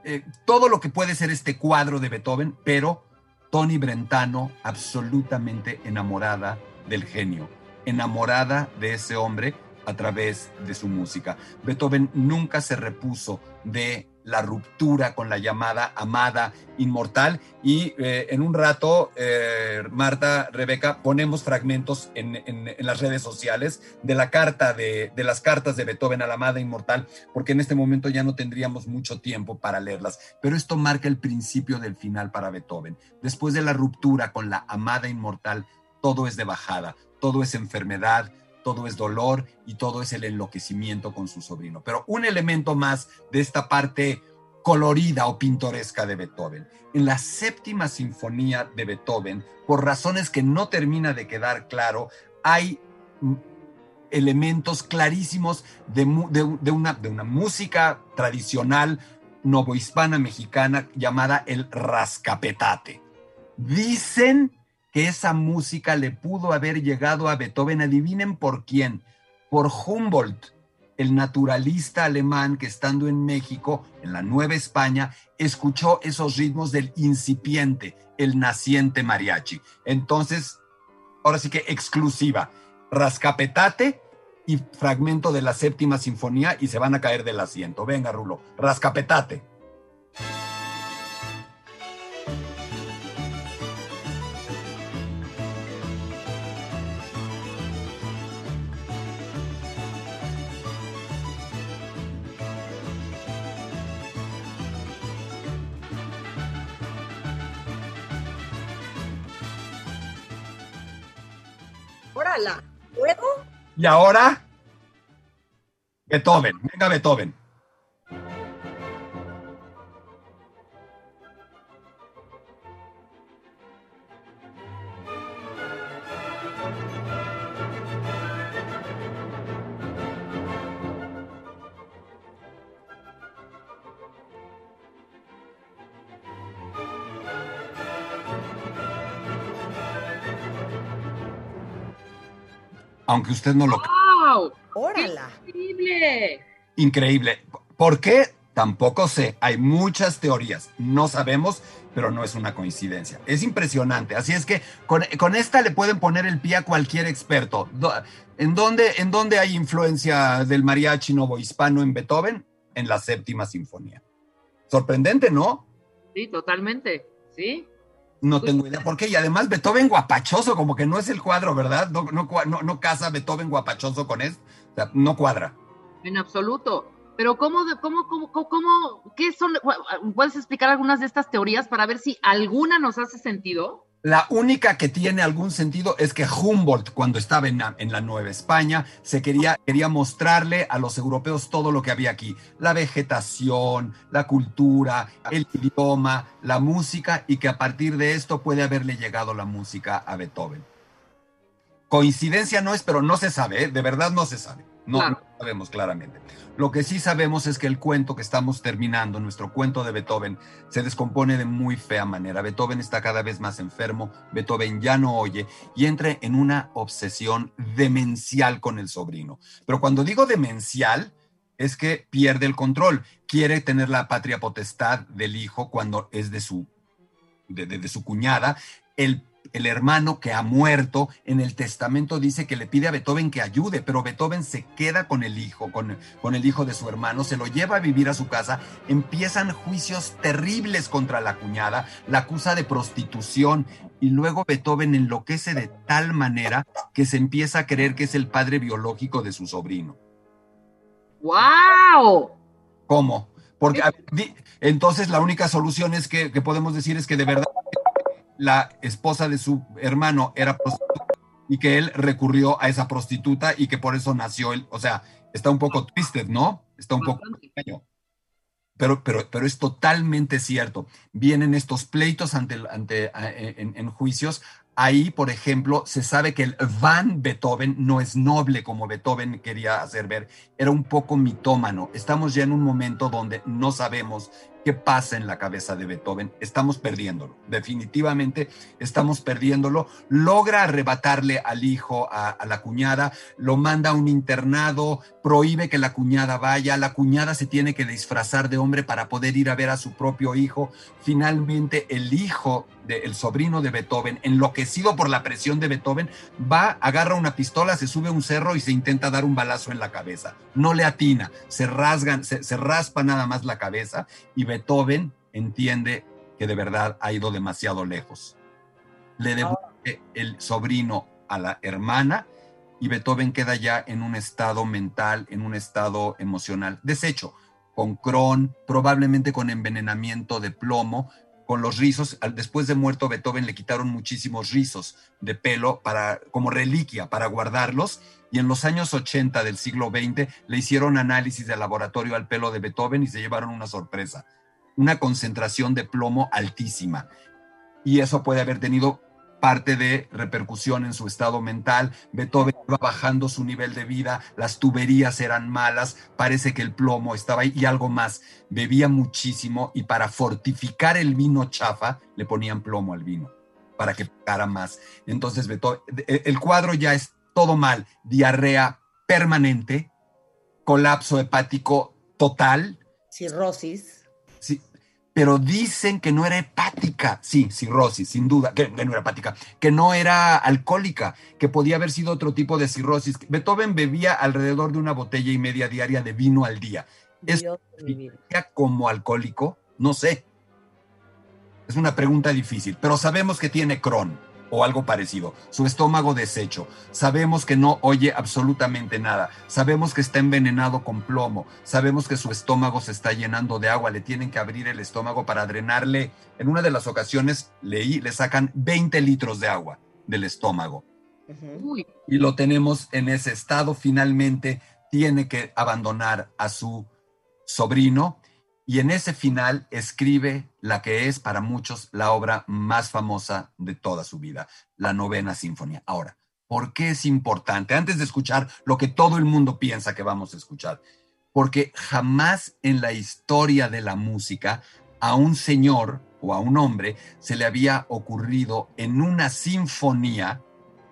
eh, todo lo que puede ser este cuadro de Beethoven, pero Tony Brentano absolutamente enamorada del genio, enamorada de ese hombre a través de su música. Beethoven nunca se repuso de la ruptura con la llamada amada inmortal y eh, en un rato, eh, Marta, Rebeca, ponemos fragmentos en, las redes sociales de la carta de, de las cartas de Beethoven a la amada inmortal, porque en este momento ya no tendríamos mucho tiempo para leerlas, pero esto marca el principio del final para Beethoven. Después de la ruptura con la amada inmortal, todo es de bajada, todo es enfermedad, todo es dolor y todo es el enloquecimiento con su sobrino. Pero un elemento más de esta parte colorida o pintoresca de Beethoven. En la séptima sinfonía de Beethoven, por razones que no termina de quedar claro, hay elementos clarísimos de, una, de una música tradicional novohispana mexicana llamada el rascapetate. Dicen que esa música le pudo haber llegado a Beethoven, adivinen por quién, por Humboldt, el naturalista alemán que estando en México, en la Nueva España, escuchó esos ritmos del incipiente, el naciente mariachi. Entonces, ahora sí que exclusiva, rascapetate y fragmento de la séptima sinfonía y se van a caer del asiento. Venga, Rulo, rascapetate. Y ahora, Beethoven. Venga, Beethoven. Aunque usted no lo ¡Wow! ¡Órala! ¡Increíble! Increíble. ¿Por qué? Tampoco sé. Hay muchas teorías. No sabemos, pero no es una coincidencia. Es impresionante. Así es que con, esta le pueden poner el pie a cualquier experto. ¿En dónde, ¿En dónde hay influencia del mariachi novohispano en Beethoven? En la séptima sinfonía. Sorprendente, ¿no? Sí, totalmente. Sí. No tengo idea por qué. Y además Beethoven guapachoso, como que no es el cuadro, ¿verdad? No, no, no, casa Beethoven guapachoso con esto. O sea, no cuadra. En absoluto. Pero ¿cómo, cómo, cómo, cómo, qué son? ¿Puedes explicar algunas de estas teorías para ver si alguna nos hace sentido? La única que tiene algún sentido es que Humboldt, cuando estaba en la, Nueva España, se quería, quería mostrarle a los europeos todo lo que había aquí: la vegetación, la cultura, el idioma, la música, y que a partir de esto puede haberle llegado la música a Beethoven. Coincidencia no es, pero no se sabe, ¿eh? de verdad no se sabe. No, sabemos claramente. Lo que sí sabemos es que el cuento que estamos terminando, nuestro cuento de Beethoven, se descompone de muy fea manera. Beethoven está cada vez más enfermo, Beethoven ya no oye y entra en una obsesión demencial con el sobrino. Pero cuando digo demencial, es que pierde el control, quiere tener la patria potestad del hijo cuando es de su, de, su cuñada. El el hermano que ha muerto, en el testamento dice que le pide a Beethoven que ayude, pero Beethoven se queda con el hijo, con, con, el hijo de su hermano, se lo lleva a vivir a su casa, empiezan juicios terribles contra la cuñada, la acusa de prostitución y luego Beethoven enloquece de tal manera que se empieza a creer que es el padre biológico de su sobrino. ¡Wow! ¿Cómo? Porque entonces la única solución es que, que podemos decir es que de verdad la esposa de su hermano era prostituta y que él recurrió a esa prostituta y que por eso nació él. O sea, está un poco twisted, ¿no? Está un poco Pero, pero, pero es totalmente cierto. Vienen estos pleitos ante, ante, en, en juicios Ahí, por ejemplo, se sabe que el Van Beethoven no es noble como Beethoven quería hacer ver, era un poco mitómano. Estamos ya en un momento donde no sabemos qué pasa en la cabeza de Beethoven. Estamos perdiéndolo, definitivamente estamos perdiéndolo. Logra arrebatarle al hijo a, la cuñada, lo manda a un internado, prohíbe que la cuñada vaya, la cuñada se tiene que disfrazar de hombre para poder ir a ver a su propio hijo. Finalmente el hijo del sobrino de Beethoven, enloquecido por la presión de Beethoven, va, agarra una pistola, se sube a un cerro y se intenta dar un balazo en la cabeza. No le atina, se rasgan, se, se raspa nada más la cabeza y Beethoven entiende que de verdad ha ido demasiado lejos. Le devuelve el sobrino a la hermana y Beethoven queda ya en un estado mental, en un estado emocional deshecho, con Crohn, probablemente con envenenamiento de plomo, con los rizos. Después de muerto Beethoven le quitaron muchísimos rizos de pelo para, como reliquia para guardarlos. Y en los años 80 del siglo XX le hicieron análisis de laboratorio al pelo de Beethoven y se llevaron una sorpresa una concentración de plomo altísima. Y eso puede haber tenido parte de repercusión en su estado mental. Beethoven iba bajando su nivel de vida, las tuberías eran malas, parece que el plomo estaba ahí y algo más. Bebía muchísimo y para fortificar el vino chafa le ponían plomo al vino para que pegara más. Entonces Beethoven, el cuadro ya es todo mal, diarrea permanente, colapso hepático total. Cirrosis pero dicen que no era hepática. Sí, cirrosis, sin duda, que, no era hepática, que no era alcohólica, que podía haber sido otro tipo de cirrosis. Beethoven bebía alrededor de una botella y media diaria de vino al día. ¿Es como alcohólico? No sé. Es una pregunta difícil, pero sabemos que tiene Crohn o algo parecido, su estómago deshecho. Sabemos que no oye absolutamente nada. Sabemos que está envenenado con plomo. Sabemos que su estómago se está llenando de agua. Le tienen que abrir el estómago para drenarle. En una de las ocasiones leí, le sacan 20 litros de agua del estómago. Y lo tenemos en ese estado. Finalmente tiene que abandonar a su sobrino y en ese final escribe la que es para muchos la obra más famosa de toda su vida, la novena sinfonía. Ahora, ¿por qué es importante? Antes de escuchar lo que todo el mundo piensa que vamos a escuchar, porque jamás en la historia de la música a un señor o a un hombre se le había ocurrido en una sinfonía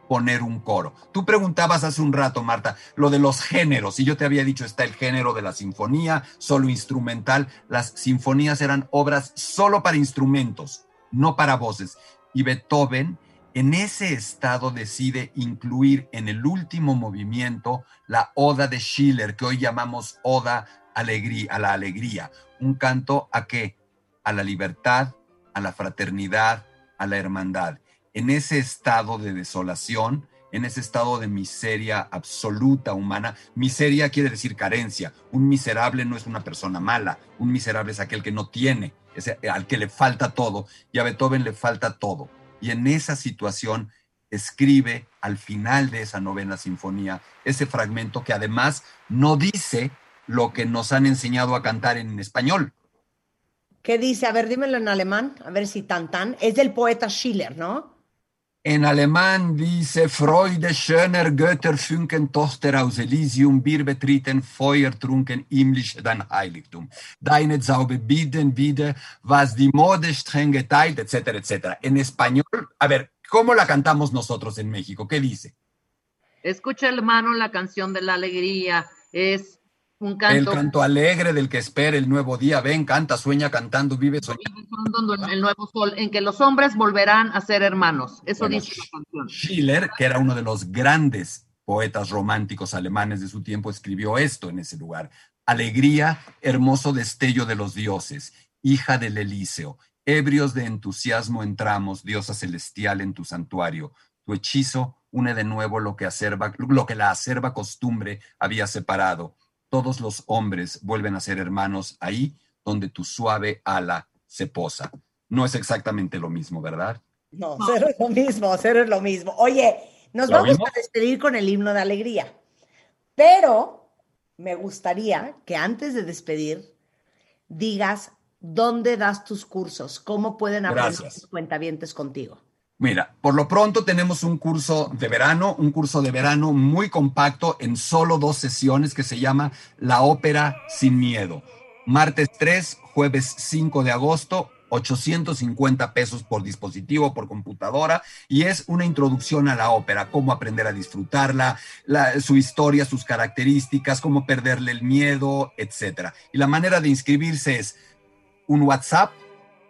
poner un coro. Tú preguntabas hace un rato, Marta, lo de los géneros, y yo te había dicho, está el género de la sinfonía, solo instrumental. Las sinfonías eran obras solo para instrumentos, no para voces. Y Beethoven, en ese estado, decide incluir en el último movimiento la Oda de Schiller, que hoy llamamos Oda alegría, a la alegría. Un canto a qué? A la libertad, a la fraternidad, a la hermandad en ese estado de desolación, en ese estado de miseria absoluta humana. Miseria quiere decir carencia. Un miserable no es una persona mala. Un miserable es aquel que no tiene, es al que le falta todo. Y a Beethoven le falta todo. Y en esa situación escribe al final de esa novena sinfonía ese fragmento que además no dice lo que nos han enseñado a cantar en español. ¿Qué dice? A ver, dímelo en alemán, a ver si tan tan. Es del poeta Schiller, ¿no? En alemán dice Freude schöner Götter funken Tochter aus Elysium, wir betreten feuertrunken himmlisch dein Heiligtum. Deine Zauber bieten wieder, was die Mode streng geteilt, etcétera, etcétera. En español, a ver, ¿cómo la cantamos nosotros en México? ¿Qué dice? Escucha, hermano, la canción de la alegría. Es un canto. El canto alegre del que espera el nuevo día. Ven, canta, sueña cantando, vive soñando. El nuevo sol, en que los hombres volverán a ser hermanos. Eso dice la canción. Schiller, que era uno de los grandes poetas románticos alemanes de su tiempo, escribió esto en ese lugar. Alegría, hermoso destello de los dioses, hija del Elíseo. Ebrios de entusiasmo entramos, diosa celestial, en tu santuario. Tu hechizo une de nuevo lo que, acerba, lo que la acerba costumbre había separado. Todos los hombres vuelven a ser hermanos ahí donde tu suave ala se posa. No es exactamente lo mismo, ¿verdad? No, cero es lo mismo, cero es lo mismo. Oye, nos vamos a despedir con el himno de alegría, pero me gustaría que antes de despedir digas dónde das tus cursos, cómo pueden aprender tus cuentavientes contigo. Mira, por lo pronto tenemos un curso de verano, un curso de verano muy compacto en solo dos sesiones que se llama La Ópera Sin Miedo. Martes 3, jueves 5 de agosto, 850 pesos por dispositivo, por computadora, y es una introducción a la ópera, cómo aprender a disfrutarla, su historia, sus características, cómo perderle el miedo, etc. Y la manera de inscribirse es un WhatsApp,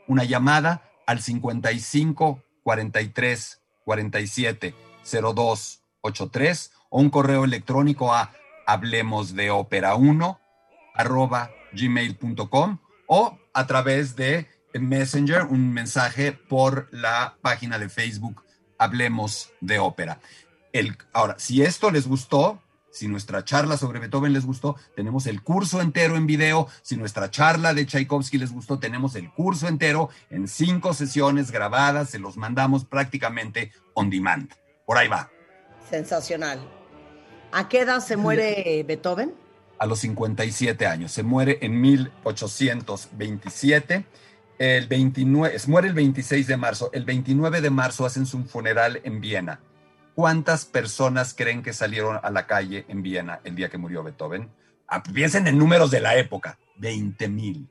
una llamada al 55 43 47 02 83 o un correo electrónico a hablemos de ópera 1 arroba gmail.com o a través de Messenger, un mensaje por la página de Facebook Hablemos de Ópera. El, ahora, si esto les gustó, si nuestra charla sobre Beethoven les gustó, tenemos el curso entero en video. Si nuestra charla de Tchaikovsky les gustó, tenemos el curso entero en cinco sesiones grabadas. Se los mandamos prácticamente on demand. Por ahí va. Sensacional. ¿A qué edad se muere Beethoven? A los 57 años. Se muere en 1827. El 29, muere el 26 de marzo. El 29 de marzo hacen su funeral en Viena. ¿Cuántas personas creen que salieron a la calle en Viena el día que murió Beethoven? Ah, piensen en números de la época, 20 mil.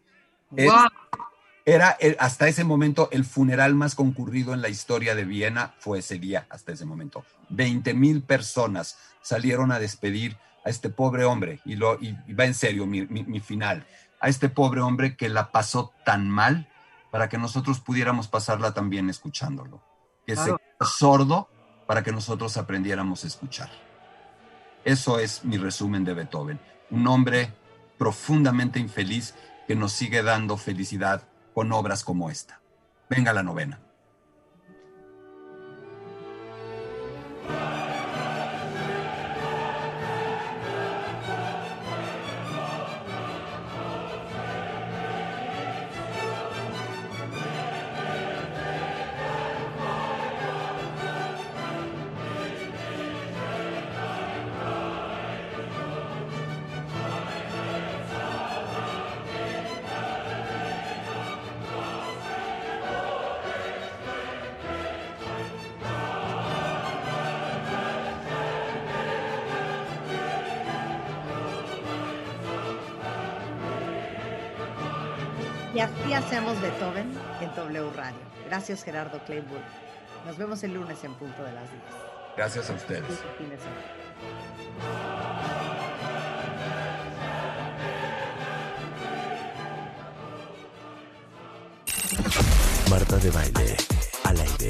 Era hasta ese momento el funeral más concurrido en la historia de Viena, fue ese día, hasta ese momento. 20 mil personas salieron a despedir a este pobre hombre, y, lo, y, va en serio mi, final, a este pobre hombre que la pasó tan mal para que nosotros pudiéramos pasarla también escuchándolo. Que se sordo para que nosotros aprendiéramos a escuchar. Eso es mi resumen de Beethoven, un hombre profundamente infeliz que nos sigue dando felicidad con obras como esta. Venga la novena. Hacemos Beethoven en W Radio. Gracias Gerardo Claiborne. Nos vemos el lunes en punto de las 10. Gracias a ustedes. Marta de baile al aire.